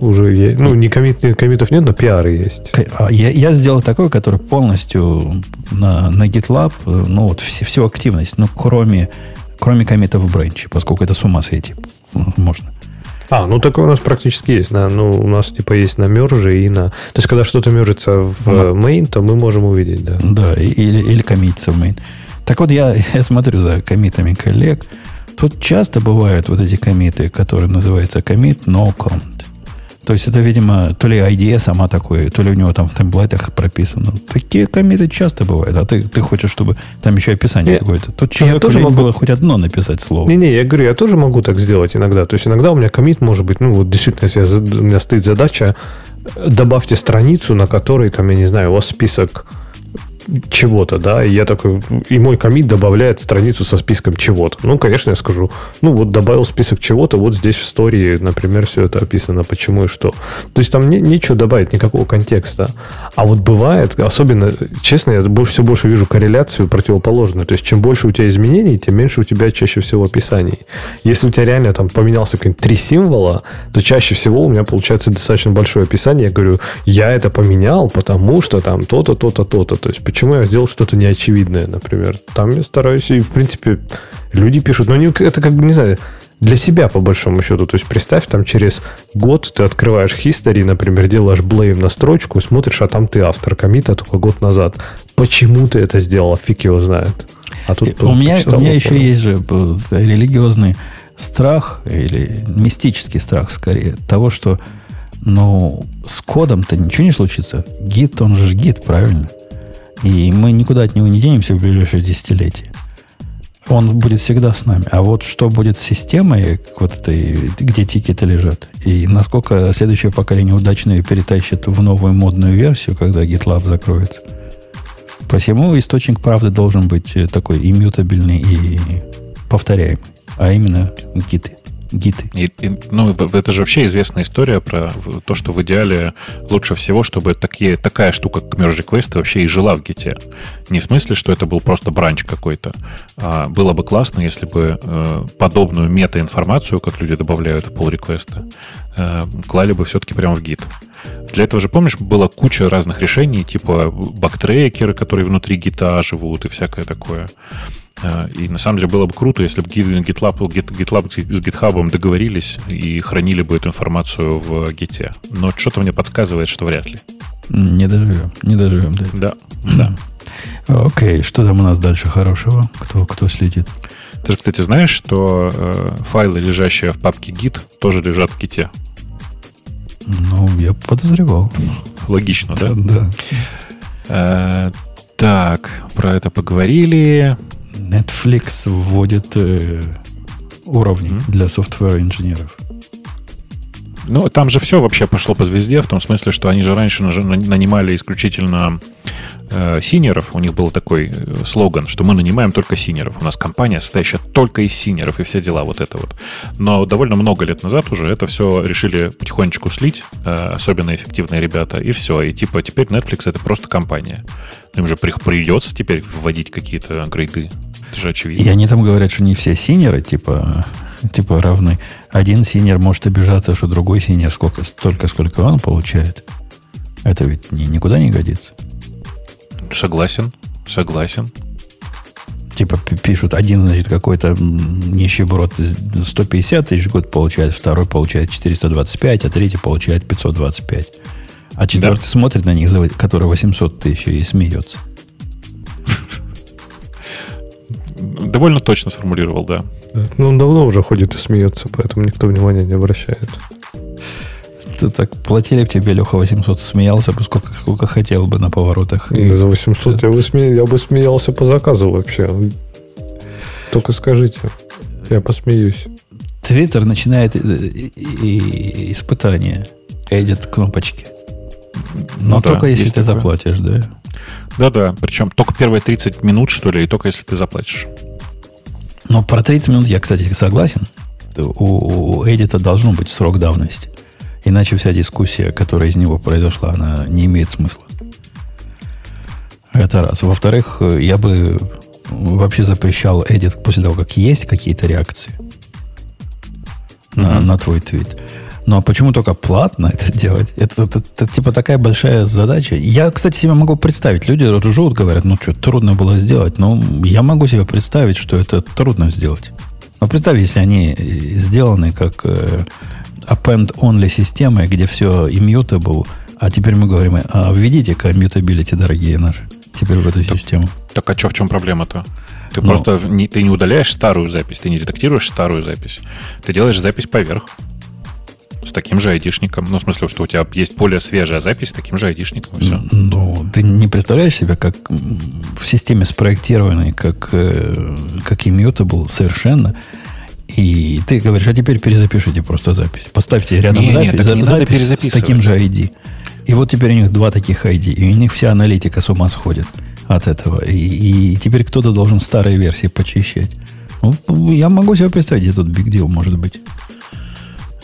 Уже есть. Ну, не комит, комитов нет, но пиары есть. А я, я сделал такой, который полностью на, на GitLab, э, ну, вот все, всю активность, ну, кроме, кроме комитов в бренче, поскольку это с ума сойти можно. А, ну такое у нас практически есть. На, ну, у нас типа есть на мерже и на... То есть, когда что-то мержится в main, то мы можем увидеть, да. Да, или, или коммитится в main. Так вот, я, *laughs* я смотрю за комитами коллег. Тут часто бывают вот эти комиты, которые называются commit no count. То есть это, видимо, то ли IDE сама такое, то ли у него там в темплейтах прописано. Такие комиты часто бывают. А ты, ты хочешь, чтобы там еще описание я, какое-то. Тут человек тоже могу... было хоть одно написать слово. Не-не, я говорю, я тоже могу так сделать иногда. То есть иногда у меня комит может быть, ну вот действительно, если я, у меня стоит задача, добавьте страницу, на которой, там, я не знаю, у вас список чего-то, да, и я такой, и мой комит добавляет страницу со списком чего-то. Ну, конечно, я скажу, ну, вот добавил список чего-то, вот здесь в истории, например, все это описано, почему и что. То есть там не, нечего добавить, никакого контекста. А вот бывает, особенно, честно, я больше, все больше вижу корреляцию противоположную. То есть чем больше у тебя изменений, тем меньше у тебя чаще всего описаний. Если у тебя реально там поменялся какие-нибудь три символа, то чаще всего у меня получается достаточно большое описание. Я говорю, я это поменял, потому что там то-то, то-то, то-то. То есть почему я сделал что-то неочевидное, например. Там я стараюсь, и в принципе люди пишут, но они, это как бы, не знаю, для себя, по большому счету. То есть, представь, там через год ты открываешь history, например, делаешь blame на строчку, смотришь, а там ты автор комита только год назад. Почему ты это сделал? Фиг его знает. А тут у меня, у меня еще есть же э, религиозный страх, или мистический страх, скорее, того, что ну, с кодом-то ничего не случится. Гид, он же гид, правильно? И мы никуда от него не денемся в ближайшее десятилетие. Он будет всегда с нами. А вот что будет с системой, вот этой, где тикеты лежат, и насколько следующее поколение удачно ее перетащит в новую модную версию, когда GitLab закроется. Посему источник правды должен быть такой иммютабельный и повторяемый, а именно гиты гиты. И, и, ну, это же вообще известная история про то, что в идеале лучше всего, чтобы такие, такая штука, как merge request, вообще и жила в гите. Не в смысле, что это был просто бранч какой-то. А было бы классно, если бы э, подобную мета-информацию, как люди добавляют в pull реквеста э, клали бы все-таки прямо в гит. Для этого же, помнишь, была куча разных решений, типа бактрекеры, которые внутри гита живут и всякое такое. А, и на самом деле было бы круто, если бы GitLab, GitLab с GitHub договорились и хранили бы эту информацию в Git. Но что-то мне подсказывает, что вряд ли. Не доживем, не доживем до этого. Да, да. Окей, что там у нас дальше хорошего? Кто, кто следит? Ты же, кстати, знаешь, что э, файлы, лежащие в папке Git, тоже лежат в Git? Ну, я подозревал. Логично, да? Да. Так, про это поговорили. Netflix вводит э, уровни mm-hmm. для software-инженеров. Ну, там же все вообще пошло по звезде, в том смысле, что они же раньше нанимали исключительно э, сеньоров. У них был такой э, слоган, что мы нанимаем только сеньоров. У нас компания состоящая только из сеньоров и все дела вот это вот. Но довольно много лет назад уже это все решили потихонечку слить, э, особенно эффективные ребята, и все. И типа теперь Netflix это просто компания. Им же придется теперь вводить какие-то грейды. Это же очевидно. И они там говорят, что не все сеньоры, типа, типа равны. Один сеньор может обижаться, что другой сеньор сколько, столько, сколько он получает. Это ведь ни, никуда не годится. Согласен, согласен. Типа пишут, один, значит, какой-то нищеброд 150 тысяч в год получает, второй получает 425, а третий получает 525. А четвертый да. смотрит на них, который 800 тысяч, и смеется. Довольно точно сформулировал, да. Ну, он давно уже ходит и смеется, поэтому никто внимания не обращает. Ты так платили бы тебе, Леха, 800, смеялся бы сколько, сколько хотел бы на поворотах. И за 800 я бы, сме... я бы смеялся по заказу вообще. Только скажите, я посмеюсь. Твиттер начинает испытание. Эдит кнопочки. Но ну, только да, если ты такое. заплатишь, да? Да-да, причем только первые 30 минут, что ли, и только если ты заплатишь. Но про 30 минут я, кстати, согласен. У, у Эдита должно быть срок давности. Иначе вся дискуссия, которая из него произошла, она не имеет смысла. Это раз. Во-вторых, я бы вообще запрещал Эдит после того, как есть какие-то реакции mm-hmm. на, на твой твит. Ну а почему только платно это делать? Это, это, это, это типа такая большая задача. Я, кстати, себе могу представить. Люди ржут, говорят, ну что, трудно было сделать. Но я могу себе представить, что это трудно сделать. Но представь, если они сделаны как э, append-only системой, где все immutable, а теперь мы говорим, а введите-ка mutability, дорогие наши, теперь в эту так, систему. Так а что, в чем проблема-то? Ты Но... просто не, ты не удаляешь старую запись, ты не редактируешь старую запись. Ты делаешь запись поверх с таким же айдишником. Ну, в смысле, что у тебя есть более свежая запись с таким же айдишником, и все. Ну, ты не представляешь себя как в системе спроектированной, как, э, как immutable совершенно. И ты говоришь, а теперь перезапишите просто запись. Поставьте рядом не, запись, не, за, запись с таким же ID. И вот теперь у них два таких ID. И у них вся аналитика с ума сходит от этого. И, и теперь кто-то должен старые версии почищать. Ну, я могу себе представить, где тут big deal может быть.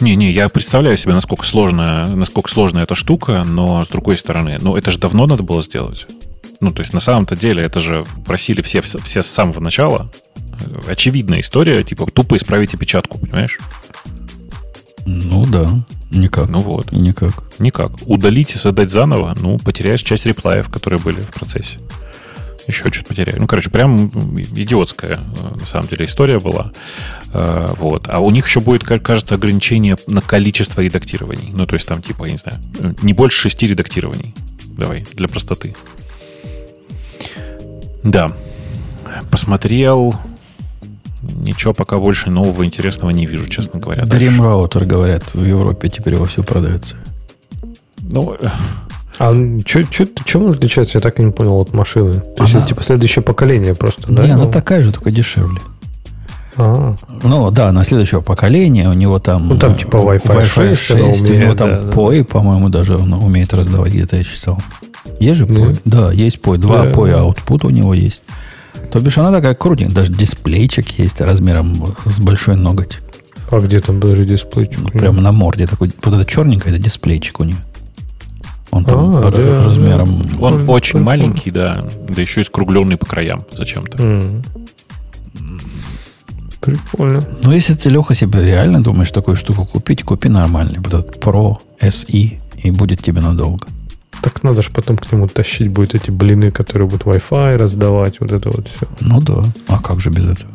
Не-не, я представляю себе, насколько сложная, насколько сложная эта штука, но с другой стороны, ну это же давно надо было сделать. Ну, то есть на самом-то деле это же просили все, все с самого начала. Очевидная история, типа тупо исправить опечатку, понимаешь? Ну да, никак. Ну вот. И никак. Никак. Удалить и создать заново, ну, потеряешь часть реплаев, которые были в процессе еще что-то потеряли. Ну, короче, прям идиотская, на самом деле, история была. Э, вот. А у них еще будет, кажется, ограничение на количество редактирований. Ну, то есть там, типа, я не знаю, не больше шести редактирований. Давай, для простоты. Да. Посмотрел. Ничего пока больше нового интересного не вижу, честно говоря. Dream Router, говорят, в Европе теперь во все продается. Ну, а чем он отличается, я так и не понял, от машины? То она... есть это типа следующее поколение просто, да? Не, она ну... такая же, только дешевле. А-а-а. Ну, да, на следующего поколения у него там... Ну, там типа Wi-Fi, Wi-Fi 6, 6 умеет, у него там да, POI, да. по-моему, даже он умеет раздавать, где-то я читал. Есть же POI? Да, да есть POI. Два да. POI output у него есть. То бишь она такая крутенькая. Даже дисплейчик есть размером с большой ноготь. А где там даже дисплейчик? Ну, прямо на морде такой. Вот это черненькое, это дисплейчик у нее. Он там а, да, размером... Он Прикольно. очень маленький, да. Да еще и скругленный по краям зачем-то. Mm. Прикольно. Ну, если ты, Леха, себе реально думаешь такую штуку купить, купи нормальный. Вот этот Pro SE, и будет тебе надолго. Так надо же потом к нему тащить будет эти блины, которые будут Wi-Fi раздавать, вот это вот все. Ну да. А как же без этого?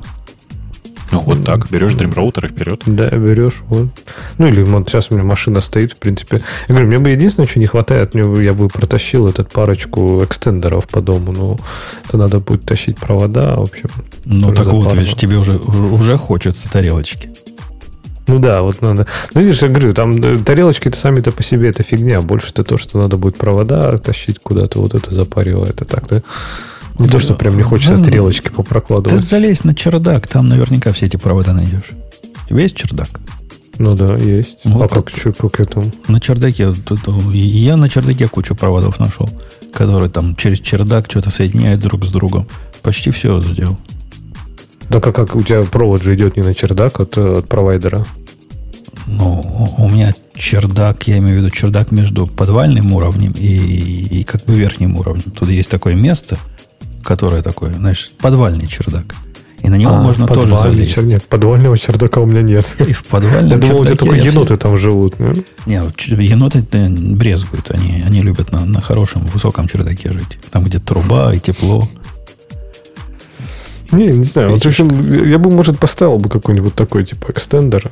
Ну, вот так, берешь Dream Router и вперед. Да, берешь, вот. Ну, или вот сейчас у меня машина стоит, в принципе. Я говорю, мне бы единственное, что не хватает, мне бы, я бы протащил этот парочку экстендеров по дому, но это надо будет тащить провода, в общем. Ну, так вот, видишь, тебе уже, уже хочется тарелочки. Ну да, вот надо. Ну, видишь, я говорю, там э, тарелочки-то сами-то по себе это фигня. Больше это то, что надо будет провода тащить куда-то, вот это запаривает. Это так, да? Не то, что прям не хочется стрелочки попрокладывать. Ты залезь на чердак, там наверняка все эти провода найдешь. У тебя есть чердак? Ну да, есть. Вот а как, что, как это? На чердаке, я на чердаке кучу проводов нашел, которые там через чердак что-то соединяют друг с другом. Почти все сделал. Так а как у тебя провод же идет не на чердак от, от провайдера? Ну, у меня чердак, я имею в виду чердак между подвальным уровнем и, и как бы верхним уровнем. Тут есть такое место, которое такое, знаешь, подвальный чердак. И на него а, можно тоже залезть. Чер... Нет, подвального чердака у меня нет. И в подвальном Я думал, тебя только еноты все... там живут. Не, Нет, еноты брезгуют. Они, они любят на, на хорошем, высоком чердаке жить. Там, где труба и тепло. Не, не знаю. Вот, в общем, я бы, может, поставил бы какой-нибудь такой, типа, экстендер.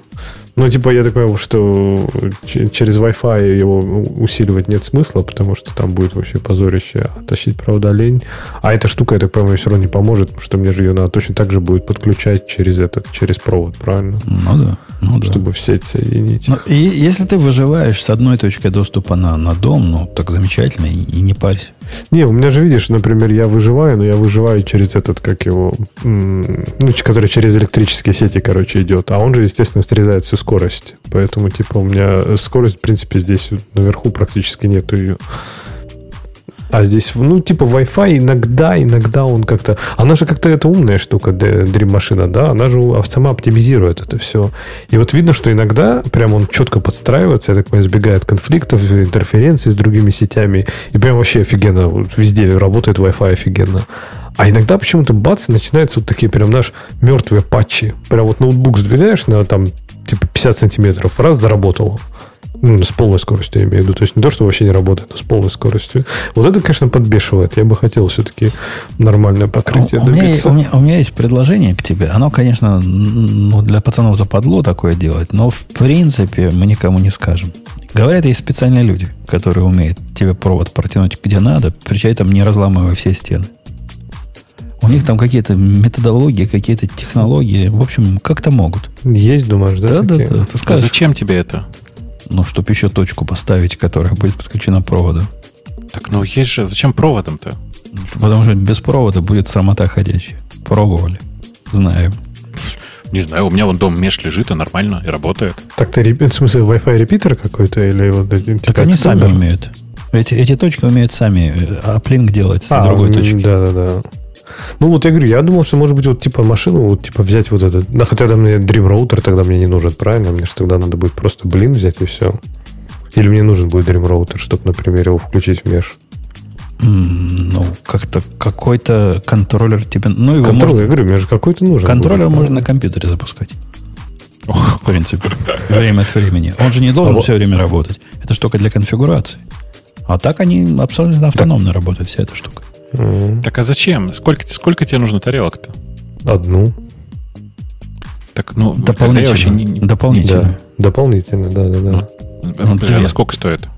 Ну, типа, я так понимаю, что через Wi-Fi его усиливать нет смысла, потому что там будет вообще позорище тащить провода лень. А эта штука, я так понимаю, все равно не поможет, потому что мне же ее надо точно так же будет подключать через этот, через провод, правильно? Ну да. Ну, чтобы да. в сеть соединить. Ну, и если ты выживаешь с одной точкой доступа на, на дом, ну, так замечательно, и, и не парься. Не, у меня же, видишь, например, я выживаю, но я выживаю через этот, как его, ну, который через электрические сети, короче, идет. А он же, естественно, срезает всю скорость. Поэтому, типа, у меня скорость, в принципе, здесь наверху практически нету ее. А здесь, ну, типа Wi-Fi иногда, иногда он как-то... Она же как-то это умная штука, Dream машина, да? Она же сама оптимизирует это все. И вот видно, что иногда прям он четко подстраивается, я так понимаю, избегает конфликтов, интерференций с другими сетями. И прям вообще офигенно. Везде работает Wi-Fi офигенно. А иногда почему-то бац, начинаются вот такие прям наш мертвые патчи. Прям вот ноутбук сдвигаешь на там типа 50 сантиметров, раз заработал. Ну, с полной скоростью, я имею в виду. То есть не то, что вообще не работает, а с полной скоростью. Вот это, конечно, подбешивает. Я бы хотел все-таки нормальное покрытие у, меня, у, меня, у меня есть предложение к тебе. Оно, конечно, ну, для пацанов западло такое делать, но в принципе мы никому не скажем. Говорят, есть специальные люди, которые умеют тебе провод протянуть где надо, при этом не разламывая все стены. У них там какие-то методологии, какие-то технологии. В общем, как-то могут. Есть, думаешь, да? Да, да, да. Ты скажешь, а зачем тебе это? Ну, чтобы еще точку поставить, которая будет подключена проводом. Так, ну есть же, зачем проводом-то? Потому что без провода будет срамота ходячая. Пробовали. Знаем. Не знаю, у меня вон дом меж лежит, и нормально, и работает. Так ты, в смысле, Wi-Fi репитер какой-то? Или вот один Так они сами умеют. Эти, эти точки умеют сами аплинк делать с а, другой точки. Да, да, да. Ну, вот я говорю, я думал, что, может быть, вот типа машину, вот типа взять вот этот. Да, хотя там мне Dream Router тогда мне не нужен, правильно? Мне же тогда надо будет просто блин взять и все. Или мне нужен будет Dream Router, чтобы, например, его включить в меж. Ну, как-то какой-то контроллер тебе... Ну, его контроллер, можно... я говорю, мне же какой-то нужен. Контроллер будет, можно на компьютере запускать. В принципе. *laughs* Время от времени. Он же не должен а все время работать. Это штука для конфигурации. А так они абсолютно автономно работают, вся эта штука. Mm. Так а зачем? Сколько, сколько тебе нужно тарелок-то? Одну. Так, ну, дополнительно. Вообще не... Дополнительно. Да, дополнительно, да, да, да. Ну, ну, подожди, сколько стоит?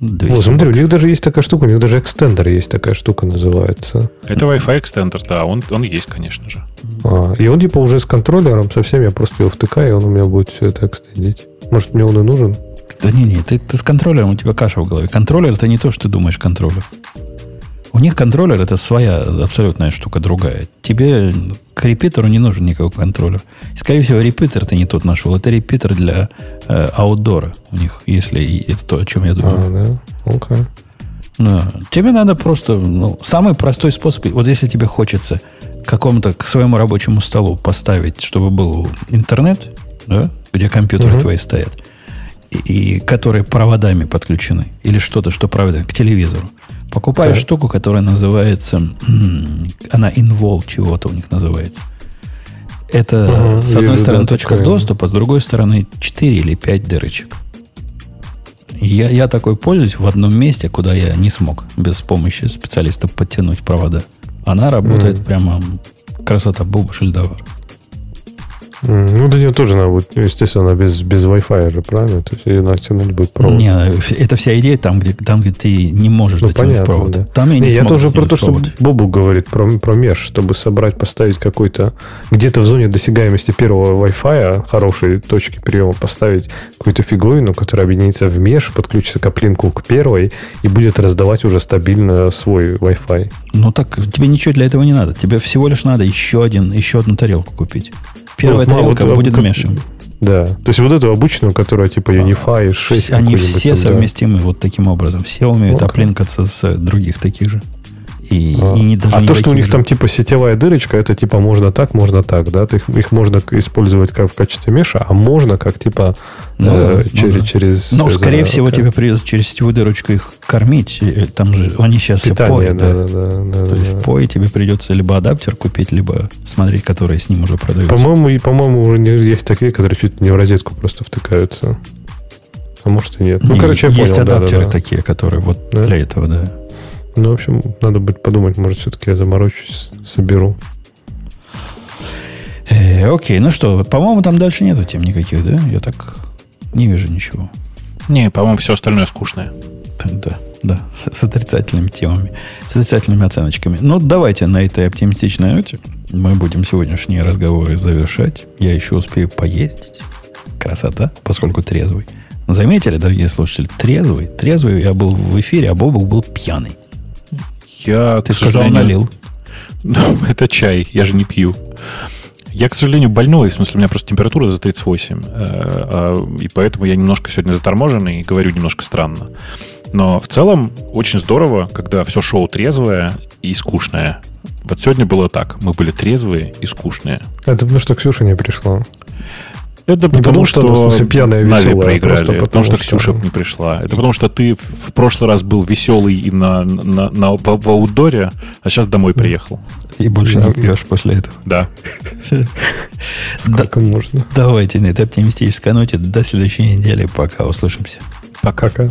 О, смотри, у них даже есть такая штука, у них даже экстендер есть такая штука называется. Это Wi-Fi экстендер, да, он, он есть, конечно же. А, и он типа уже с контроллером со всеми, я просто его втыкаю, и он у меня будет все это экстендить. Может, мне он и нужен? Да не, не, ты, ты с контроллером, у тебя каша в голове. Контроллер это не то, что ты думаешь контроллер. У них контроллер это своя абсолютная штука другая. Тебе к репитеру не нужен никакой контроллер. скорее всего, репитер ты не тот нашел. Это репитер для э, аутдора у них, если это то, о чем я думаю. А, да? Okay. Да. Тебе надо просто... Ну, самый простой способ... Вот если тебе хочется какому-то к своему рабочему столу поставить, чтобы был интернет, да, где компьютеры uh-huh. твои стоят, и, и которые проводами подключены, или что-то, что проводами к телевизору, Покупаешь так. штуку, которая называется... Она инвол чего-то у них называется. Это, ага, с одной стороны, точка такая. доступа, с другой стороны, 4 или 5 дырочек. Я, я такой пользуюсь в одном месте, куда я не смог без помощи специалистов подтянуть провода. Она работает mm. прямо красота буба шельдовар. Ну, до нее тоже надо будет, естественно, без, без Wi-Fi же, правильно? То есть ее натянуть будет провод. Не, это вся идея там, где, там, где ты не можешь ну, дотянуть понятно, провод. Да. Там я не, не Я тоже про то, провод. что Бобу говорит про, про меж, чтобы собрать, поставить какой-то где-то в зоне досягаемости первого Wi-Fi, хорошей точки приема, поставить какую-то фиговину, которая объединится в меж, подключится к оплинку к первой и будет раздавать уже стабильно свой Wi-Fi. Ну так, тебе ничего для этого не надо. Тебе всего лишь надо еще, один, еще одну тарелку купить. Первая ну, тарелка вот, будет как, мешем. Да. То есть вот эту обычную, которая типа Unify 6. Они все там, совместимы да. вот таким образом. Все умеют okay. оплинкаться с других таких же. И, а, и не даже а то, что у них же. там типа сетевая дырочка, это типа можно так, можно так, да? Их, их можно использовать как в качестве меша, а можно как типа ну, э, ну, через, да. через... Но, скорее всего, как... тебе придется через сетевую дырочку их кормить. Там же они сейчас Питание, да. Да, да, да, То да, есть да. пой тебе придется либо адаптер купить, либо смотреть, которые с ним уже продаются. По-моему, и, по-моему, уже есть такие, которые чуть не в розетку просто втыкаются. А может и нет. Ну, не, короче, я есть понял. адаптеры да, да, да. такие, которые вот да? для этого, да. Ну, в общем, надо будет подумать, может, все-таки я заморочусь, соберу. Э, окей, ну что, по-моему, там дальше нету тем никаких, да? Я так не вижу ничего. Не, по-моему, все остальное скучное. Да, да, с отрицательными темами, с отрицательными оценочками. Ну, давайте на этой оптимистичной ноте мы будем сегодняшние разговоры завершать. Я еще успею поездить. Красота, поскольку трезвый. Заметили, дорогие слушатели, трезвый. Трезвый я был в эфире, а Бобок был пьяный. Я, Ты сказал, налил. *laughs* Ну, это чай, я же не пью. Я, к сожалению, больной, в смысле, у меня просто температура за 38, э, а, и поэтому я немножко сегодня заторможенный и говорю немножко странно. Но в целом очень здорово, когда все шоу трезвое и скучное. Вот сегодня было так. Мы были трезвые и скучные. Это потому что Ксюша не пришла. Это Не потому, что в смысле, пьяная, Нави а проиграли. Это потому, потому, что что- Ксюша не пришла. Это потому, что ты в прошлый раз был веселый и на, на, на- в, в аудоре, а сейчас домой приехал. И больше Да. не пьешь после этого. Да. *laughs* Да, Сколько можно? давайте на этой оптимистической ноте до следующей недели. Пока услышимся. Пока. Пока.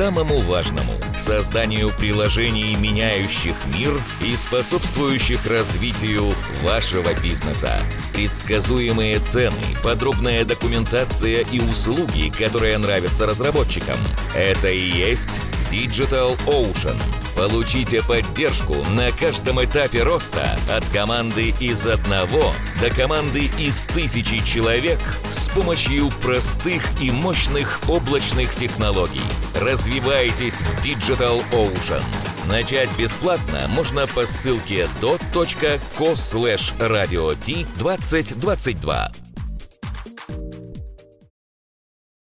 самому важному – созданию приложений, меняющих мир и способствующих развитию вашего бизнеса. Предсказуемые цены, подробная документация и услуги, которые нравятся разработчикам – это и есть Digital Ocean. Получите поддержку на каждом этапе роста от команды из одного до команды из тысячи человек с помощью простых и мощных облачных технологий развиваетесь в Digital Ocean. Начать бесплатно можно по ссылке dot.co/radio.t2022.